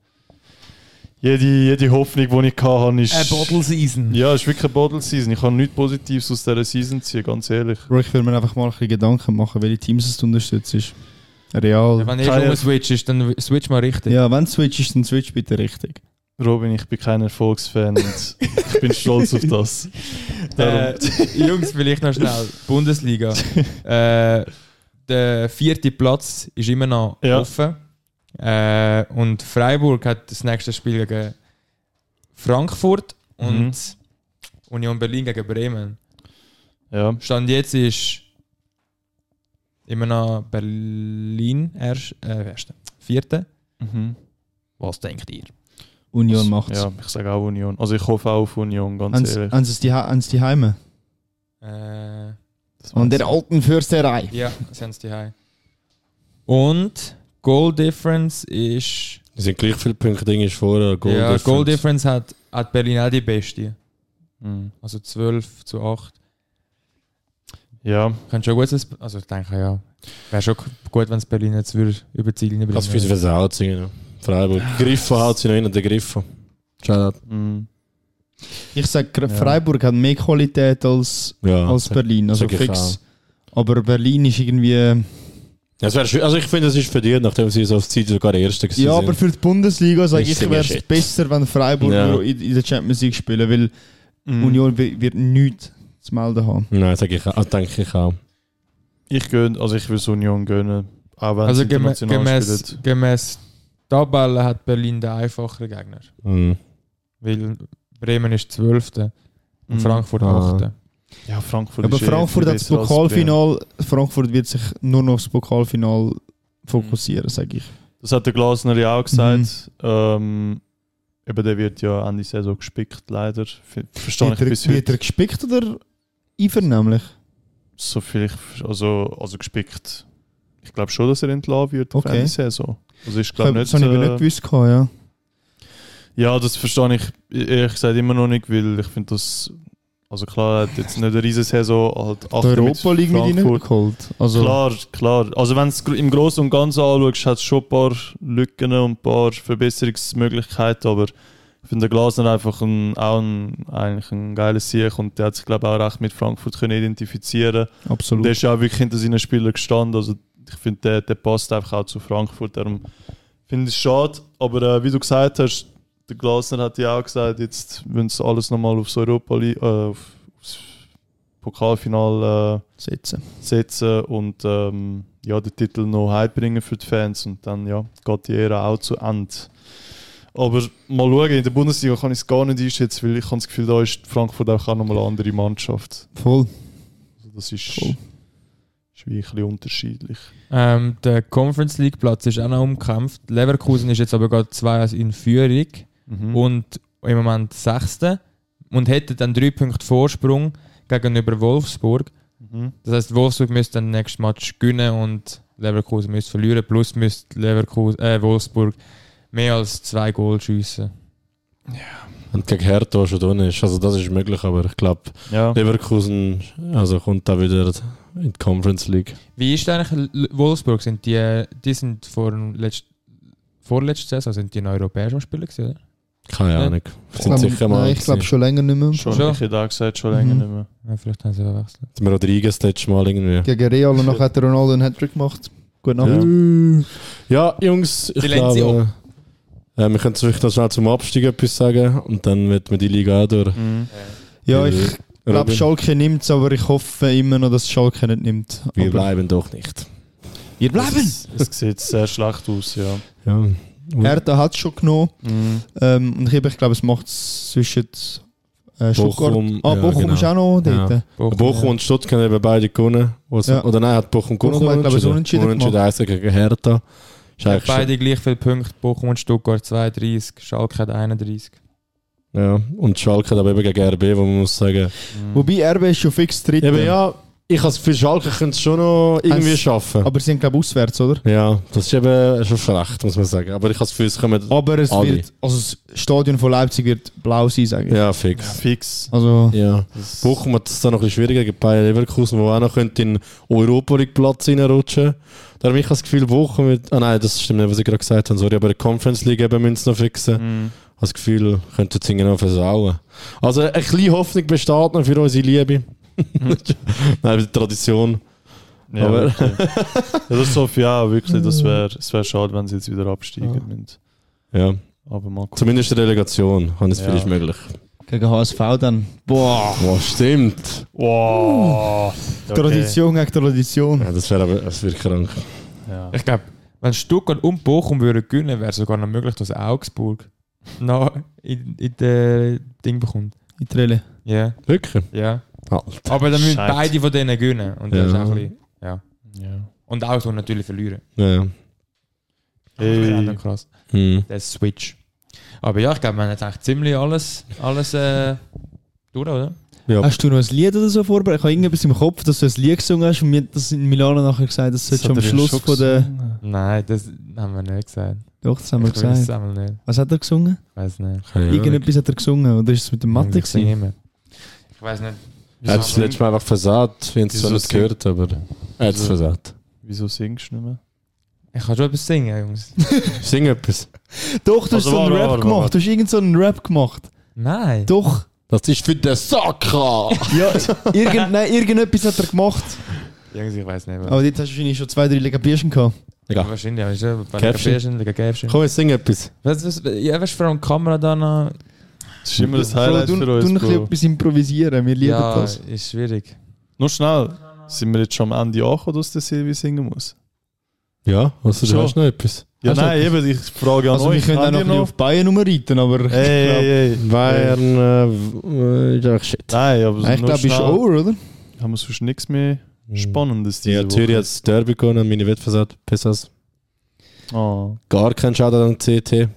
Jede, jede Hoffnung, die ich hatte, ist. Eine Bottle-Season. Ja, es ist wirklich eine Bottle Season. Ich kann nichts Positives aus dieser Season ziehen, ganz ehrlich. Bro, ich will mir einfach mal ein bisschen Gedanken machen, welche Teams du unterstützt. Real. Wenn du Keine- eh schon switchst, dann switch mal richtig. Ja, wenn du switchst, dann switch bitte richtig. Robin, ich bin kein Erfolgsfan und ich bin stolz auf das. Äh, Jungs, vielleicht noch schnell. Bundesliga. äh, der vierte Platz ist immer noch Ja. offen. Äh, und Freiburg hat das nächste Spiel gegen Frankfurt und Mhm. Union Berlin gegen Bremen. Ja, Stand jetzt ist immer noch Berlin erst, äh, erste. Vierte. Mhm. Was denkt ihr? Union macht es. Ja, ich sage auch Union. Also ich hoffe auch auf Union, ganz ehrlich. Haben sie die, haben sie die Heime? Äh, Das An der alten Fürsterei. ja, sind es die High. Und Goal Difference ist. Die sind gleich viele Punkte, Ding ist vorher. Goal ja, Difference. Goal Difference hat, hat Berlin auch die beste. Mhm. Also 12 zu 8. Ja, Könnte schon gut sein. Also ich denke ja. Wäre schon gut, wenn es Berlin jetzt würde über die Ziele bringen du für versaut singen. ja. Freiburg. Griffo haut sie noch rein, der Griffo. Shoutout. mhm. Ich sage, Ja. Freiburg hat mehr Qualität als, Ja, als Berlin. Also fix. Aber Berlin ist irgendwie. Ja, es wär schön. Also ich finde, es ist verdient, nachdem sie so auf die Zeit sogar der Erste gewesen Ja, sind. aber für die Bundesliga sage Ist ich, wäre es besser, wenn Freiburg Ja. nur in, in der Champions League spielen, weil Mhm. Union wi- wird nichts zu melden haben. Nein, sag ich auch, denke ich auch. Ich gönn, also ich will es Union gönnen. Auch wenn Also sie gemä international gemäß, spielen. gemäß Tabelle hat Berlin den einfacheren Gegner. Mhm. Weil Bremen ist 12. und Mhm. Frankfurt Ah. 8. Ja, Frankfurt Aber eh Frankfurt hat das Pokalfinal. Frankfurt wird sich nur noch aufs Pokalfinal fokussieren, sage ich. Das hat der Glasner ja auch gesagt. Mhm. Ähm, eben der wird ja Ende Saison gespickt, leider. Ver- Verstehe ich Wird er, bis wird heute. er gespickt oder einvernehmlich? So viel ich, also, also gespickt. Ich glaube schon, dass er entlassen wird auf Okay. Ende Saison. Also ich glaube nicht. das habe ich äh, nicht gewusst. Ja. Ja, das verstehe ich ehrlich gesagt immer noch nicht, weil ich finde das. Also klar, hat jetzt nicht eine riesen Saison, halt Achter Europa League mit ihnen geholt. Also, Klar, klar. Also wenn es im Großen und Ganzen anschaust, hat es schon ein paar Lücken und ein paar Verbesserungsmöglichkeiten, aber ich finde der Glasner einfach ein, auch ein, eigentlich ein geiles Sieg und der hat sich glaube ich auch recht mit Frankfurt können identifizieren absolut. der ist ja auch wirklich hinter seinen Spielern gestanden, also ich finde der, der passt einfach auch zu Frankfurt, darum finde ich es schade, aber äh, wie du gesagt hast, der Glasner hat ja auch gesagt, jetzt wollen sie alles nochmal aufs Europa äh, auf, aufs Pokalfinal äh, setzen. setzen und ähm, ja, den Titel noch heimbringen für die Fans und dann ja, geht die Ära auch zu Ende. Aber mal schauen, in der Bundesliga kann ich es gar nicht einschätzen, weil ich habe das Gefühl, da ist Frankfurt auch nochmal eine andere Mannschaft. Voll. Also das ist, Voll. ist wie ein bisschen unterschiedlich. Ähm, der Conference League Platz ist auch noch umkämpft. Leverkusen ist jetzt aber gerade zwei in Führung Mhm. und im Moment Sechste und hätte dann drei Punkte Vorsprung gegenüber Wolfsburg. Mhm. Das heißt, Wolfsburg müsste dann den nächsten Match gewinnen und Leverkusen müsste verlieren. Plus müsste Leverkusen, äh, Wolfsburg mehr als zwei Goal schiessen. Und gegen Hertha schon drin ist. Also das ist möglich, aber ich glaube, Ja. Leverkusen also kommt da wieder in die Conference League. Wie ist eigentlich Wolfsburg? Sind die, die sind vor dem letzt, vorletzte Saison sind die in europäischen Spieler gewesen, oder? Keine Ja. Ahnung. Ich Sind glaube sicher mal. ich glaub gewesen. schon länger nicht mehr. Schon, Schon. ich hätte auch gesagt, schon länger Mhm. nicht mehr. Ja, vielleicht haben sie verwechselt. Hat mir Rodriguez letztes Mal irgendwie. Gegen Real und nachher hat der Ronaldo einen Hattrick gemacht. Gut Nacht. Ja, Jungs, ich Die glaube, äh, wir können vielleicht noch schnell zum Abstieg etwas sagen und dann wird man die Liga auch durch. Mhm. Ja, ich glaube, Schalke nimmt es, aber ich hoffe immer noch, dass Schalke nicht nimmt. Wir Aber bleiben doch nicht. wir bleiben! Es, es sieht sehr schlecht aus, ja. Ja. Hertha hat es schon genommen. Mhm. Ähm, und ich, ich glaube, es macht es zwischen äh, Stuttgart. Bochum, ah, ja, Bochum genau. ist auch noch dort. Ja. Bochum und Stuttgart haben eben beide gewonnen. Ja. Oder nein, hat Bochum gewonnen? Bochum hat, glaube ich, unentschieden Unentschieden eins gegen Hertha. Ist Ja, beide gleich viele Punkte. Bochum und Stuttgart 32, Schalke hat 31. schon- Ja. Und Schalke hat aber eben gegen RB, wo man muss sagen. Mhm. Wobei RB ist schon fix dritter. Eben ja, ich habe das Gefühl, Schalke könnte es schon noch irgendwie Eins- schaffen. Aber sie sind, glaube ich, auswärts, oder? ja, das ist eben schon schlecht, muss man sagen. Aber ich habe das Gefühl, es kommen. Aber es Alle. wird, also das Stadion von Leipzig wird blau sein, sage ich. Ja, fix. Fix. Also, Ja. Das- Bochum hat es dann noch ein bisschen schwieriger gegen Bayer Leverkusen, wo auch noch könnte in den Europa League Platz reinrutschen. Da habe ich das Gefühl, Bochum mit, ah nein, das stimmt nicht, was ich gerade gesagt habe, sorry, aber die Conference League eben müssen sie noch fixen. Ich habe das Gefühl, könnte es noch versauen. Also eine kleine Hoffnung besteht noch für unsere Liebe. nein, die Tradition. Ja, Aber- wirklich. ja, das hoffe ich auch, wirklich. Das wäre es wär schade, wenn sie jetzt wieder absteigen Ja. Ja, Aber mal gucken. zumindest eine Relegation, habe ich es Ja. vielleicht möglich. gegen HSV dann. Boah! Wow, stimmt. Wow. Okay. Tradition gegen Tradition. Ja, das wäre aber das wäre krank. Ja. Ich glaube, wenn Stuttgart und Bochum würden gewinnen, wäre es sogar noch möglich, dass Augsburg noch in, in den Ding bekommt. In Trelle. Ja, Wirklich? ja. Alter. Aber dann müssen Scheiße. beide von denen gewinnen. Und das Ja. ist auch ein bisschen, ja. Ja. Und auch so natürlich verlieren. Ja, ja. Hey. Ja, krass. Hm. Der Switch. Aber ja, ich glaube, wir haben jetzt eigentlich ziemlich alles, alles äh, durch, oder? Ja. Hast du noch ein Lied oder so vorbereitet? Ich habe irgendetwas im Kopf, dass du ein Lied gesungen hast und mir hat das in Milano nachher gesagt, das sollte schon am Schluss schon von der... Nein, das haben wir nicht gesagt. Doch, das haben wir ich weiß es gesagt. einmal nicht. Was hat er gesungen? Ich weiß nicht. Irgendetwas hat er gesungen, oder ist es mit dem Mathe Ich. Ich weiß nicht. Er hat es letztes Mal einfach versagt, wenn es so nicht sing- gehört, aber er hat es versagt. Wieso singst du nicht mehr? Ich kann schon etwas singen, Jungs. Sing etwas. Doch, du hast Also, so einen Rap gemacht. Du hast irgend so einen Rap gemacht. Nein. Doch. Das ist für den Sakra! Ja, irgend, nein, irgendetwas hat er gemacht. Jungs, ich weiß nicht. Was. Aber jetzt hast du wahrscheinlich schon zwei, drei Legabierchen gehabt. Egal. Wahrscheinlich, ja. Ist ja bei Käfchen. Käfchen. Liga Käfchen. Komm, jetzt sing etwas. Was, was, ja, weißt du, vor allem die Kamera da noch. Das ist immer das Bro, Highlight du, für du uns, ein bisschen Bro. etwas improvisieren. Wir lieben Ja, das. ist schwierig. Nur schnell. Sind wir jetzt schon am Ende angekommen, dass der Silvi singen muss? Ja, also du Schon. hast noch etwas. Ja, Hast du nein, eben, ich frage an Also, wir euch. können auch noch bisschen auf Bayern rumreiten, aber ich Ey, glaub- ey, ey. Bayern, äh, äh, shit. Nein, aber ich glaube, ist over, oder? Haben wir sonst nichts mehr Spannendes diese Ja? Zürich hat das Derby gewonnen, meine Wettversat, Pessas. Oh. Gar kein Schaden an CT.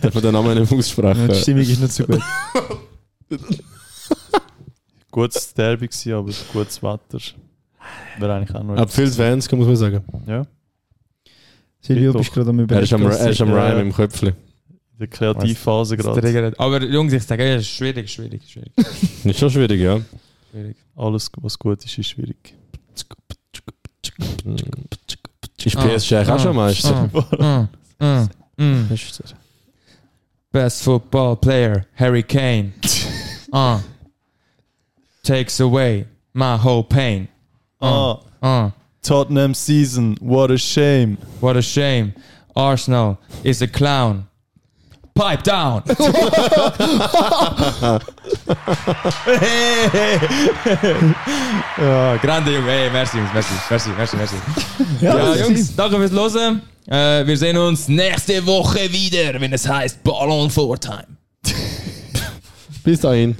Darf man den Namen nicht Ja, aussprechen? die Stimmung ist nicht so gut. Gutes Derby gewesen, aber gutes Wetter. Wäre eigentlich auch noch Ab viele Fans, muss man sagen. Ja, Silvio, bist gerade am Er ist am, Überlegen. er ist am Ja. Rhyme im Köpfli. in der Kreativphase gerade. Aber Jungs, ich sage, es ist schwierig, schwierig, schwierig. Ist schon schwierig, ja. schwierig. Alles, was gut ist, ist schwierig. Ist PSG eigentlich auch schon Meister? Ah, ah, mm. Best football player, Harry Kane. Uh. Takes away my whole pain. Ah, Uh. Tottenham Season, what a shame. What a shame. Arsenal is a clown. Pipe down! ja, grande Junge. Hey, merci Jungs, merci, merci, merci, merci. Ja, Jungs, danke fürs Hören. Äh, wir sehen uns nächste Woche wieder, wenn es heißt Ballon for Time. Bis dahin.